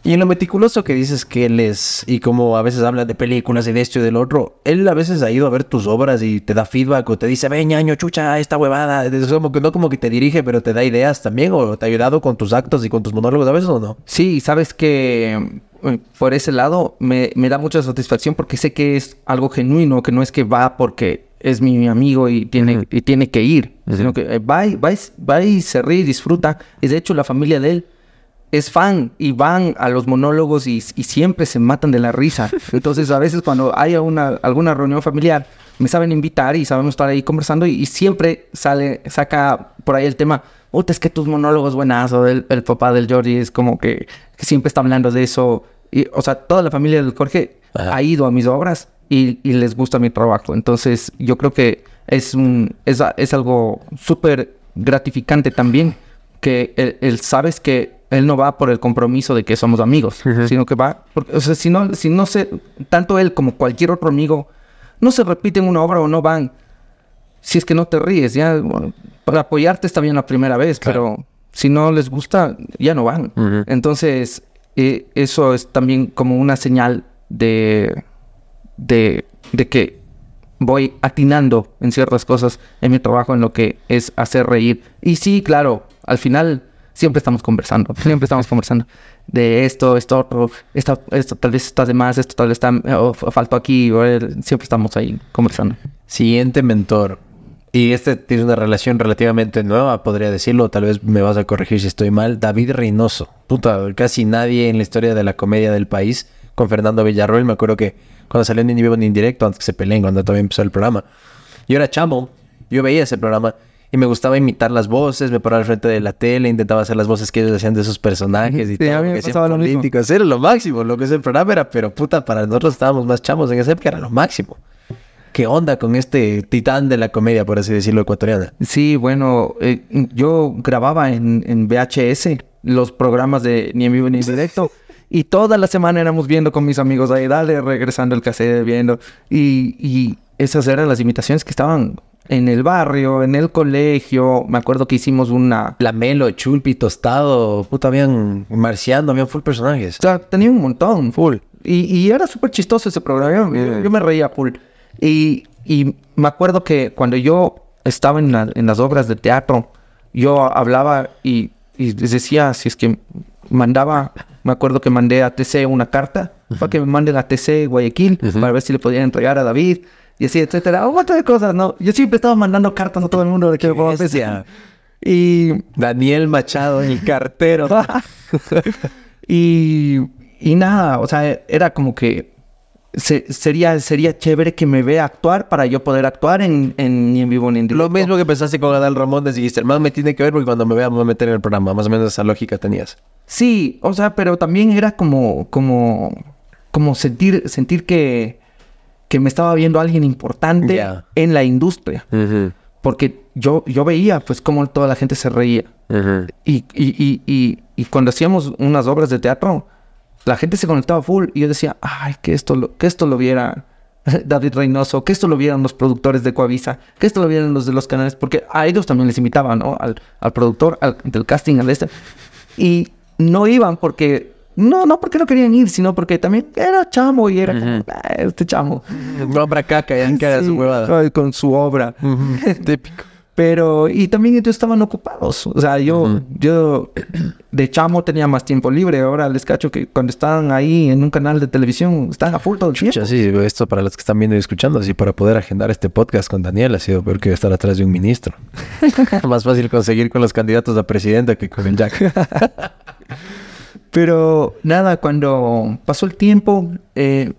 Y en lo meticuloso que dices que él es, y como a veces habla de películas y de esto y del otro, él a veces ha ido a ver tus obras y te da feedback o te dice, ve ñaño, chucha, esta huevada. Es como que no como que te dirige, pero te da ideas también, o te ha ayudado con tus actos y con tus monólogos a veces o no. Sí, sabes que eh, por ese lado me, me da mucha satisfacción porque sé que es algo genuino, que no es que va porque es mi amigo y tiene, y tiene que ir, sino que eh, va, y, va, y, va y se ríe y disfruta. Y de hecho la familia de él es fan y van a los monólogos y, y siempre se matan de la risa. [LAUGHS] Entonces a veces cuando haya una, alguna reunión familiar me saben invitar y sabemos estar ahí conversando y, y siempre sale, saca por ahí el tema, puta, es que tus monólogos buenazo, el, el papá del Jordi es como que, que siempre está hablando de eso. Y, o sea, toda la familia del Jorge Ajá. ha ido a mis obras y, y les gusta mi trabajo. Entonces yo creo que es, un, es, algo súper gratificante también que él, él sabes que él no va por el compromiso de que somos amigos, sino que va, porque, o sea, si no, si no se, tanto él como cualquier otro amigo, no se repiten una obra o no van, si es que no te ríes, ya, bueno, para apoyarte está bien la primera vez, Claro. pero si no les gusta, ya no van. Entonces, eh, eso es también como una señal de, de, de que voy atinando en ciertas cosas en mi trabajo, en lo que es hacer reír. Y sí, claro, al final siempre estamos conversando, [LAUGHS] siempre estamos conversando de esto, esto, otro, esto, esto tal vez está de más, esto tal vez está, o f- faltó aquí, o, eh, siempre estamos ahí conversando. Siguiente mentor. Y este tiene una relación relativamente nueva, podría decirlo. Tal vez me vas a corregir si estoy mal. David Reynoso. Puta, casi nadie en la historia de la comedia del país. Con Fernando Villarroel. Me acuerdo que cuando salió Ni Vivo ni Indirecto, antes que se peleen, cuando todavía empezó el programa. Yo era chamo. Yo veía ese programa. Y me gustaba imitar las voces. Me paraba al frente de la tele. Intentaba hacer las voces que ellos decían de esos personajes. Y Sí, a todo, mí me hacían pasaba lo mismo. políticos. Era lo máximo. Lo que ese programa era. Pero puta, para nosotros estábamos más chamos en esa época. Era lo máximo. ¿Qué onda con este titán de la comedia, por así decirlo, ecuatoriana? Sí, bueno, eh, yo grababa en, en VHS los programas de Ni en vivo ni en directo. [LAUGHS] Y toda la semana éramos viendo con mis amigos ahí, dale, regresando el cassette, viendo. Y, y esas eran las imitaciones que estaban en el barrio, en el colegio. Me acuerdo que hicimos una... Lamelo, Chulpi, Tostado, puta, habían marciano, habían full personajes. O sea, tenía un montón. Full. Y, y era súper chistoso ese programa. Yo, yo me reía full. Y, y me acuerdo que cuando yo estaba en, la- en las obras de teatro, yo hablaba y, y les decía, si es que mandaba, me acuerdo que mandé a TC una carta para que me manden a TC Guayaquil Ujú. para ver si le podían entregar a David y así, etcétera. Un montón de cosas, ¿no? Yo siempre estaba mandando cartas a todo el mundo de que bestia. [LAUGHS] Y Daniel Machado, el cartero. [LAUGHS] y, y nada, o sea, era como que se- sería, sería chévere que me vea actuar para yo poder actuar en, en ni en vivo ni en directo. Lo mismo que pensaste con Adal Ramón, dijiste, el man me tiene que ver porque cuando me vea me voy a meter en el programa. Más o menos esa lógica tenías. Sí, o sea, pero también era como, como, como sentir, sentir que, que me estaba viendo alguien importante en la industria. Porque yo, yo veía, pues, cómo toda la gente se reía. Y, y, y, y, y cuando hacíamos unas obras de teatro, la gente se conectaba full y yo decía, ay, que esto lo, que esto lo viera [LAUGHS] David Reynoso, que esto lo vieran los productores de Coavisa, que esto lo vieran los de los canales, porque a ellos también les invitaban, ¿no? Al, al productor, al, del casting, al este. Y no iban porque, no, no porque no querían ir, sino porque también era chamo y era como, "Ah, este chamo. [LAUGHS] Nombra caca, ya que su huevada. con su obra. [LAUGHS] Típico. Pero, y también ellos estaban ocupados. O sea, yo, Ujú. yo de chamo tenía más tiempo libre. Ahora les cacho que cuando estaban ahí en un canal de televisión, están a full todo el tiempo. Chucha, sí, esto para los que están viendo y escuchando, así para poder agendar este podcast con Daniel ha sido peor que estar atrás de un ministro. [LAUGHS] Más fácil conseguir con los candidatos a presidente que con el Jack. Pero nada, cuando pasó el tiempo, eh,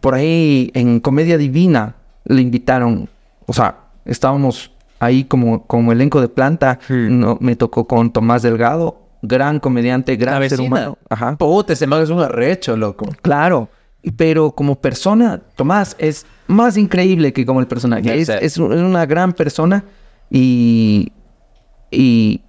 por ahí en Comedia Divina le invitaron, o sea, estábamos ahí como, como elenco de planta, no, me tocó con Tomás Delgado, gran comediante, gran La ser humano. Ajá. Puta, ese man es un arrecho, loco. Claro, pero como persona, Tomás es más increíble que como el personaje. Es, es una gran persona y, y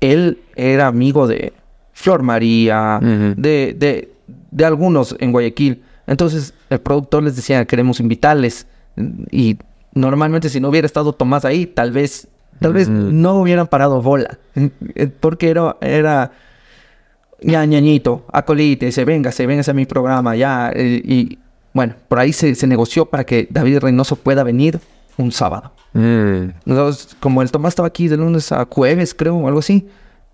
él era amigo de Flor María, de, de, de algunos en Guayaquil. Entonces el productor les decía, queremos invitarles. Y normalmente si no hubiera estado Tomás ahí, tal vez, tal vez no hubieran parado bola. Porque era... era ya ñañito, acolite, se venga, se venga a mi programa, ya. eh, y bueno, por ahí se, se negoció para que David Reynoso pueda venir un sábado. Mm. Entonces, como el Tomás estaba aquí de lunes a jueves, creo, o algo así,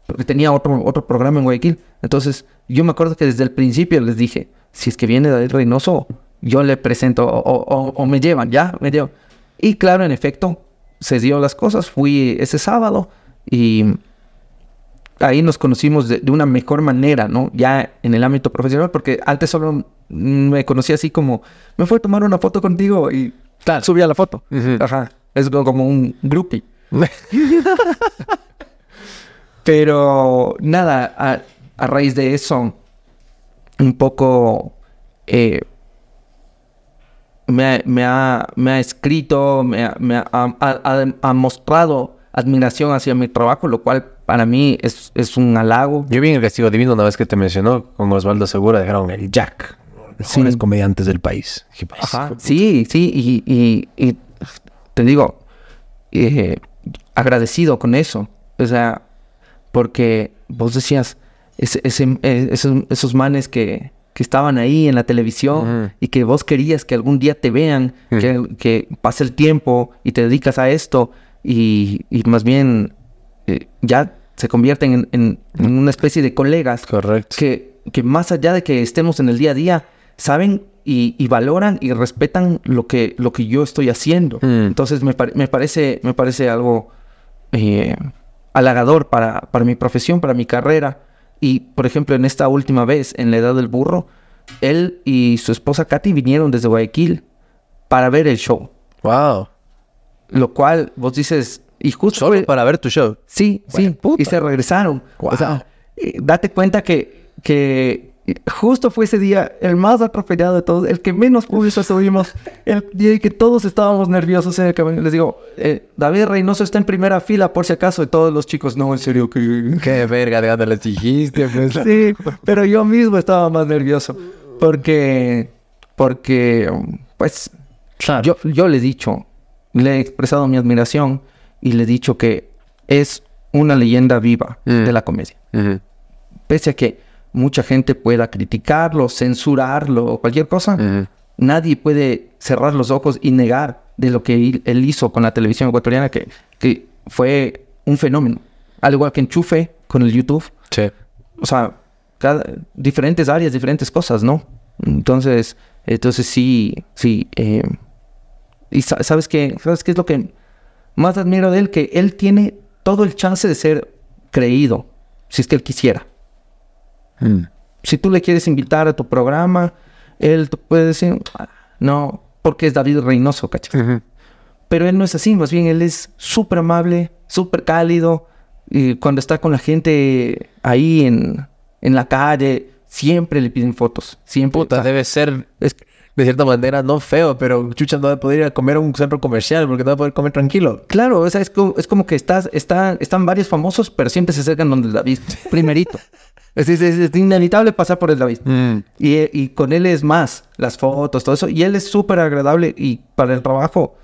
porque tenía otro, otro programa en Guayaquil. Entonces, yo me acuerdo que desde el principio les dije, si es que viene David Reynoso, yo le presento o, o- o me llevan, ya, me llevan. Y claro, en efecto, se dio las cosas. Fui ese sábado y ahí nos conocimos de, de una mejor manera, ¿no? Ya en el ámbito profesional, porque antes solo me conocía así como, me fue a tomar una foto contigo y subía la foto. Ujú. Ajá. Es co- como un groupie. [LAUGHS] Pero nada, a, a raíz de eso, un poco eh, me, ha- me ha, me ha escrito, me, ha, me ha- ha- ha- ha mostrado admiración hacia mi trabajo, lo cual para mí es, es un halago. Yo vi en el Castigo Divino una vez que te mencionó con Osvaldo Segura, dejaron el Jack. Los Sí. mejores comediantes del país. Pues, Ajá, sí, sí, y, y- y te digo, eh, agradecido con eso. O sea, porque vos decías, ese, ese- eh, esos, esos manes que, que estaban ahí en la televisión y que vos querías que algún día te vean, que, que pase el tiempo y te dedicas a esto y, y más bien eh, ya se convierten en, en- en una especie de colegas Correcto. que, que más allá de que estemos en el día a día, saben y, y valoran y respetan lo que, lo que yo estoy haciendo. Mm. Entonces me, pare- me, parece, me parece algo eh, halagador para, para mi profesión, para mi carrera. Y, por ejemplo, en esta última vez, en la edad del burro, él y su esposa Katy vinieron desde Guayaquil para ver el show. Wow. Lo cual vos dices, y justo Solo fue- para ver tu show. Sí, sí. puta. Y se regresaron. O sea, eh, date cuenta que, que justo fue ese día el más atropellado de todos, el que menos público tuvimos, el día en que todos estábamos nerviosos en el camino. Les digo, eh, David Reynoso está en primera fila por si acaso, y todos los chicos, no, en serio. Qué verga, de dónde les dijiste, pues. [LAUGHS] Sí, pero yo mismo estaba más nervioso. Porque, porque, pues, yo, yo le he dicho, le he expresado mi admiración y le he dicho que es una leyenda viva Mm. de la comedia. Pese a que mucha gente pueda criticarlo, censurarlo o cualquier cosa, nadie puede cerrar los ojos y negar de lo que él, hizo con la televisión ecuatoriana, que, que fue un fenómeno. Al igual que Enchufe con el YouTube Sí. o sea, cada, diferentes áreas, diferentes cosas, ¿no? Entonces, entonces sí, sí. eh, y sa- sabes qué, sabes qué es lo que más admiro de él, que él tiene todo el chance de ser creído, si es que él quisiera. Mm. Si tú le quieres invitar a tu programa, él te puede decir, "Ah, no, porque es David Reynoso, ¿cachai? Pero él no es así, más bien él es súper amable, súper cálido. Y cuando está con la gente ahí en, en la calle, siempre le piden fotos. Siempre. Puta, o sea, debe ser es- de cierta manera no feo, pero chucha no va a poder ir a comer a un centro comercial porque no va a poder comer tranquilo. claro, o sea, es, como, es como que estás, está, están varios famosos, pero siempre se acercan donde el David, [LAUGHS] primerito. es, es- es- es inevitable pasar por el David. Y, y con él es más, las fotos, todo eso. Y él es súper agradable y para el trabajo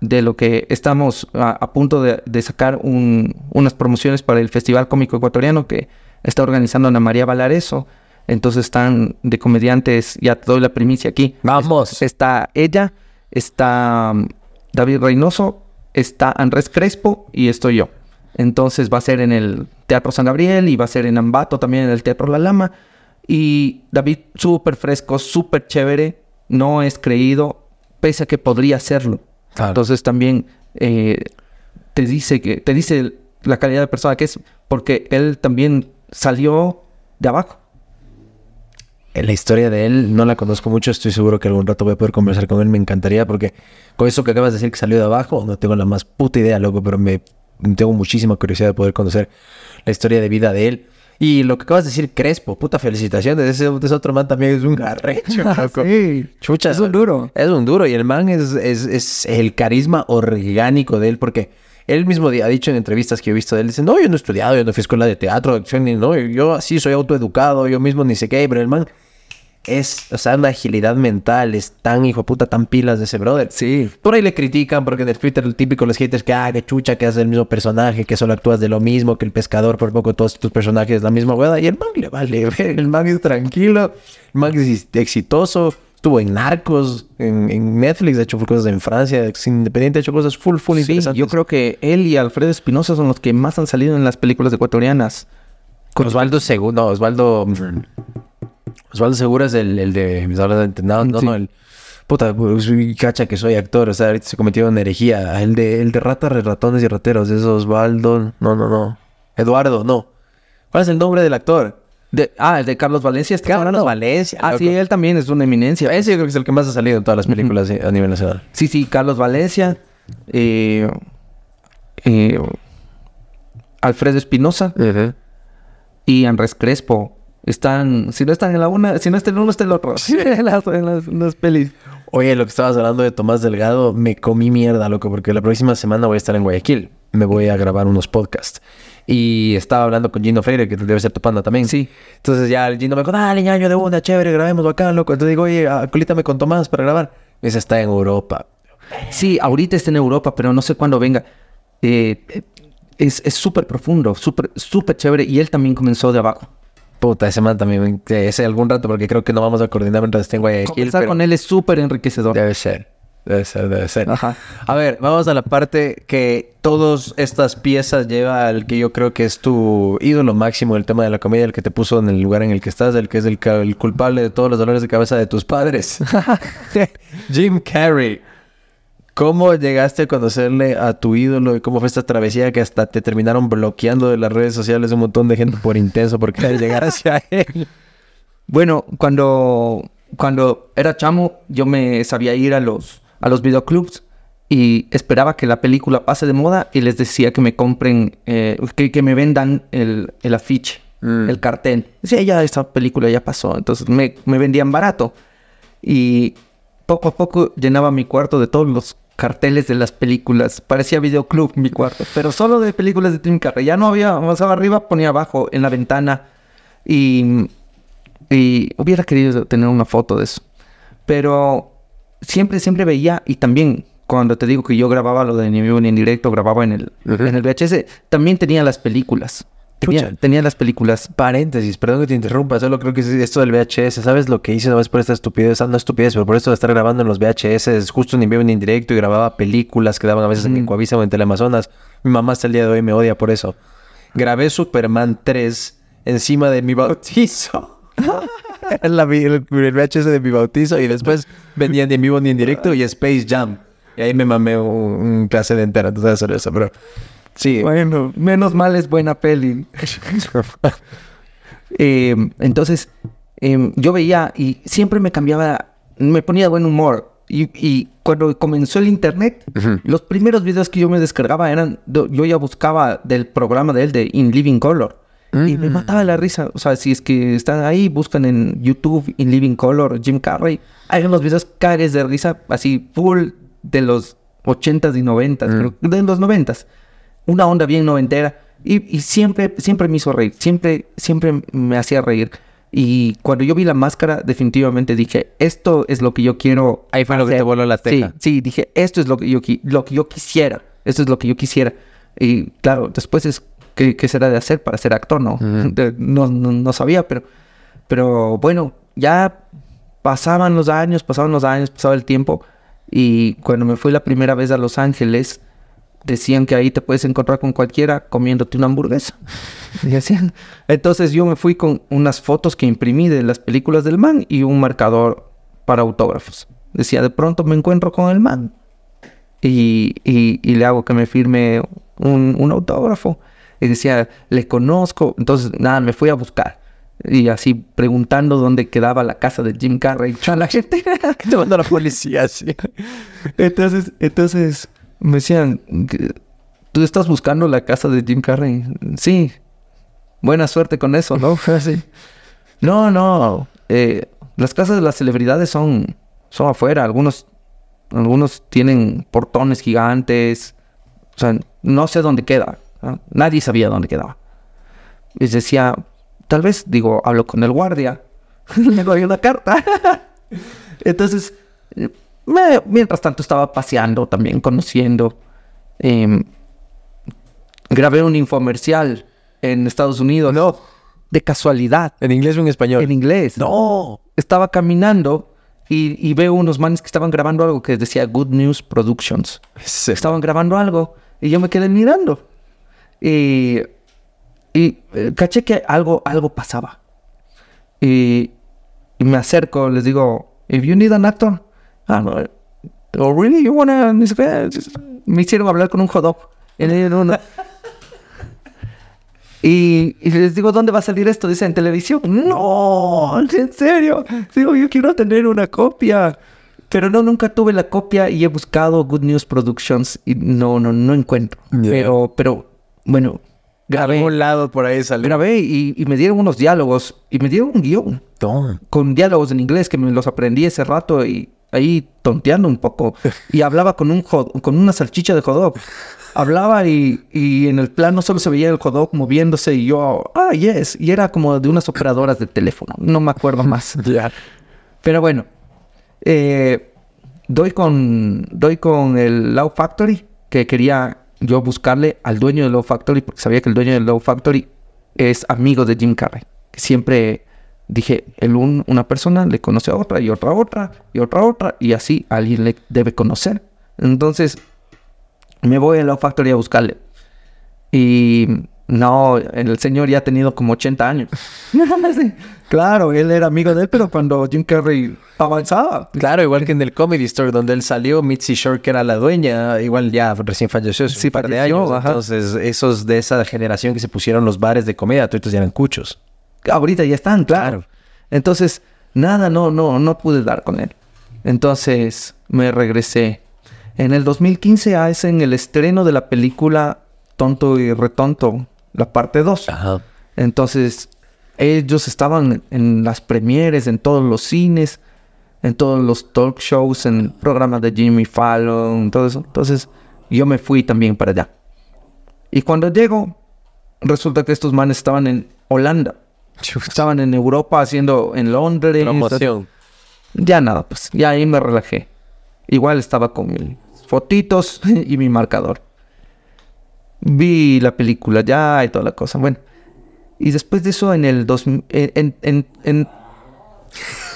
de lo que estamos a, a punto de, de sacar un- unas promociones para el Festival Cómico Ecuatoriano que está organizando Ana María Valareso. Entonces están de comediantes, ya te doy la primicia aquí. Vamos. Está ella, está um, David Reynoso, está Andrés Crespo y estoy yo. Entonces va a ser en el Teatro San Gabriel y va a ser en Ambato también en el Teatro La Lama. Y David súper fresco, súper chévere, no es creído, pese a que podría serlo. Claro. Entonces también eh, te dice que te dice la calidad de persona que es porque él también salió de abajo. La historia de él no la conozco mucho. Estoy seguro que algún rato voy a poder conversar con él. Me encantaría porque con eso que acabas de decir que salió de abajo, no tengo la más puta idea, loco, pero me tengo muchísima curiosidad de poder conocer la historia de vida de él. Y lo que acabas de decir, Crespo, puta felicitaciones. Ese, ese otro man también es un garrecho, [LAUGHS] loco. Sí. Chucha. Es un duro. Es un duro. Y el man es, es, es el carisma orgánico de él, porque él mismo ha dicho en entrevistas que he visto de él, dice, no, yo no he estudiado, yo no fui a escuela de teatro, de acción, ni no, yo así soy autoeducado, yo mismo ni sé qué, pero el man es, o sea, una agilidad mental, es tan hijo de puta, tan pilas de ese brother. Sí. Por ahí le critican porque en el Twitter el típico los haters que, ah, que chucha, que haces el mismo personaje, que solo actúas de lo mismo, que el pescador, por poco todos tus personajes la misma hueá. Y el man le vale, [LAUGHS] ver, el man es tranquilo, el man es exitoso, estuvo en Narcos, en, en Netflix, ha hecho cosas en Francia, independiente, ha hecho cosas full, full Sí, interesantes. yo creo que él y Alfredo Espinosa son los que más han salido en las películas ecuatorianas. Con Osvaldo Segura, no, Osvaldo... Osvaldo Segura es el, el de mis horas de entrenado, no, Sí. no, el... Puta, pues, cacha que soy actor, o sea, ahorita se cometió una herejía. El de, el de ratas, ratones y rateros, es Osvaldo, no, no, no. Eduardo, no. ¿Cuál es el nombre del actor? De, ah, el de Carlos Valencia. ¿estás Carlos hablando? Valencia. Ah, sí, él también es una eminencia. Ese yo creo que es el que más ha salido en todas las películas a nivel nacional. Sí, sí, Carlos Valencia. eh, eh, Alfredo Espinosa y Andrés Crespo. Están, si no están en la una, si no está en uno, está en el otro. [LAUGHS] en, las, en las- en las pelis. Oye, lo que estabas hablando de Tomás Delgado, me comí mierda, loco, porque la próxima semana voy a estar en Guayaquil. Me voy a grabar unos podcasts. Y estaba hablando con Gino Freire, que debe ser tu panda también. Sí. Entonces ya el Gino me dijo, dale, ñaño, de una, chévere, grabemos bacán, loco. Entonces digo, oye, acolítame con Tomás para grabar. Ese está en Europa. Sí, ahorita está en Europa, pero no sé cuándo venga. Eh, eh, es es súper profundo, súper súper chévere. Y él también comenzó de abajo. Puta, ese man también, que ese algún rato, porque creo que no vamos a coordinar mientras esté en Guayaquil. Conversar pero con él es súper enriquecedor. Debe ser, debe ser, debe ser. Ajá. A ver, vamos a la parte que todas estas piezas lleva al que yo creo que es tu ídolo máximo del tema de la comedia, el que te puso en el lugar en el que estás, el que es el, el culpable de todos los dolores de cabeza de tus padres. [LAUGHS] Jim Carrey. ¿Cómo llegaste a conocerle a tu ídolo y cómo fue esta travesía que hasta te terminaron bloqueando de las redes sociales un montón de gente por intenso por querer llegar hacia [LAUGHS] él? Bueno, cuando, cuando era chamo, yo me sabía ir a los, a los videoclubs y esperaba que la película pase de moda y les decía que me compren, eh, que, que me vendan el, el afiche, Mm. el cartel. Decía, ya esta película ya pasó, entonces me, me vendían barato. Y poco a poco llenaba mi cuarto de todos los carteles de las películas. Parecía videoclub mi cuarto, pero solo de películas de Tim Carrey. Ya no había, avanzaba arriba, ponía abajo en la ventana y, y hubiera querido tener una foto de eso. Pero siempre, siempre veía y también cuando te digo que yo grababa lo de ni vivo ni en directo, grababa en el, en el VHS, también tenía las películas. Tenía, las películas. Paréntesis, perdón que te interrumpa, solo creo que es esto del VHS. ¿Sabes lo que hice una vez por esta estupidez? Ah, no estupidez, pero por esto de estar grabando en los VHS, justo en vivo en indirecto y grababa películas que daban a veces en Mm. Coavisa o en Teleamazonas. Mi mamá hasta el día de hoy me odia por eso. Grabé Superman 3 encima de mi bautizo. [LAUGHS] En la el, el VHS de mi bautizo y después venían ni en vivo ni en directo y Space Jam. Y ahí me mamé un, un clase de entera, hacer eso, pero... Sí, Bueno, menos mal es buena peli. [LAUGHS] Eh, entonces, eh, yo veía y siempre me cambiaba, me ponía de buen humor. Y, y cuando comenzó el internet, los primeros videos que yo me descargaba eran, yo ya buscaba del programa de él de In Living Color. Y me Mm. mataba la risa. O sea, si es que están ahí, buscan en YouTube In Living Color, Jim Carrey. Hay unos videos cares de risa, así full de los 80s y 90s, Mm. pero de los 90s. Una onda bien noventera. Y, y siempre, siempre me hizo reír. Siempre, siempre me hacía reír. Y cuando yo vi la máscara, definitivamente dije, esto es lo que yo quiero. Ahí fue lo que hacer". te voló la teja. Sí, sí, dije, esto es lo que yo, lo que yo quisiera. Esto es lo que yo quisiera. Y claro, después es, ¿qué, qué será de hacer para ser actor? No. [LAUGHS] De- no, no, no sabía, pero, pero bueno, ya pasaban los años, pasaban los años, pasaba el tiempo. Y cuando me fui la primera vez a Los Ángeles, decían que ahí te puedes encontrar con cualquiera comiéndote una hamburguesa. [LAUGHS] Y decían. Entonces yo me fui con unas fotos que imprimí de las películas del man y un marcador para autógrafos. Decía, de pronto me encuentro con el man y, y- y le hago que me firme un, un autógrafo. Y decía, le conozco. Entonces, nada, me fui a buscar. Y así preguntando dónde quedaba la casa de Jim Carrey [LAUGHS] a la gente. [LAUGHS] Te mandó la policía, sí. Entonces, entonces me decían, ¿tú estás buscando la casa de Jim Carrey? Sí. Buena suerte con eso, ¿no? [LAUGHS] Así. No, no. eh, las casas de las celebridades son, son afuera. Algunos, algunos tienen portones gigantes. O sea, no sé dónde queda. Nadie sabía dónde quedaba. Y decía, tal vez, digo, hablo con el guardia. [LAUGHS] Le doy una carta. [LAUGHS] Entonces, me- mientras tanto estaba paseando también, conociendo. Em, grabé un infomercial en Estados Unidos. No. De casualidad. ¿En inglés o en español? En inglés. No. Estaba caminando y, y veo unos manes que estaban grabando algo que decía Good News Productions. Sí. Estaban grabando algo y yo me quedé mirando. Y, y eh, caché que algo, algo pasaba. Y, y me acerco, les digo, if you need an actor, ah, no, oh, really, you wanna... Me hicieron hablar con un hot dog. Una- [LAUGHS] y, y les digo, ¿dónde va a salir esto? Dice, en televisión. No, en serio. Digo, yo quiero tener una copia. Pero no, nunca tuve la copia y he buscado Good News Productions y no, no, no encuentro. Ya. Pero, pero, bueno, De grabé, algún lado por ahí salió. grabé y, y me dieron unos diálogos y me dieron un guion No. con diálogos en inglés que me los aprendí ese rato y ahí tonteando un poco. Y hablaba con un hot- con una salchicha de hot dog. Hablaba y, y en el plano solo se veía el hot dog moviéndose y yo, ah, yes. Y era como de unas operadoras de teléfono. No me acuerdo más. [LAUGHS] Pero bueno, eh, doy con doy con el Low Factory que quería yo buscarle al dueño del Low Factory porque sabía que el dueño del Low Factory es amigo de Jim Carrey. Que siempre dije, el un- una persona le conoce a otra y otra a otra y otra a otra y así alguien le debe conocer. Entonces me voy al Low Factory a buscarle. Y no, el señor ya ha tenido como 80 años. [LAUGHS] Sí. Claro, él era amigo de él, pero cuando Jim Carrey avanzaba. Claro, igual que en el Comedy Store donde él salió, Mitzi Shore, que era la dueña, igual ya recién falleció hace Sí, un par de falleció, años. ajá. Entonces, esos de esa generación que se pusieron los bares de comedia, todos ya eran cuchos. Ahorita ya están, claro. Claro. Entonces, nada, no, no, no pude dar con él. Entonces, me regresé. En el 2015 hacen el estreno de la película Tonto y Retonto, la parte 2. Ajá. Entonces, ellos estaban en las premieres, en todos los cines, en todos los talk shows, en programas de Jimmy Fallon, todo eso. Entonces, yo me fui también para allá. Y cuando llego, resulta que estos manes estaban en Holanda. Estaban en Europa haciendo en Londres. Promoción. Ya nada, pues ya ahí me relajé. Igual estaba con mis fotitos [LAUGHS] y mi marcador. Vi la película ya y toda la cosa. Bueno. Y después de eso en el 2000... En, en, en, en-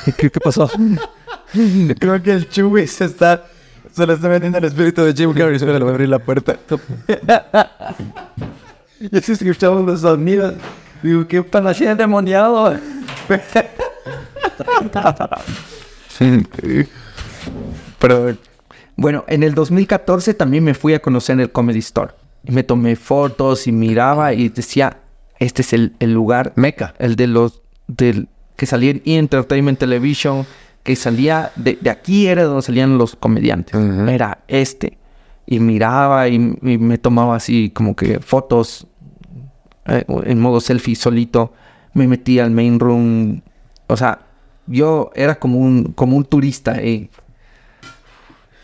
[LAUGHS] ¿Qué, qué pasó? [LAUGHS] Creo que el Chubi se está... Se le está metiendo el espíritu de Jim Carrey. Espera, le voy a abrir la puerta. Yo sí escuchaba los sonidos. Digo, ¿qué para así endemoniado? Pero... Bueno, en el 2014 también me fui a conocer el Comedy Store. Y me tomé fotos y miraba y decía, este es el, el lugar, Meca. el de los, del, que salía en E! Entertainment Television, que salía, de, de aquí era donde salían los comediantes. Ujú. Era este. Y miraba y, y me tomaba así como que fotos eh, en modo selfie solito. Me metía al main room. O sea, yo era como un, como un turista. eh.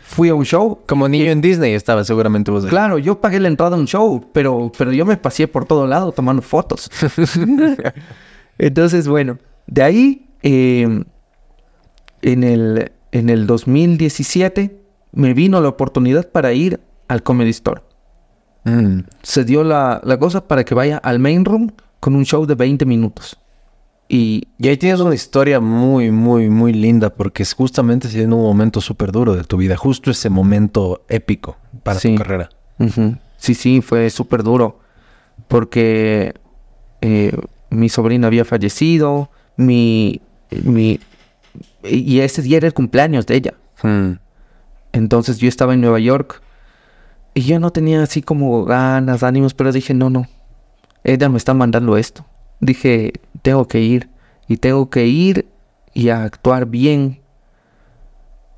Fui a un show. Como niño en Disney estaba seguramente vos. ahí. Claro, yo pagué la entrada a un show, pero, pero yo me pasé por todo lado tomando fotos. [LAUGHS] Entonces, bueno, de ahí, eh, en, el, en el 2017, me vino la oportunidad para ir al Comedy Store. Mm. Se dio la, la cosa para que vaya al main room con un show de 20 minutos. Y Y ahí tienes una historia muy, muy, muy linda porque es justamente en un momento súper duro de tu vida. Justo ese momento épico para Sí. tu carrera. Sí, sí, fue súper duro. Porque eh, mi sobrina había fallecido, mi, mi... Y ese día era el cumpleaños de ella. Mm. Entonces yo estaba en Nueva York y yo no tenía así como ganas, ánimos, pero dije, no, no. Ella me está mandando esto. Dije, tengo que ir. y tengo que ir y actuar bien.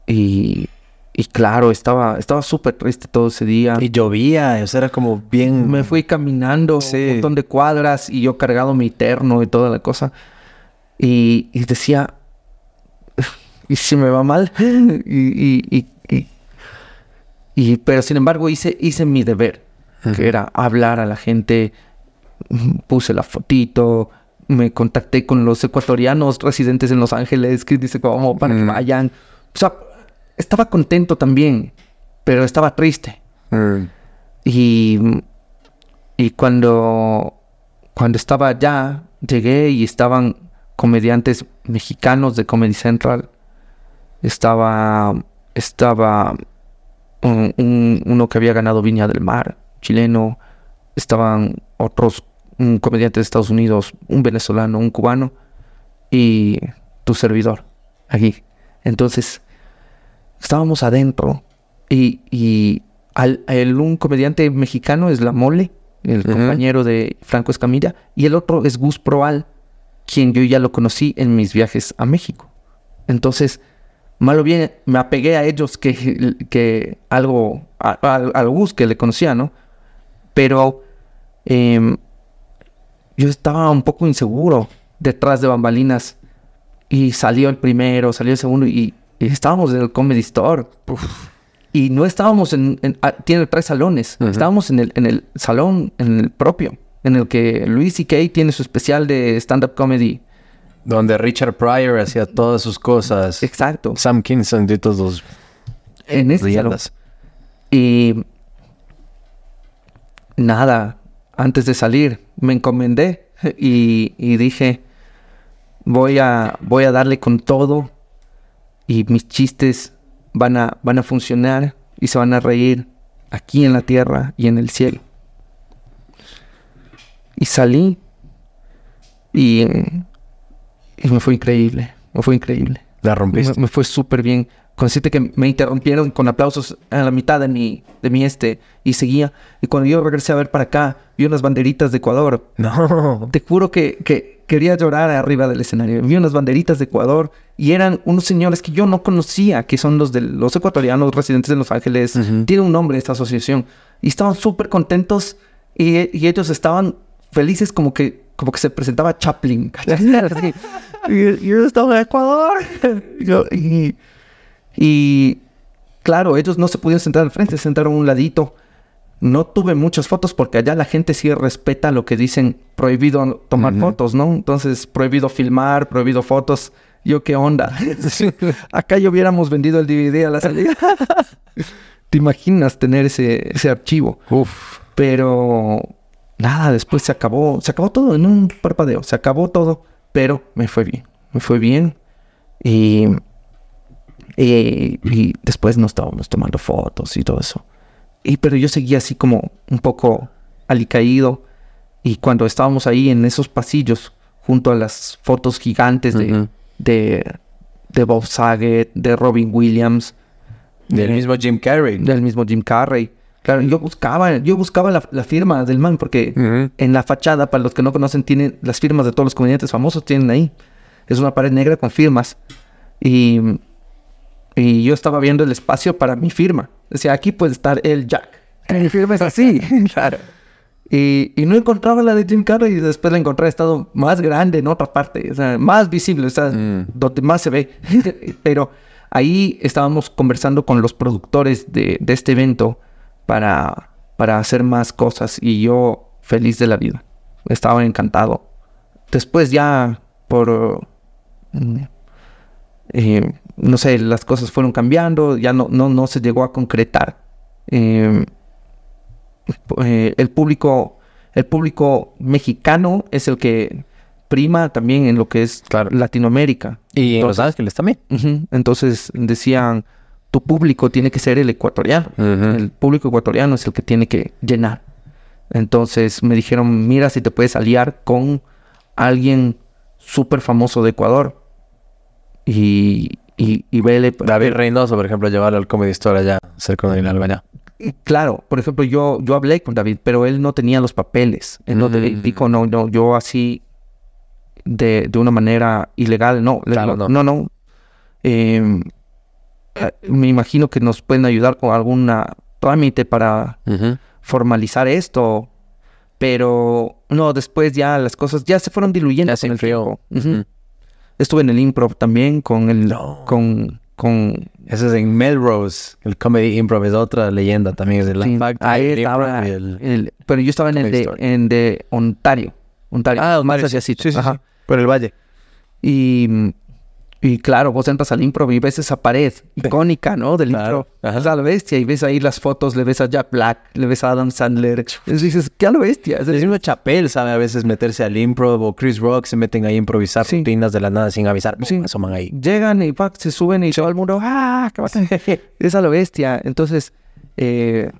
Y, y claro, estaba estaba súper triste todo ese día. Y llovía, o sea, era como bien... Me fui caminando Sí. un montón de cuadras y yo cargado mi terno y toda la cosa. Y, y decía, [LAUGHS] ¿y si me va mal? [LAUGHS] y, y, y, y- pero sin embargo hice, hice mi deber, que era hablar a la gente. Puse la fotito, me contacté con los ecuatorianos residentes en Los Ángeles, que dice como para que vayan. O sea, estaba contento también, pero estaba triste. Y, y cuando, cuando estaba allá, llegué y estaban comediantes mexicanos de Comedy Central. Estaba, estaba un- un- uno que había ganado Viña del Mar, chileno. Estaban otros un comediante de Estados Unidos, un venezolano, un cubano y tu servidor aquí. Entonces, estábamos adentro y, y al, el- un comediante mexicano es La Mole, el compañero de Franco Escamilla, y el otro es Gus Proal, quien yo ya lo conocí en mis viajes a México. Entonces, malo bien, me apegué a ellos que, que algo, a- a- al Gus que le conocía, ¿no? Pero em, yo estaba un poco inseguro detrás de bambalinas y salió el primero, salió el segundo y, y estábamos en el Comedy Store. Y no estábamos en... en- ah, tiene tres salones. Estábamos en el, en el salón, en el propio, en el que Luis C.K. tiene su especial de stand-up comedy. Donde Richard Pryor hacía todas sus cosas. Exacto. Sam Kinson de todos los En leyendas. Y nada, antes de salir me encomendé y, y dije, voy a, voy a darle con todo y mis chistes van a, van a funcionar y se van a reír aquí en la tierra y en el cielo. Y salí y, y me fue increíble, me fue increíble. La Me, rompiste. me fue súper bien. Con decirte que me interrumpieron con aplausos a la mitad de mi, de mi este y seguía. Y cuando yo regresé a ver para acá, vi unas banderitas de Ecuador. No. Te juro que, que quería llorar arriba del escenario. Vi unas banderitas de Ecuador y eran unos señores que yo no conocía, que son los de los ecuatorianos residentes en Los Ángeles. Ujú. Tiene un nombre esta asociación. Y estaban súper contentos y, y ellos estaban felices como que, como que se presentaba Chaplin. [LAUGHS] [LAUGHS] y yo estaba en Ecuador. [LAUGHS] Yo- y, y claro, ellos no se pudieron sentar al frente, se sentaron a un ladito. No tuve muchas fotos porque allá la gente sí respeta lo que dicen prohibido tomar fotos, ¿no? Entonces, prohibido filmar, prohibido fotos. Yo, ¿qué onda? Acá ya hubiéramos vendido el DVD a la salida. ¿Te imaginas tener ese, ese archivo? Uf. Pero nada, después se acabó, se acabó todo en un parpadeo, se acabó todo, pero me fue bien, me fue bien y, y, y después nos estábamos tomando fotos y todo eso. Y pero yo seguía así como un poco alicaído y cuando estábamos ahí en esos pasillos junto a las fotos gigantes de, de, de Bob Saget, de Robin Williams, Del mismo Jim Carrey. del mismo Jim Carrey. Claro, yo buscaba, yo buscaba la, la firma del man porque en la fachada, para los que no conocen, tienen las firmas de todos los comediantes famosos, tienen ahí. Es una pared negra con firmas. Y, y yo estaba viendo el espacio para mi firma. Decía, aquí puede estar el Jack. Mi firma es así. [LAUGHS] claro. Y, y no encontraba la de Jim Carrey y después la encontré estado más grande en otra parte, o sea, más visible, o sea, Mm. donde más se ve. [LAUGHS] Pero ahí estábamos conversando con los productores de, de este evento para, para hacer más cosas y yo feliz de la vida. Estaba encantado. Después ya por... mm, eh, no sé, las cosas fueron cambiando, ya no, no, no se llegó a concretar. Eh, eh, el público el público mexicano es el que prima también en lo que es Claro. Latinoamérica. Y en Los Entonces- Ángeles también. Entonces decían, tu público tiene que ser el ecuatoriano. El público ecuatoriano es el que tiene que llenar. Entonces me dijeron, mira si te puedes aliar con alguien súper famoso de Ecuador. Y, y, y vele... David Reynoso, por ejemplo, llevarlo al Comedy Store allá, cerca de Hidalgo allá. Y Claro, por ejemplo, yo, yo hablé con David, pero él no tenía los papeles. Él no te- Mm. dijo, no, no, yo así de, de una manera ilegal. No, Claro, no. no, no. Eh, me imagino que nos pueden ayudar con alguna trámite para formalizar esto. Pero no, después ya las cosas ya se fueron diluyendo. Ya se el enfrió. Estuve en el improv también con el No. con con Eso es en Melrose. El Comedy Improv es otra leyenda también. Es de la sí, ahí el estaba el- el- pero yo estaba en el de Store. en de Ontario, Ontario. Ah, más Ontario, hacia sí, sí, Ajá. Por el Valle. Y, y claro, vos entras al improv y ves esa pared icónica, ¿no? Del Claro, improv. ajá. Es a la bestia. Y ves ahí las fotos, le ves a Jack Black, le ves a Adam Sandler. Y dices, ¿qué a la bestia? Es El decir, mismo Chapel sabe a veces meterse al improv o Chris Rock se meten ahí a improvisar Sí. rutinas de la nada sin avisar. Sí. Asoman ahí. llegan y pac, se suben y todo el mundo, ¡ah! qué bacán". [LAUGHS] es a la bestia. Entonces, eh,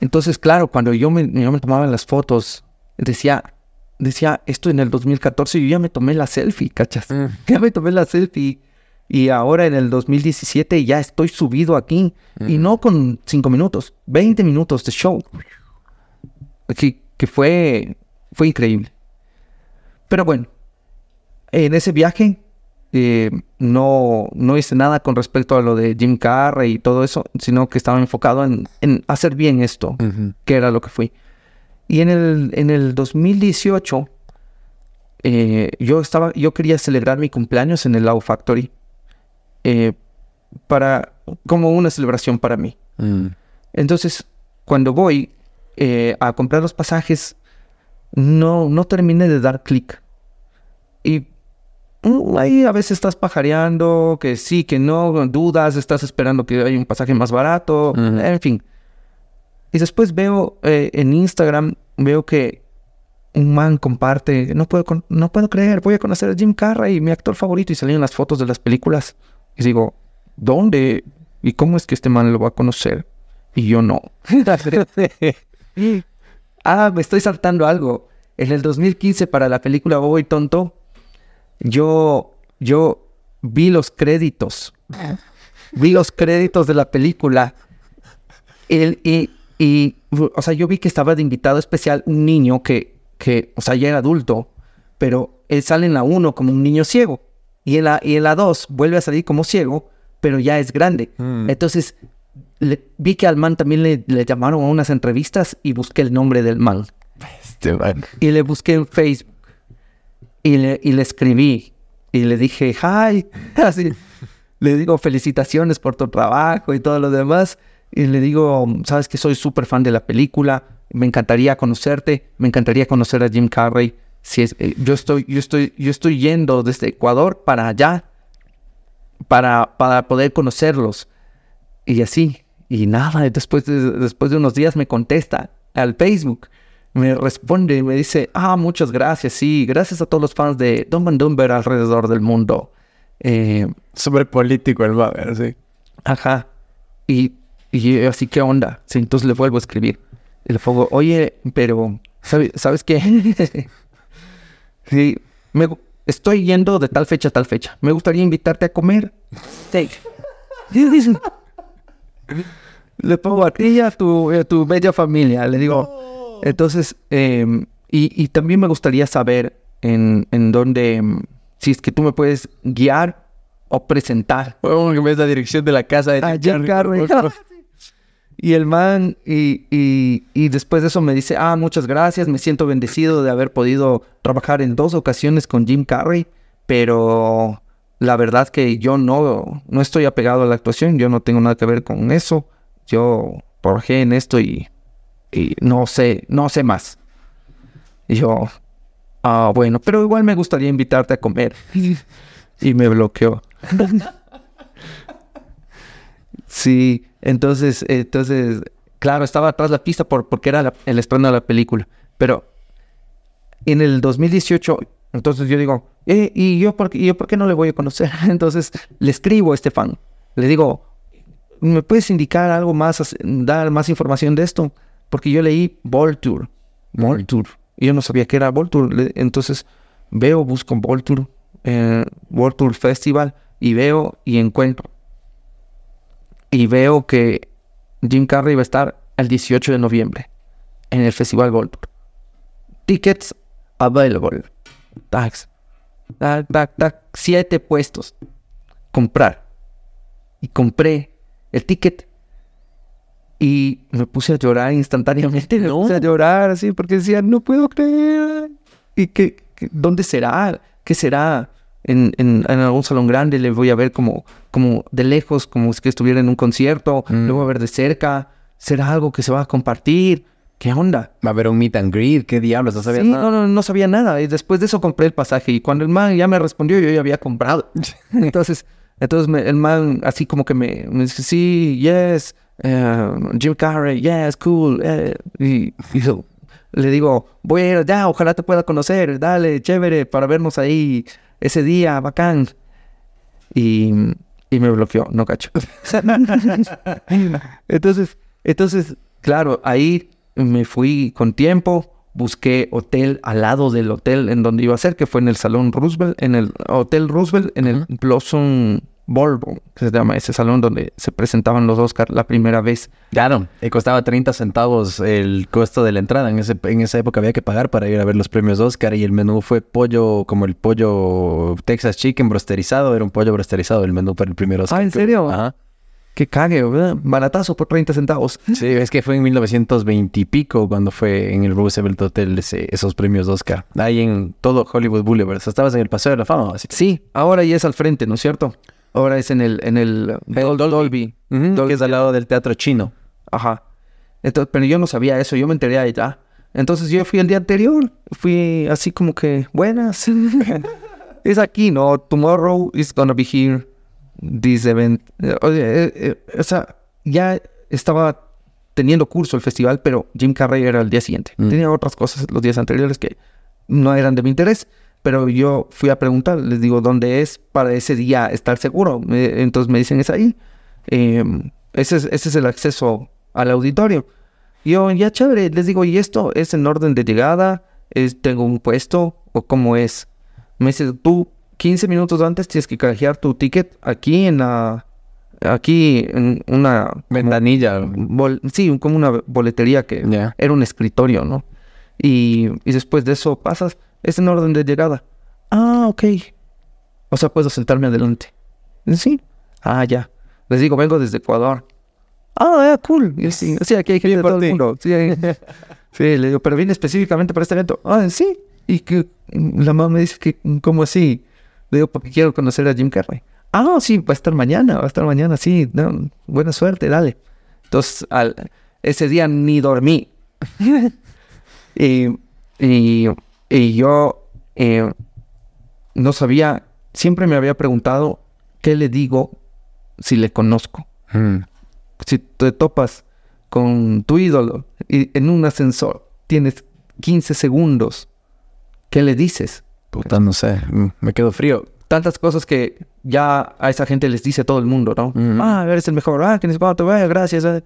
entonces, claro, cuando yo me, yo me tomaba las fotos, decía, decía, esto en el 2014 yo ya me tomé la selfie, ¿cachas? Mm. [LAUGHS] Ya me tomé la selfie. Y ahora en el 2017 ya estoy subido aquí. Y no con 5 minutos, 20 minutos de show. Que, que fue, fue increíble. Pero bueno, en ese viaje eh, no, no hice nada con respecto a lo de Jim Carrey y todo eso, sino que estaba enfocado en, en hacer bien esto, que era lo que fui. Y en el, en el 2018, eh, yo, estaba, yo quería celebrar mi cumpleaños en el Lao Factory eh, para, como una celebración para mí. Mm. Entonces, cuando voy eh, a comprar los pasajes, no, no terminé de dar clic. Y mm, ahí a veces estás pajareando, que sí, que no, dudas, estás esperando que haya un pasaje más barato, Ujú. en fin. Y después veo eh, en Instagram, veo que un man comparte, no puedo, no puedo creer, voy a conocer a Jim Carrey, mi actor favorito, y salían las fotos de las películas. Y digo, ¿dónde? ¿Y cómo es que este man lo va a conocer? Y yo no. [LAUGHS] ah, me estoy saltando algo. En el 2015 para la película Bobo y Tonto, yo, yo vi los créditos. Vi los créditos de la película. El- y, y, o sea, yo vi que estaba de invitado especial un niño que, que, o sea, ya era adulto, pero él sale en la 1 como un niño ciego. Y en la, y en la 2 vuelve a salir como ciego, pero ya es grande. Mm. Entonces, le- vi que al man también le, le llamaron a unas entrevistas y busqué el nombre del man. Este man. Y le busqué en Facebook. Y le, y le escribí. Y le dije, hi. [LAUGHS] Así. Le digo, felicitaciones por tu trabajo y todo lo demás. Y le digo, sabes que soy súper fan de la película. Me encantaría conocerte. Me encantaría conocer a Jim Carrey. Si es, eh, yo, estoy, yo, estoy, yo estoy yendo desde Ecuador para allá para, para poder conocerlos. Y así. Y nada, después de, después de unos días me contesta al Facebook. Me responde y me dice, ah, muchas gracias, sí, gracias a todos los fans de Dumb and Dumber alrededor del mundo. Eh, Súper político el man, sí. ajá. Y, y yo así, ¿qué onda? Sí, entonces le vuelvo a escribir. Y le pongo, oye, pero, ¿sabe- ¿sabes qué? [LAUGHS] sí, me, estoy yendo de tal fecha a tal fecha. Me gustaría invitarte a comer. Sí. [LAUGHS] Le pongo a ti y a tu, a tu bella familia. Le digo, entonces, em, y, y también me gustaría saber en, en dónde, em, si es que tú me puedes guiar o presentar. Bueno, que me des la dirección de la casa de Ah, Jim Jim Carrey, Carrey. por favor. Y el man, y, y, y después de eso me dice, ah, muchas gracias, me siento bendecido de haber podido trabajar en dos ocasiones con Jim Carrey, pero la verdad que yo no, no estoy apegado a la actuación, yo no tengo nada que ver con eso, yo trabajé en esto y, y no sé, no sé más. Y yo, ah, bueno, pero igual me gustaría invitarte a comer. [LAUGHS] y me bloqueó. [LAUGHS] Sí, entonces, entonces, claro, estaba atrás la pista por, porque era la- el estreno de la película. Pero en el 2018, entonces yo digo, "Eh, ¿y yo por, qué- yo por qué no le voy a conocer? [LAUGHS] Entonces le escribo a este fan. Le digo, ¿me puedes indicar algo más, dar más información de esto? Porque yo leí Voltour. Voltour. Y yo no sabía que era Voltour. Le- Entonces veo, busco Voltour, eh, Voltour Festival, y veo y encuentro y veo que Jim Carrey va a estar el 18 de noviembre en el Festival Gold. Tickets available. tax, tac, tac, tac, siete puestos. Comprar. Y compré el ticket y me puse a llorar instantáneamente. Me puse a llorar así porque decía, no puedo creer. ¿Y qué, qué- dónde será? ¿Qué será? En, en, en algún salón grande le voy a ver como, como de lejos, como si que estuviera en un concierto. Mm. Le voy a ver de cerca. ¿Será algo que se va a compartir? ¿Qué onda? Va a haber un meet and greet, ¿qué diablos? No sabía Sí, nada. no, no, no sabía nada. Y después de eso compré el pasaje. Y cuando el man ya me respondió, yo ya había comprado. [LAUGHS] entonces, entonces me- el man así como que me, me dice, sí, yes, eh, Jim Carrey, yes, cool. eh", y, y yo le digo, voy a ir ya, ojalá te pueda conocer, dale, chévere, para vernos ahí ese día, bacán. Y, y me bloqueó, no cacho. [LAUGHS] entonces, entonces, claro, ahí me fui con tiempo, busqué hotel al lado del hotel en donde iba a ser, que fue en el Salón Roosevelt, en el Hotel Roosevelt, en el Blossom Ballroom, que se llama ese salón donde se presentaban los Oscars la primera vez. Claro, y costaba 30 centavos el costo de la entrada. En, ese, en esa época había que pagar para ir a ver los premios Oscar y el menú fue pollo, como el pollo Texas Chicken brosterizado. Era un pollo brosterizado el menú para el primer Oscar. Ah, ¿en serio? Ajá. Qué cague, ¿verdad? Baratazo por 30 centavos. [LAUGHS] Sí, es que fue en 1920 y pico cuando fue en el Roosevelt Hotel ese- esos premios Oscar. Ahí en todo Hollywood Boulevard. O sea, estabas en el Paseo de la Fama. Así. Sí, ahora ya es al frente, ¿no es cierto? Ahora es en el, en el Dol- Dolby. Que es al lado del teatro chino. Ajá. Entonces, pero yo no sabía eso, yo me enteré allá. Entonces yo fui el día anterior, fui así como que, buenas. [LAUGHS] es aquí, ¿no? Tomorrow is gonna be here, this event. Eh, eh, eh, o sea, ya estaba teniendo curso el festival, pero Jim Carrey era el día siguiente. Mm. Tenía otras cosas los días anteriores que no eran de mi interés, pero yo fui a preguntar, les digo, ¿dónde es para ese día estar seguro? Entonces me dicen, es ahí. Eh, ese, es, ese es el acceso al auditorio. Yo, ya chévere, les digo, ¿y esto es en orden de llegada? ¿Es, ¿Tengo un puesto? ¿O cómo es? Me dice, tú 15 minutos antes tienes que canjear tu ticket aquí en la... Aquí en una... Ventanilla. bol- sí, como una boletería que era un escritorio, ¿no? Y, y después de eso pasas, es en orden de llegada. Ah, ok. O sea, puedo sentarme adelante. Sí. Ah, ya. Les digo, vengo desde Ecuador. Ah, ya, cool. Sí, [LAUGHS] sí, aquí hay gente de todo el mundo. Sí, hay- [LAUGHS] sí, le digo, pero vine específicamente para este evento. Ah, sí. Y que la mamá me dice que, ¿cómo así? Le digo, porque quiero conocer a Jim Carrey. Ah, sí, va a estar mañana, va a estar mañana, sí. no, buena suerte, dale. Entonces, al, ese día ni dormí. [LAUGHS] y, y, y yo eh, no sabía, siempre me había preguntado qué le digo si le conozco. Mm. Si te topas con tu ídolo y en un ascensor tienes 15 segundos, ¿qué le dices? Puta, no sé. Mm, Me quedo frío. Tantas cosas que ya a esa gente les dice todo el mundo, ¿no? Ujú. Ah, eres el mejor, ah, que ni cuánto, vaya, gracias. eh.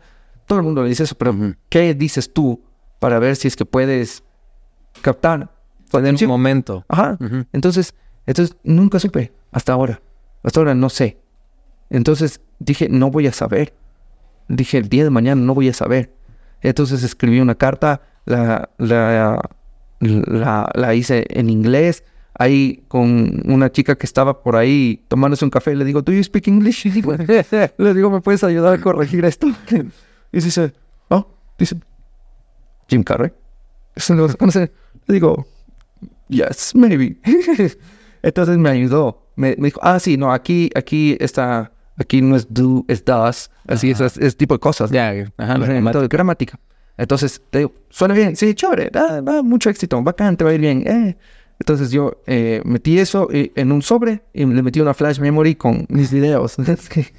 Todo el mundo le dice eso, pero. ¿qué dices tú para ver si es que puedes captar? Tu En un momento. Ajá. Entonces, entonces nunca supe hasta ahora. Hasta ahora no sé. Entonces dije, no voy a saber. Dije, el día de mañana no voy a saber. Entonces escribí una carta, la, la, la, la hice en inglés. Ahí con una chica que estaba por ahí tomándose un café, le digo, ¿Do you speak English? Y digo, [LAUGHS] le digo, ¿me puedes ayudar a corregir esto? [LAUGHS] Y dice, oh, dice, Jim Carrey. [LAUGHS] ¿Se lo conoce? Le digo, yes, maybe. [LAUGHS] Entonces me ayudó. Me, me dijo, ah, sí, no, aquí, aquí está, aquí no es do, es does. Así, es, es, tipo de cosas. Ya, ajá, la gramática. entonces, gramática. Entonces, te digo, suena bien, sí, chévere, da, da mucho éxito, bacán, te va a ir bien. eh. Entonces yo eh, metí eso eh, en un sobre y le metí una flash memory con mis videos. [LAUGHS] Que-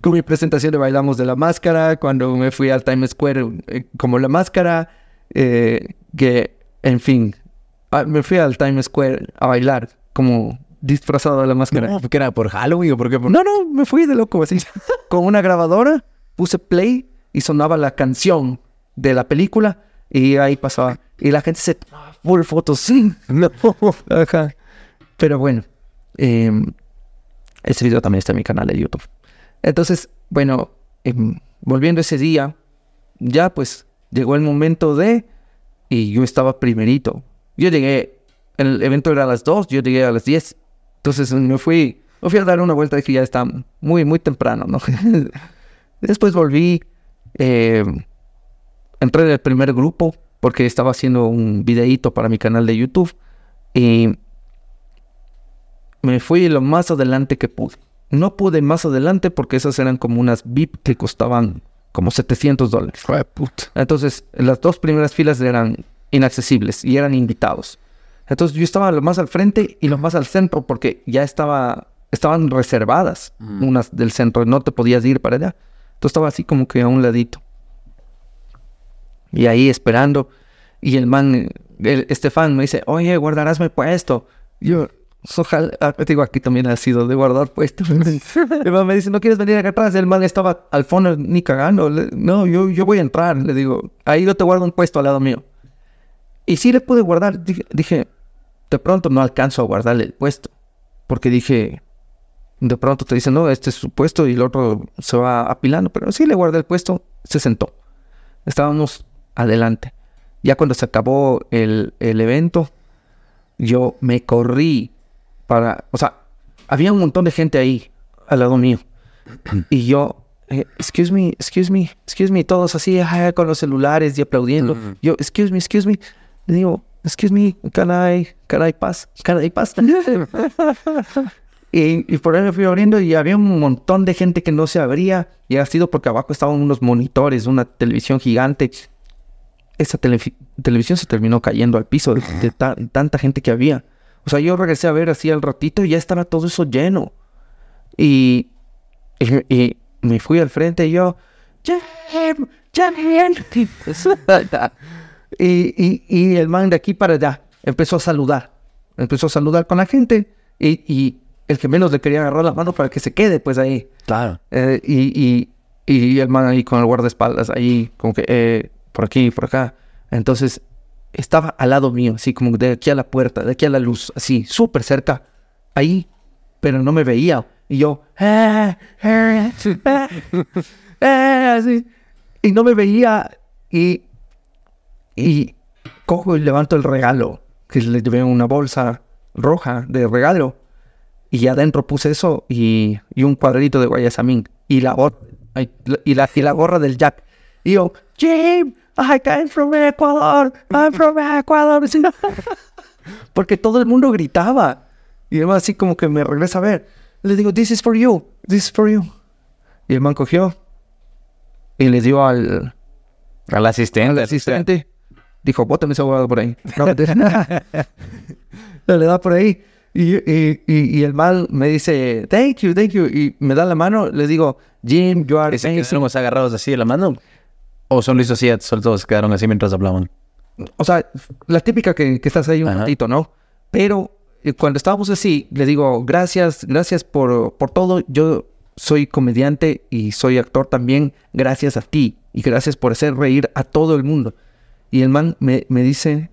con mi presentación de Bailamos de la Máscara, cuando me fui al Times Square como la máscara, que, en fin, me fui al Times Square a bailar como disfrazado de la máscara. No, porque era por Halloween o por qué? Por... No, no, me fui de loco así. [LAUGHS] Con una grabadora puse play y sonaba la canción de la película y ahí pasaba. Y la gente se full fotos. Sí. [LAUGHS] No. Ajá. Pero bueno, eh, ese video también está en mi canal de YouTube. Entonces, bueno, em, volviendo ese día, ya pues llegó el momento de... Y yo estaba primerito. Yo llegué el evento era a las 2, yo llegué a las 10. Entonces me fui, me fui a dar una vuelta y que ya está muy, muy temprano, ¿no? [LAUGHS] Después volví, eh, entré en el primer grupo porque estaba haciendo un videíto para mi canal de YouTube y me fui lo más adelante que pude. No pude más adelante porque esas eran como unas VIP que costaban como 700 dólares. Entonces, las dos primeras filas eran inaccesibles y eran invitados. Entonces, yo estaba lo más al frente y lo más al centro porque ya estaba, estaban reservadas unas del centro, no te podías ir para allá. Entonces, estaba así como que a un ladito. Y ahí esperando. Y el man, el Estefan, me dice, oye, guardarás mi puesto. Yo, Ojalá, ah, digo, aquí también ha sido de guardar puesto. [LAUGHS] el man me dice, ¿no quieres venir acá atrás? El man estaba al fondo ni cagando. no, yo, yo voy a entrar. Le digo, ahí yo te guardo un puesto al lado mío. Y sí le pude guardar. Dije, de pronto no alcanzo a guardarle el puesto. Porque dije, de pronto te dicen, no, este es su puesto y el otro se va apilando. Pero sí le guardé el puesto, se sentó. Estábamos adelante. Ya cuando se acabó el, el evento, yo me corrí para, o sea, había un montón de gente ahí al lado mío. y yo, eh, excuse me, excuse me, excuse me, todos así con los celulares y aplaudiendo. Yo, excuse me, excuse me. Le digo, excuse me, can I, can I pass, can I pass? [LAUGHS] y, y, por ahí fui abriendo y había un montón de gente que no se abría. Y ha sido porque abajo estaban unos monitores, una televisión gigante. Esa televisión se terminó cayendo al piso de, tanta gente que había. O sea, yo regresé a ver así al ratito y ya estaba todo eso lleno. Y, y, me fui al frente y yo, Jim, Jim. [LAUGHS] [LAUGHS] y, y, y el man de aquí para allá empezó a saludar. Empezó a saludar con la gente y, y el que menos le quería agarrar la mano para que se quede, pues ahí. Claro. Eh, y, y, y, el man ahí con el guardaespaldas, ahí, como que eh, por aquí, por acá. Entonces estaba al lado mío, así como de aquí a la puerta, de aquí a la luz, así, súper cerca, ahí, pero no me veía. Y yo, ah, ah, ah, así, y no me veía. Y, y cojo y levanto el regalo, que le llevé una bolsa roja de regalo. Y adentro puse eso y, y un cuadrito de guayasamín. Y la, y, la, y la gorra del Jack. Y yo, Jim, I came from Ecuador, I'm from Ecuador. [LAUGHS] Porque todo el mundo gritaba. Y además así como que me regresa a ver. Le digo, this is for you, this is for you. Y el man cogió y le dio al... Al asistente. Al asistente. Dijo, bótame ese abogado por ahí. No, [LAUGHS] le da por ahí. Y, y, y, el mal me dice, thank you, thank you. Y me da la mano. Le digo, Jim, you are... ¿Estamos agarrados así de la mano? ¿O son listos así, solo todos quedaron así mientras hablaban? O sea, la típica que, estás ahí un ratito, ¿no? Pero eh, cuando estábamos así, le digo, gracias, gracias por, por todo. Yo soy comediante y soy actor también, gracias a ti. Y gracias por hacer reír a todo el mundo. Y el man me, me dice,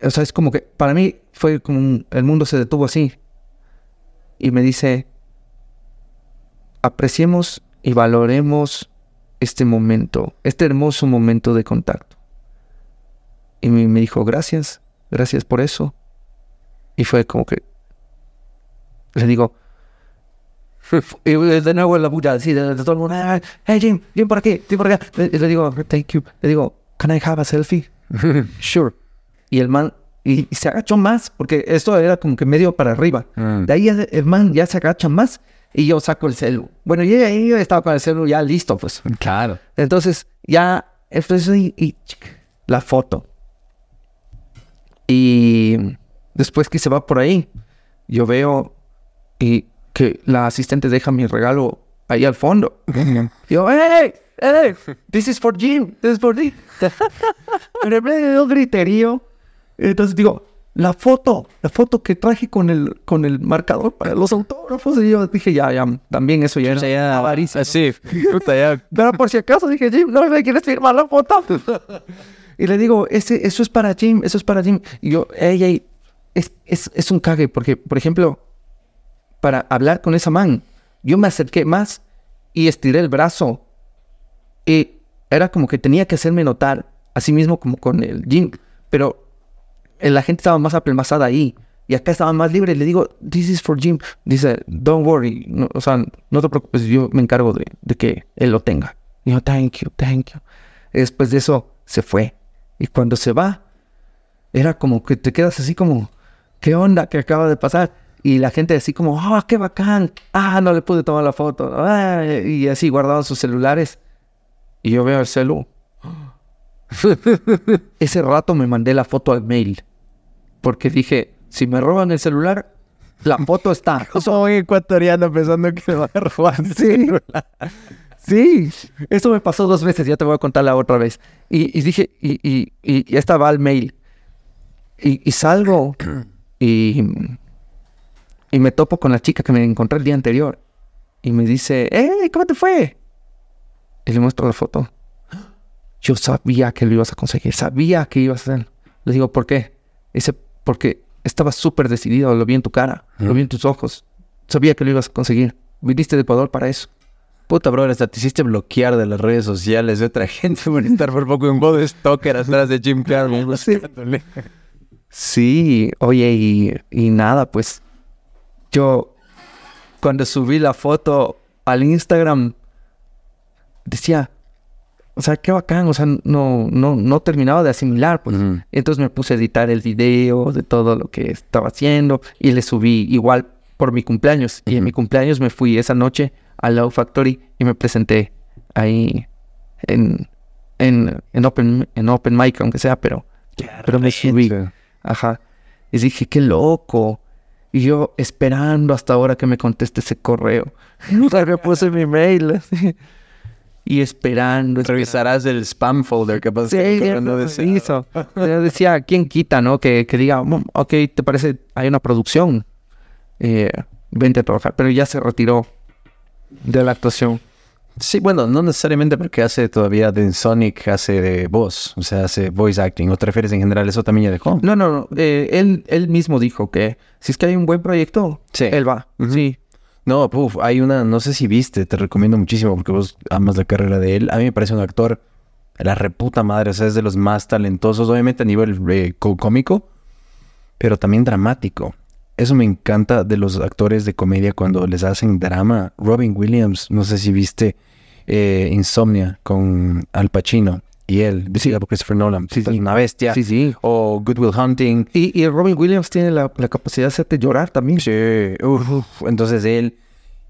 o sea, es como que para mí fue como el mundo se detuvo así. Y me dice, apreciemos y valoremos este momento, este hermoso momento de contacto. Y me, dijo, gracias, gracias por eso. Y fue como que, le digo, y de nuevo la bulla, así, de, todo el mundo, hey Jim, Jim por aquí, Jim por acá. Le, le, digo, thank you. Le digo, can I have a selfie? [LAUGHS] sure. Y el man, y, se agachó más, porque esto era como que medio para arriba. Mm. De ahí el man ya se agacha más y yo saco el celu. Bueno, yo, yo estaba con el celu ya listo, pues. Claro. Entonces, ya, entonces, y, la foto. Y después que se va por ahí, yo veo y que la asistente deja mi regalo ahí al fondo. yo, hey, hey, this is for Jim, this is for Jim. [LAUGHS] Pero en vez de un griterío, entonces digo, la foto, la foto que traje con el, con el marcador para los autógrafos. Y yo dije, ya, ya, también eso ya era ya, avaricia. Sí, puta, ya. [LAUGHS] Pero por si acaso dije, Jim, no me quieres firmar la foto. [LAUGHS] y le digo, ese, eso es para Jim, eso es para Jim. Y yo, ey, ey, es, es, es un cague, porque, por ejemplo, para hablar con esa man, yo me acerqué más y estiré el brazo. Y era como que tenía que hacerme notar, así mismo como con el Jim. Pero la gente estaba más apelmazada ahí. Y acá estaba más libre. Le digo, this is for Jim. Dice, don't worry. No, o sea, no te preocupes, yo me encargo de, que él lo tenga. Yo, thank you, thank you. Después de eso, se fue. Y cuando se va, era como que te quedas así como, ¿qué onda que acaba de pasar? Y la gente así como, ¡ah, qué bacán! ¡Ah, no le pude tomar la foto! Ah, y así guardaban sus celulares. Y yo veo el celu. [LAUGHS] Ese rato me mandé la foto al mail. Porque dije, si me roban el celular, la foto está. [LAUGHS] Un ecuatoriano pensando que va a robar. Sí. [LAUGHS] Sí, eso me pasó dos veces, ya te voy a contar la otra vez. Y, y dije, y, y, y, y esta va al mail. Y, y salgo y, y me topo con la chica que me encontré el día anterior. Y me dice, ¡Hey! ¿Cómo te fue? Y le muestro la foto. Yo sabía que lo ibas a conseguir, sabía que ibas a hacer. Le digo, ¿por qué? Dice, porque estaba súper decidido, lo vi en tu cara, lo vi en tus ojos. Sabía que lo ibas a conseguir. Viniste de Ecuador para eso. Puta, brother, hasta te hiciste bloquear de las redes sociales de otra [LAUGHS] gente por estar por poco en modo stalker atrás de Jim Carrey. [LAUGHS] buscándole. Sí, oye, y, y nada, pues yo cuando subí la foto al Instagram decía, o sea, qué bacán, o sea, no, no, no terminaba de asimilar, pues. Entonces me puse a editar el video de todo lo que estaba haciendo y le subí igual por mi cumpleaños. Y en mi cumpleaños me fui esa noche a Low Factory y me presenté ahí en, en, en, open, en Open Mic, aunque sea, pero, pero me subí. Ajá. Y dije, qué loco. Y yo esperando hasta ahora que me conteste ese correo. [LAUGHS] Me puse mi mail. así. Y esperando. esperando. Revisarás el spam folder que pasa. Sí, no. Yo [LAUGHS] decía, ¿quién quita, no? Que, que diga, "Mm, ok, ¿te parece? Hay una producción. Eh, vente a trabajar. Pero ya se retiró de la actuación. Sí, bueno, no necesariamente porque hace todavía de Sonic, hace de voz, o sea, hace voice acting. ¿O te refieres en general? Eso también ya dejó. No, no, no. eh, él, él mismo dijo que si es que hay un buen proyecto, Sí. él va. Sí. No, puf, hay una, no sé si viste, te recomiendo muchísimo porque vos amas la carrera de él. A mí me parece un actor, la reputa madre, o sea, es de los más talentosos, obviamente a nivel eh, co- cómico, pero también dramático. Eso me encanta de los actores de comedia cuando les hacen drama. Robin Williams, no sé si viste eh, Insomnia con Al Pacino y él, dirigida por Christopher Nolan. Sí, Puta, sí. Una bestia. Sí, sí. O Good Will Hunting. Y, y Robin Williams tiene la, la capacidad de hacerte llorar también. Sí, uf, uf. Entonces él,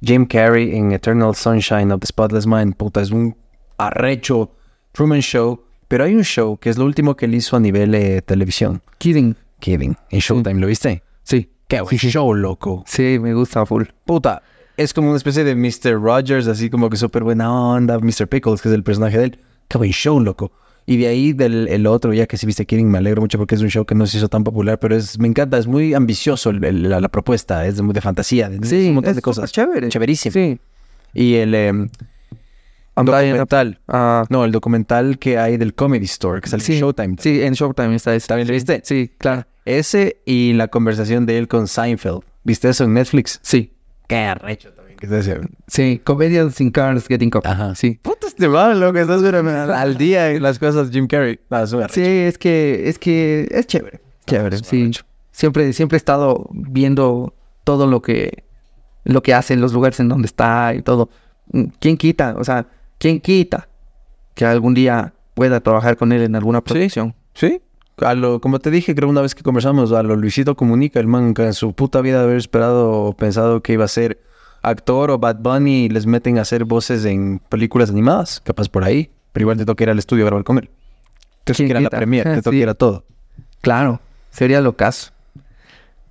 Jim Carrey en Eternal Sunshine of the Spotless Mind, puta, es un arrecho Truman Show. Pero hay un show que es lo último que él hizo a nivel eh, televisión. Kidding. Kidding. En Showtime, ¿lo viste? Sí. Qué buen show, loco. Sí, me gusta full. Puta, es como una especie de Mr. Rogers, así como que súper buena onda. Mr. Pickles, que es el personaje de él. Qué buen show, loco. Y de ahí del el otro, ya que si viste Kidding, me alegro mucho porque es un show que no se hizo tan popular, pero es me encanta, es muy ambicioso el- el- la, la propuesta, es de, muy de fantasía, de, Sí, un montón es de cosas. chévere. Chéverísimo. Sí. Y el dying documental, Ah, no, el documental que hay del Comedy Store, que sale sí. en Showtime. Sí, en Showtime está ese. ¿También lo viste? Sí, claro. Ese y la conversación de él con Seinfeld. ¿Viste eso en Netflix? Sí. Qué arrecho también. Que se hace. Sí, Comedians in Cars Getting Coffee. Ajá. Sí. Puta este mal, loco, estás pero [LAUGHS] al día en las cosas Jim Carrey. No. Sí, es que, es que es chévere. Chévere, sí. arrecho. Siempre, siempre he estado viendo todo lo que, lo que hace, los lugares en donde está y todo. ¿Quién quita? O sea, ¿quién quita que algún día pueda trabajar con él en alguna producción? Sí. A lo, como te dije, creo una vez que conversamos, a lo Luisito Comunica, el man que en su puta vida de haber esperado o pensado que iba a ser actor o Bad Bunny y les meten a hacer voces en películas animadas, capaz por ahí. Pero igual te toca ir al estudio a grabar con él. Te toca ¿Quién ir a la quita? premier, te toca ir a todo. Claro, sería lo caso.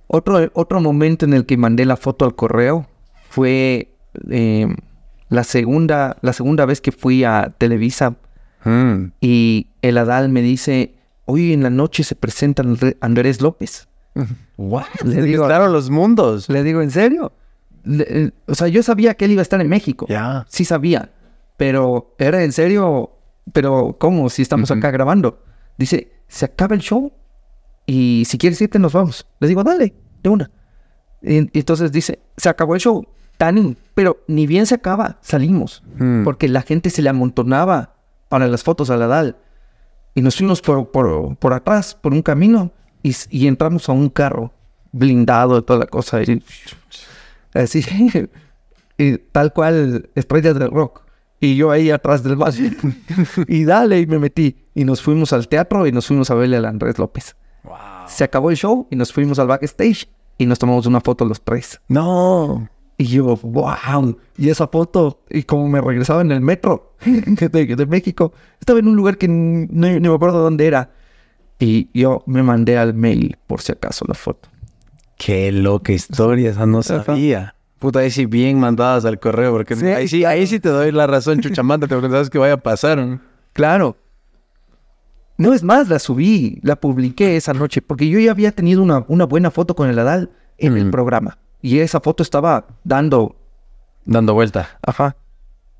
Otro, otro momento en el que mandé la foto al correo fue eh, la, segunda, la segunda vez que fui a Televisa Mm. y el Adal me dice, hoy en la noche se presenta André- Andrés López. What? [LAUGHS] Le digo- los mundos. Le digo, ¿en serio? Le- eh, o sea, yo sabía que él iba a estar en México. Ya. Sí sabía. Pero, ¿era en serio? Pero, ¿cómo? Si estamos acá grabando. Dice, se acaba el show y si quieres irte nos vamos. Le digo, dale, de una. Y, y entonces dice, se acabó el show. Tan, pero ni bien se acaba, salimos. Mm. Porque la gente se le amontonaba para las fotos a la DAL. Y nos fuimos por, por, por atrás, por un camino. y, y entramos a un carro blindado y toda la cosa. Y, así, [LAUGHS] y tal cual estrellas del rock. Y yo ahí atrás del vaso. [LAUGHS] y dale, y me metí. Y nos fuimos al teatro y nos fuimos a verle al Andrés López. Se acabó el show y nos fuimos al backstage y nos tomamos una foto los tres. No. Y yo, wow. Y esa foto, y como me regresaba en el metro [LAUGHS] de, de México, estaba en un lugar que no, me acuerdo dónde era. Y yo me mandé al mail, por si acaso, la foto. Qué loca historia, esa no sabía. Puta, ahí sí bien mandadas al correo, porque Sí. ahí sí, ahí sí te doy la razón, chucha, [LAUGHS] mándate, porque no sabes que vaya a pasar. ¿no? Claro. No es más, la subí, la publiqué esa noche, porque yo ya había tenido una, una buena foto con el Adal en el programa. Y esa foto estaba dando Dando vuelta. Ajá.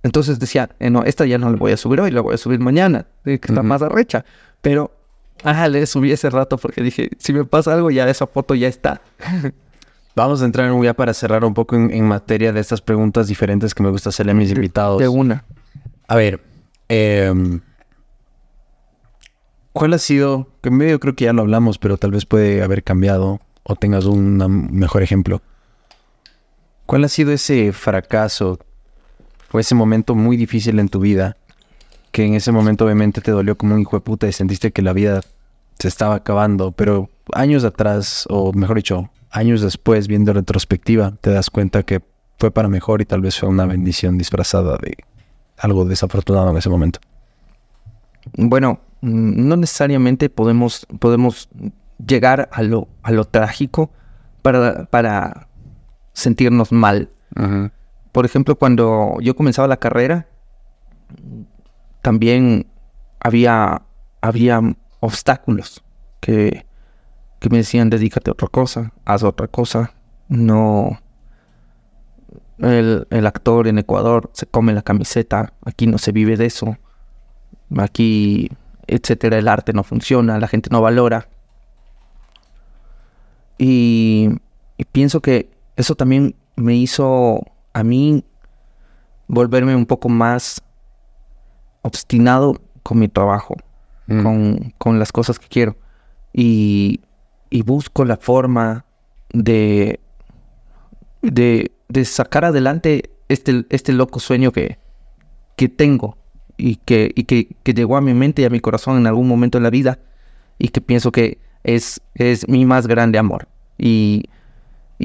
Entonces decía, eh, no, esta ya no la voy a subir hoy, la voy a subir mañana, que está Ujú. más arrecha. Pero, ajá, le subí ese rato porque dije, si me pasa algo, ya esa foto ya está. [LAUGHS] Vamos a entrar ya para cerrar un poco en, en materia de estas preguntas diferentes que me gusta hacerle a mis invitados. De una. A ver, em, ¿cuál ha sido? Que medio creo que ya lo hablamos, pero tal vez puede haber cambiado o tengas un mejor ejemplo. ¿Cuál ha sido ese fracaso o ese momento muy difícil en tu vida que en ese momento obviamente te dolió como un hijo de puta y sentiste que la vida se estaba acabando, pero años atrás, o mejor dicho, años después, viendo retrospectiva, te das cuenta que fue para mejor y tal vez fue una bendición disfrazada de algo desafortunado en ese momento. Bueno, mm, no necesariamente podemos, podemos llegar a lo, a lo trágico para, para sentirnos mal. Por ejemplo, cuando yo comenzaba la carrera, también había, había obstáculos que, que me decían, dedícate a otra cosa, haz otra cosa. No. El, el actor en Ecuador se come la camiseta, aquí no se vive de eso. Aquí, etcétera, el arte no funciona, la gente no valora. Y, y pienso que eso también me hizo a mí volverme un poco más obstinado con mi trabajo, Mm. con, con las cosas que quiero. Y, y busco la forma de, de, de sacar adelante este, este loco sueño que, que tengo y, que, y que, que llegó a mi mente y a mi corazón en algún momento de la vida y que pienso que es, es mi más grande amor. Y,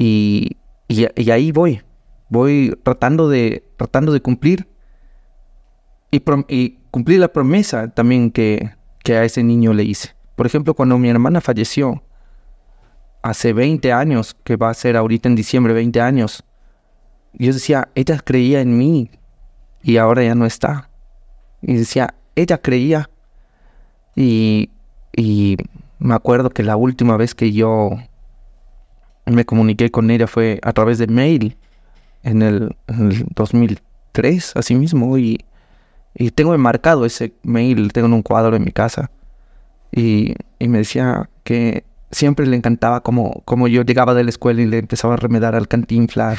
y, y, ahí voy, voy tratando de, tratando de cumplir y, y cumplir la promesa también que, que a ese niño le hice. Por ejemplo, cuando mi hermana falleció hace 20 años, que va a ser ahorita en diciembre 20 años, yo decía, ella creía en mí y ahora ya no está. Y decía, ella creía. Y, y me acuerdo que la última vez que yo me comuniqué con ella fue a través de mail en el, en el 2003, así mismo. Y, y tengo enmarcado ese mail, tengo en un cuadro en mi casa. Y, y me decía que siempre le encantaba como, como yo llegaba de la escuela y le empezaba a remedar al cantinflas.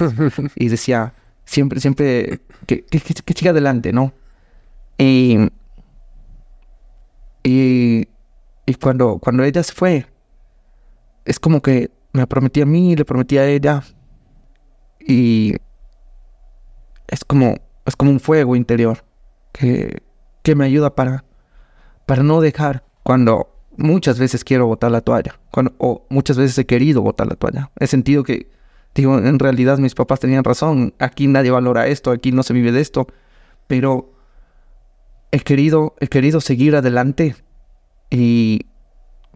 y [LAUGHS] decía, siempre, siempre, que, que, que, que siga adelante, ¿no? Y, y, y cuando, cuando ella se fue, es como que me prometí a mí, le prometí a ella. Y es como, es como un fuego interior que, que me ayuda para, para no dejar cuando muchas veces quiero botar la toalla. Cuando, o muchas veces he querido botar la toalla. He sentido que, digo, en realidad mis papás tenían razón. Aquí nadie valora esto, aquí no se vive de esto. Pero he querido, he querido seguir adelante. Y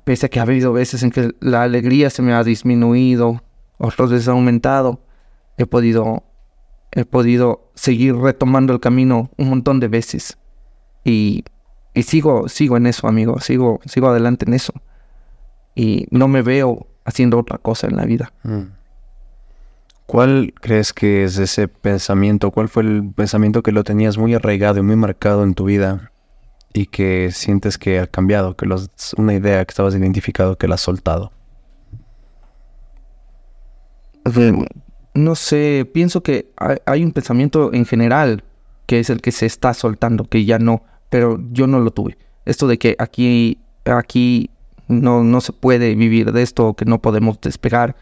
pese a que ha habido veces en que la alegría se me ha disminuido, otras veces ha aumentado, he podido, he podido seguir retomando el camino un montón de veces. Y, y sigo, sigo en eso, amigo, sigo, sigo adelante en eso. Y no me veo haciendo otra cosa en la vida. Mm. ¿Cuál crees que es ese pensamiento? ¿Cuál fue el pensamiento que lo tenías muy arraigado y muy marcado en tu vida y que sientes que ha cambiado, que los, una idea que estabas identificado que la has soltado? No sé, pienso que hay, un pensamiento en general que es el que se está soltando, que ya no, pero yo no lo tuve. Esto de que aquí, aquí no, no se puede vivir de esto, o que no podemos despegar,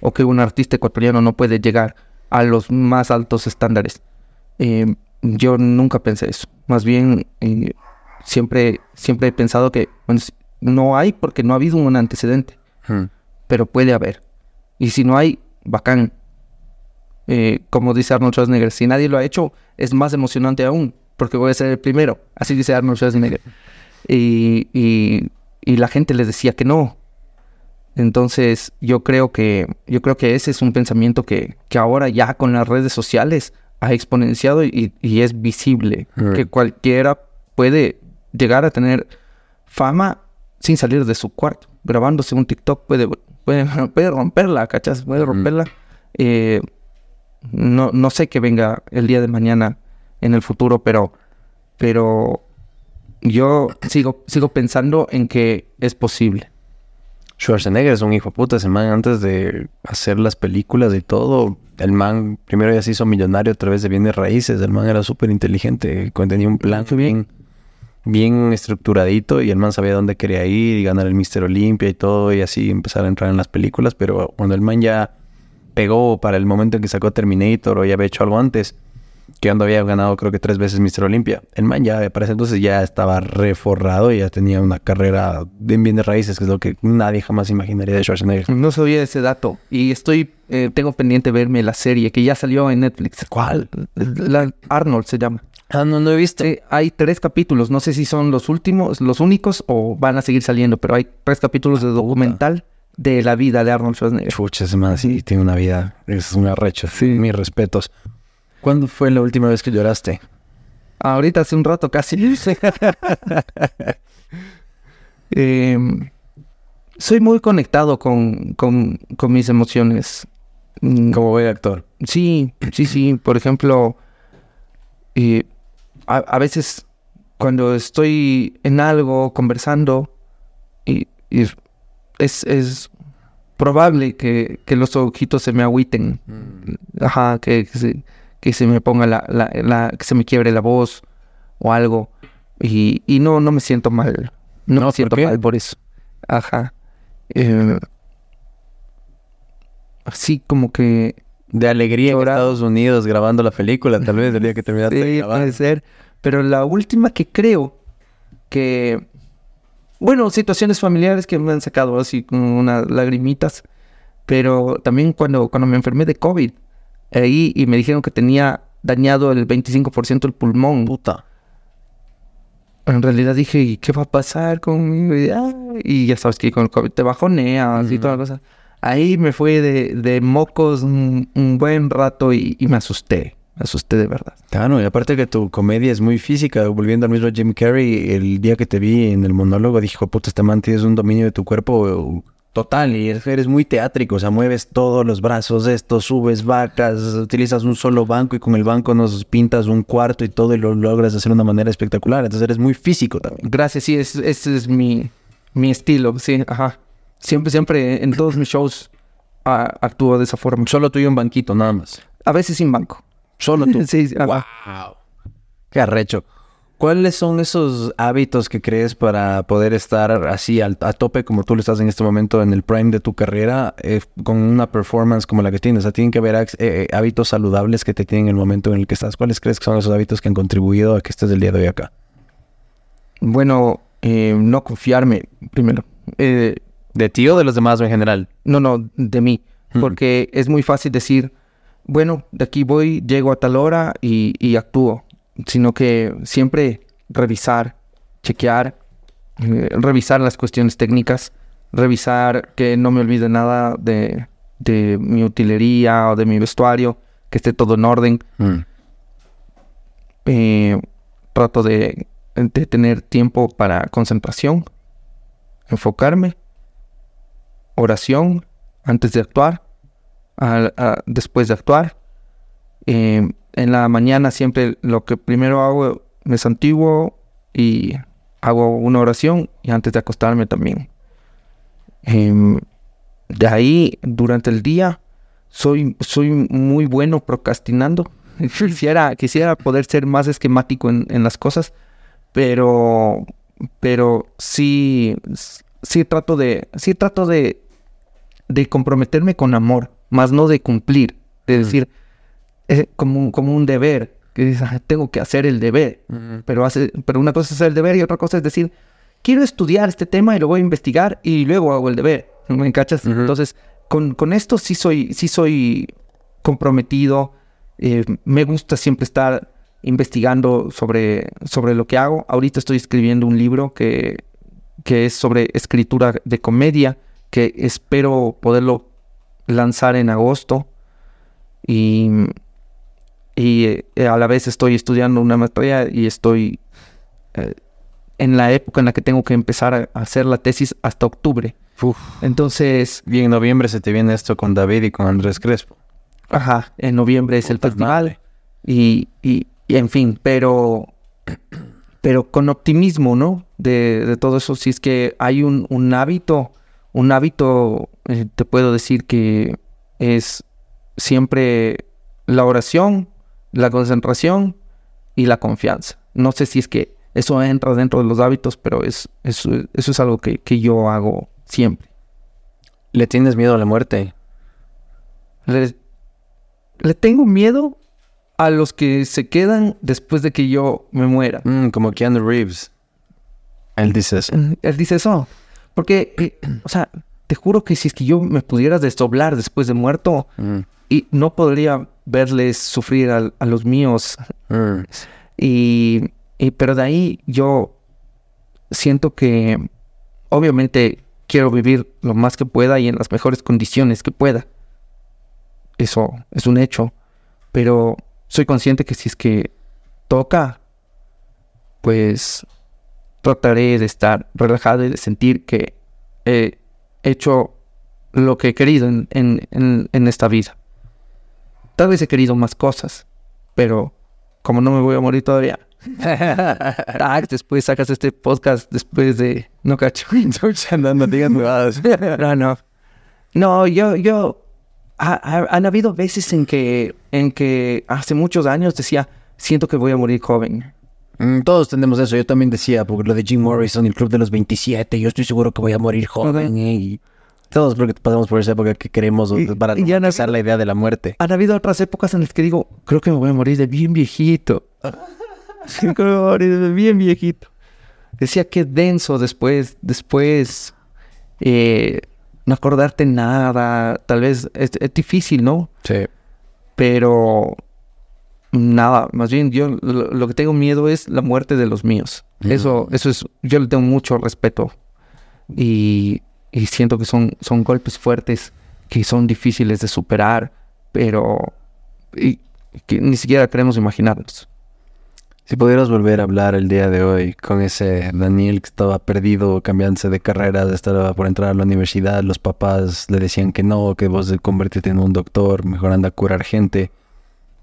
o que un artista ecuatoriano no puede llegar a los más altos estándares. Eh, yo nunca pensé eso. Más bien, eh, siempre, siempre he pensado que bueno, no hay porque no ha habido un antecedente, Hmm. pero puede haber. Y si no hay, bacán. Eh, como dice Arnold Schwarzenegger, si nadie lo ha hecho, es más emocionante aún, porque voy a ser el primero. Así dice Arnold Schwarzenegger. [LAUGHS] Y, y- y la gente les decía que no. Entonces, yo creo que, yo creo que ese es un pensamiento que, que ahora ya con las redes sociales ha exponenciado y, y es visible. Mm. Que cualquiera puede llegar a tener fama sin salir de su cuarto. Grabándose un TikTok puede, puede, [LAUGHS] puede romperla, ¿cachas? Puede romperla. Eh, no, no sé qué venga el día de mañana en el futuro, pero, pero yo sigo, sigo pensando en que es posible. Schwarzenegger es un hijo de puta. Ese man, antes de hacer las películas y todo, el man primero ya se hizo millonario a través de bienes raíces. El man era súper inteligente. Tenía un plan bien. Bien, bien estructuradito y el man sabía dónde quería ir y ganar el Mister Olympia y todo y así empezar a entrar en las películas. Pero cuando el man ya pegó para el momento en que sacó Terminator o ya había hecho algo antes, que cuando había ganado creo que tres veces Mister Olympia, el man ya para ese entonces ya estaba reforrado y ya tenía una carrera en bienes raíces, que es lo que nadie jamás imaginaría de Schwarzenegger. No sabía ese dato. Y estoy, eh, tengo pendiente verme la serie que ya salió en Netflix. ¿Cuál? La Arnold se llama. Ah, no, no he visto. Sí, hay tres capítulos. No sé si son los últimos, los únicos o van a seguir saliendo, pero hay tres capítulos de documental de la vida de Arnold Schwarzenegger. Chucha, ese man sí tiene una vida, es un arrecho. Mis respetos. ¿Cuándo fue la última vez que lloraste? Ahorita hace un rato casi. [LAUGHS] Em, soy muy conectado con, con, con mis emociones. Mm, Como buen actor. Sí, sí, sí. Por ejemplo, eh, a, a veces cuando estoy en algo conversando, y, y es, es probable que, que los ojitos se me agüiten. Ajá, que, que se, que se me ponga la, la, la- que se me quiebre la voz o algo. Y, y no, no me siento mal. No, No, me ¿por siento mal por eso. Ajá. Eh, así como que De alegría en. Estados Unidos grabando la película, tal vez el día que terminaste de Sí, grabar. puede ser. Pero la última que creo que... Bueno, situaciones familiares que me han sacado así con unas lagrimitas. Pero también cuando, cuando me enfermé de COVID. Ahí y me dijeron que tenía dañado el 25% del pulmón. Puta. En realidad dije, ¿y qué va a pasar conmigo? Y, ah, y ya sabes que con el COVID te bajoneas y toda la cosa. Ahí me fue de, de mocos un, un buen rato y, y me asusté. Me asusté de verdad. Claro, y aparte que tu comedia es muy física, volviendo al mismo Jim Carrey, el día que te vi en el monólogo dije, puta, este man tienes un dominio de tu cuerpo total y eres- eres muy teátrico, o sea, mueves todos los brazos, esto, subes vacas, utilizas un solo banco y con el banco nos pintas un cuarto y todo y lo logras hacer de una manera espectacular, entonces eres muy físico también. Gracias, sí, es- ese es mi, mi estilo, sí, ajá. Siempre, siempre en todos mis shows actúo de esa forma. Solo tú y un banquito, nada más. A veces sin banco. Solo tú. [LAUGHS] Sí, sí. Wow. Qué arrecho. ¿Cuáles son esos hábitos que crees para poder estar así al- a tope como tú lo estás en este momento en el prime de tu carrera eh, con una performance como la que tienes? O sea, tienen que haber eh, eh, hábitos saludables que te tienen en el momento en el que estás. ¿Cuáles crees que son esos hábitos que han contribuido a que estés el día de hoy acá? Bueno, eh, no confiarme, primero. ¿De ti o de los demás en general? No, no, de mí. Hmm. Porque es muy fácil decir, bueno, de aquí voy, llego a tal hora y, y actúo. Sino que siempre revisar, chequear, eh, revisar las cuestiones técnicas, revisar que no me olvide nada de, de mi utilería o de mi vestuario, que esté todo en orden. Mm. Eh, trato de, de tener tiempo para concentración, enfocarme, oración antes de actuar, después de actuar. Eh, en la mañana siempre lo que primero hago, me santiguo y hago una oración y antes de acostarme también. Em, de ahí, durante el día, soy, soy muy bueno procrastinando. [LAUGHS] quisiera, quisiera poder ser más esquemático en, en las cosas, pero, pero sí, sí trato de, sí trato de, de comprometerme con amor, más no de cumplir, de decir, eh, como, un- como un deber, que dices, "Ah, tengo que hacer el deber, pero, hace, pero una cosa es hacer el deber y otra cosa es decir, quiero estudiar este tema y lo voy a investigar y luego hago el deber, ¿me cachas? Ujú. Entonces, con, con esto sí soy, sí soy comprometido, eh, me gusta siempre estar investigando sobre, sobre lo que hago. Ahorita estoy escribiendo un libro que, que es sobre escritura de comedia, que espero poderlo lanzar en agosto. Y, y eh, a la vez estoy estudiando una maestría y estoy eh, en la época en la que tengo que empezar a hacer la tesis hasta octubre. Uf. Entonces, Y en noviembre se te viene esto con David y con Andrés Crespo. ajá, en noviembre es el festival. y, y en fin, pero, pero con optimismo, ¿no? De, de todo eso, si es que hay un, un hábito, un hábito, eh, te puedo decir que es siempre la oración, la concentración y la confianza. No sé si es que eso entra dentro de los hábitos, pero es, eso, eso es algo que, que yo hago siempre. ¿Le tienes miedo a la muerte? Le, le tengo miedo a los que se quedan después de que yo me muera. Mm, como Keanu Reeves. Él dice eso. Mm, Él dice eso. Porque, eh, [CLEARS THROAT] o sea, te juro que si es que yo me pudiera desdoblar después de muerto Mm, y no podría verles sufrir a, los míos. mm. [LAUGHS] Y, y- pero de ahí yo siento que obviamente quiero vivir lo más que pueda y en las mejores condiciones que pueda. Eso es un hecho. Pero soy consciente que si es que toca, pues trataré de estar relajado y de sentir que he hecho lo que he querido en, en- en- en esta vida. Tal vez he querido más cosas, pero como no me voy a morir todavía. [LAUGHS] Después sacas este podcast después de... No cacho. [LAUGHS] no, no [LAUGHS] no, no. No, yo, yo... ha- ha- han habido veces en que, en que hace muchos años decía, siento que voy a morir joven. Mm, Todos tenemos eso. Yo también decía, porque lo de Jim Morrison el club de los 27, yo estoy seguro que voy a morir joven. eh, y todos creo que pasamos por esa época que queremos Y- para y la idea de la muerte. Han habido otras épocas en las que digo, creo que me voy a morir de bien viejito. [LAUGHS] Sí, creo que me voy a morir de bien viejito. Decía que denso después, después, eh, no acordarte nada, tal vez es, es difícil, ¿no? Sí. Pero nada, más bien yo lo, lo que tengo miedo es la muerte de los míos. Eso, eso es, yo le tengo mucho respeto y, y siento que son, son golpes fuertes que son difíciles de superar, pero y que ni siquiera queremos imaginarnos. Si pudieras volver a hablar el día de hoy con ese Daniel que estaba perdido, cambiándose de carrera, estaba por entrar a la universidad, los papás le decían que no, que vos de convertirte en un doctor, mejor anda a curar gente.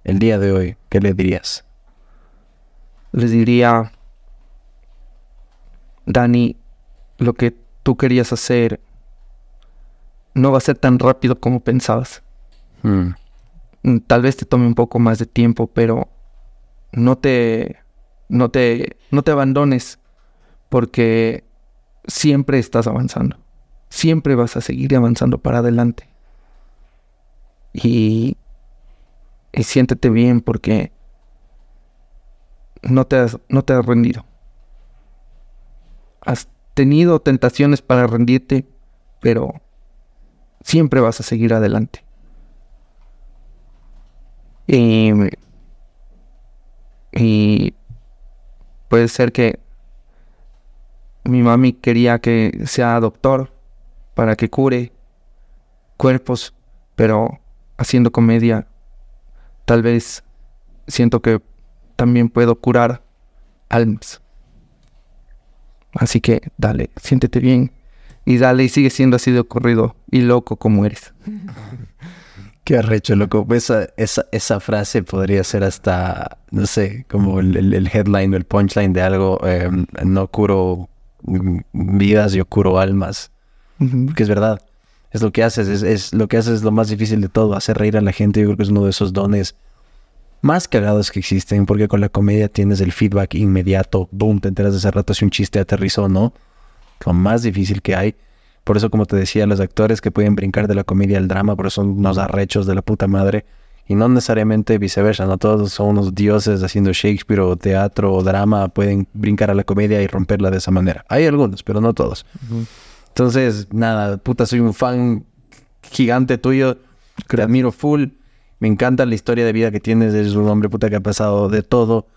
El día de hoy, ¿qué le dirías? Les diría, Dani, lo que tú querías hacer no va a ser tan rápido como pensabas. Mm, Mm, Tal vez te tome un poco más de tiempo, pero no te, no te, no te abandones porque siempre estás avanzando. Siempre vas a seguir avanzando para adelante. Y, y siéntete bien porque no te has, no te has rendido. Has tenido tentaciones para rendirte, pero siempre vas a seguir adelante. Y, y puede ser que mi mami quería que sea doctor para que cure cuerpos, pero haciendo comedia tal vez siento que también puedo curar almas. Así que dale, siéntete bien y dale y sigue siendo así de ocurrido y loco como eres. [LAUGHS] Qué arrecho, loco. Esa, esa, esa frase podría ser hasta, no sé, como el, el- headline o el punchline de algo. eh, no curo vidas, yo curo almas. Porque es verdad. Es lo que haces, es, es lo que haces es lo más difícil de todo, hacer reír a la gente. Yo creo que es uno de esos dones más cagados que existen, porque con la comedia tienes el feedback inmediato. Boom, te enteras de ese rato si un chiste aterrizó no. lo más difícil que hay. Por eso, como te decía, los actores que pueden brincar de la comedia al drama, pero son unos arrechos de la puta madre. Y no necesariamente viceversa, no todos son unos dioses haciendo Shakespeare o teatro o drama, pueden brincar a la comedia y romperla de esa manera. Hay algunos, pero no todos. Entonces, nada, puta, soy un fan gigante tuyo, te admiro full, me encanta la historia de vida que tienes, eres un hombre puta que ha pasado de todo.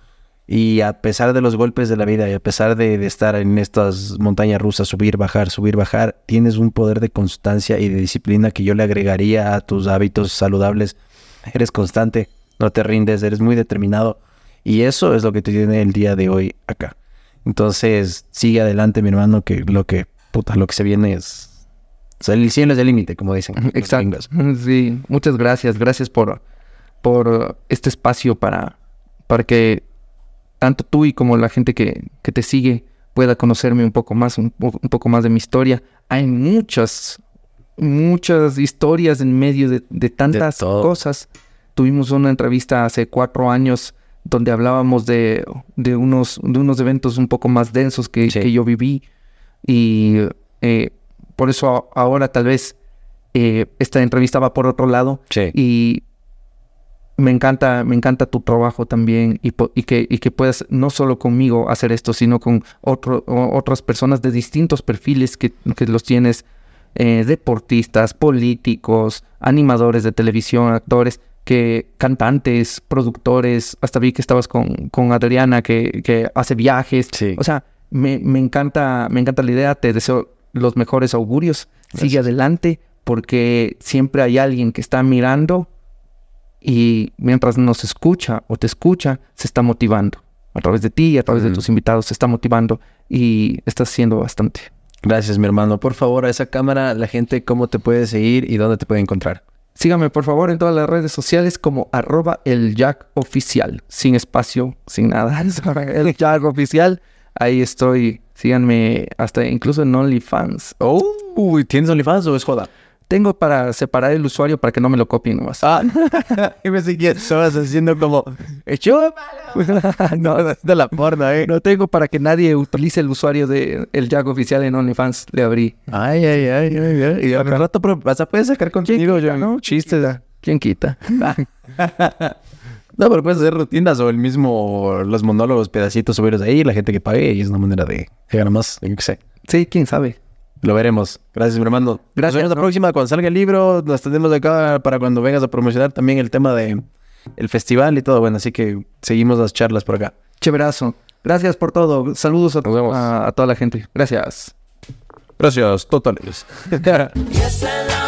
Y a pesar de los golpes de la vida y a pesar de, de estar en estas montañas rusas, subir, bajar, subir, bajar, tienes un poder de constancia y de disciplina que yo le agregaría a tus hábitos saludables eres constante, no te rindes, eres muy determinado. Y eso es lo que te tiene el día de hoy acá. Entonces, sigue adelante, mi hermano, que lo que, puta, lo que se viene es... o sea, el cielo es el límite, como dicen. Exacto. Sí, muchas gracias. Gracias por, por este espacio para, para que tanto tú y como la gente que, que te sigue pueda conocerme un poco más, un, po- un poco más de mi historia. Hay muchas, muchas historias en medio de, de tantas cosas. Tuvimos una entrevista hace cuatro años donde hablábamos de, de, unos, de unos eventos un poco más densos que, Sí. que yo viví. Y eh, por eso ahora tal vez eh, esta entrevista va por otro lado. Sí. Y me encanta, me encanta tu trabajo también y, que, y que puedas no solo conmigo hacer esto, sino con otro, otras personas de distintos perfiles que, que los tienes, eh, deportistas, políticos, animadores de televisión, actores, que cantantes, productores, hasta vi que estabas con, con Adriana que, que hace viajes. Sí. O sea, me, me encanta, me encanta la idea, te deseo los mejores augurios. Sigue adelante porque siempre hay alguien que está mirando y mientras nos escucha o te escucha, se está motivando. A través de ti y a través de tus invitados se está motivando y estás haciendo bastante. Gracias, mi hermano. Por favor, a esa cámara, la gente, ¿cómo te puede seguir y dónde te puede encontrar? Síganme por favor en todas las redes sociales como arroba el Jack Oficial, sin espacio, sin nada. [LAUGHS] el Jack Oficial, ahí estoy. Síganme hasta incluso en OnlyFans. Oh, ¿tienes OnlyFans o es joda? Tengo para separar el usuario para que no me lo copien nomás. Ah, [LAUGHS] y me estabas haciendo como... ¡Chúpalo! [LAUGHS] no, De la porno, eh. no tengo para que nadie utilice el usuario de el Jack Oficial en OnlyFans. Le abrí. Ay, ay, ay, ay, ay. Y al rato vas a poder sacar contenido, yo, ¿no? Chistes. ¿quién quita? [LAUGHS] No, pero puedes hacer rutinas o el mismo, los monólogos, pedacitos, subirlos ahí, la gente que pague, y es una manera de a más, yo qué sé. sí, quién sabe. Lo veremos. Gracias, mi hermano. Gracias, Nos vemos la próxima. Cuando salga el libro, nos tenemos acá para cuando vengas a promocionar también el tema de el festival y todo. Bueno, así que seguimos las charlas por acá. Chéverazo. Gracias por todo. Saludos a- a toda la gente. Gracias. Gracias, totales. [LAUGHS]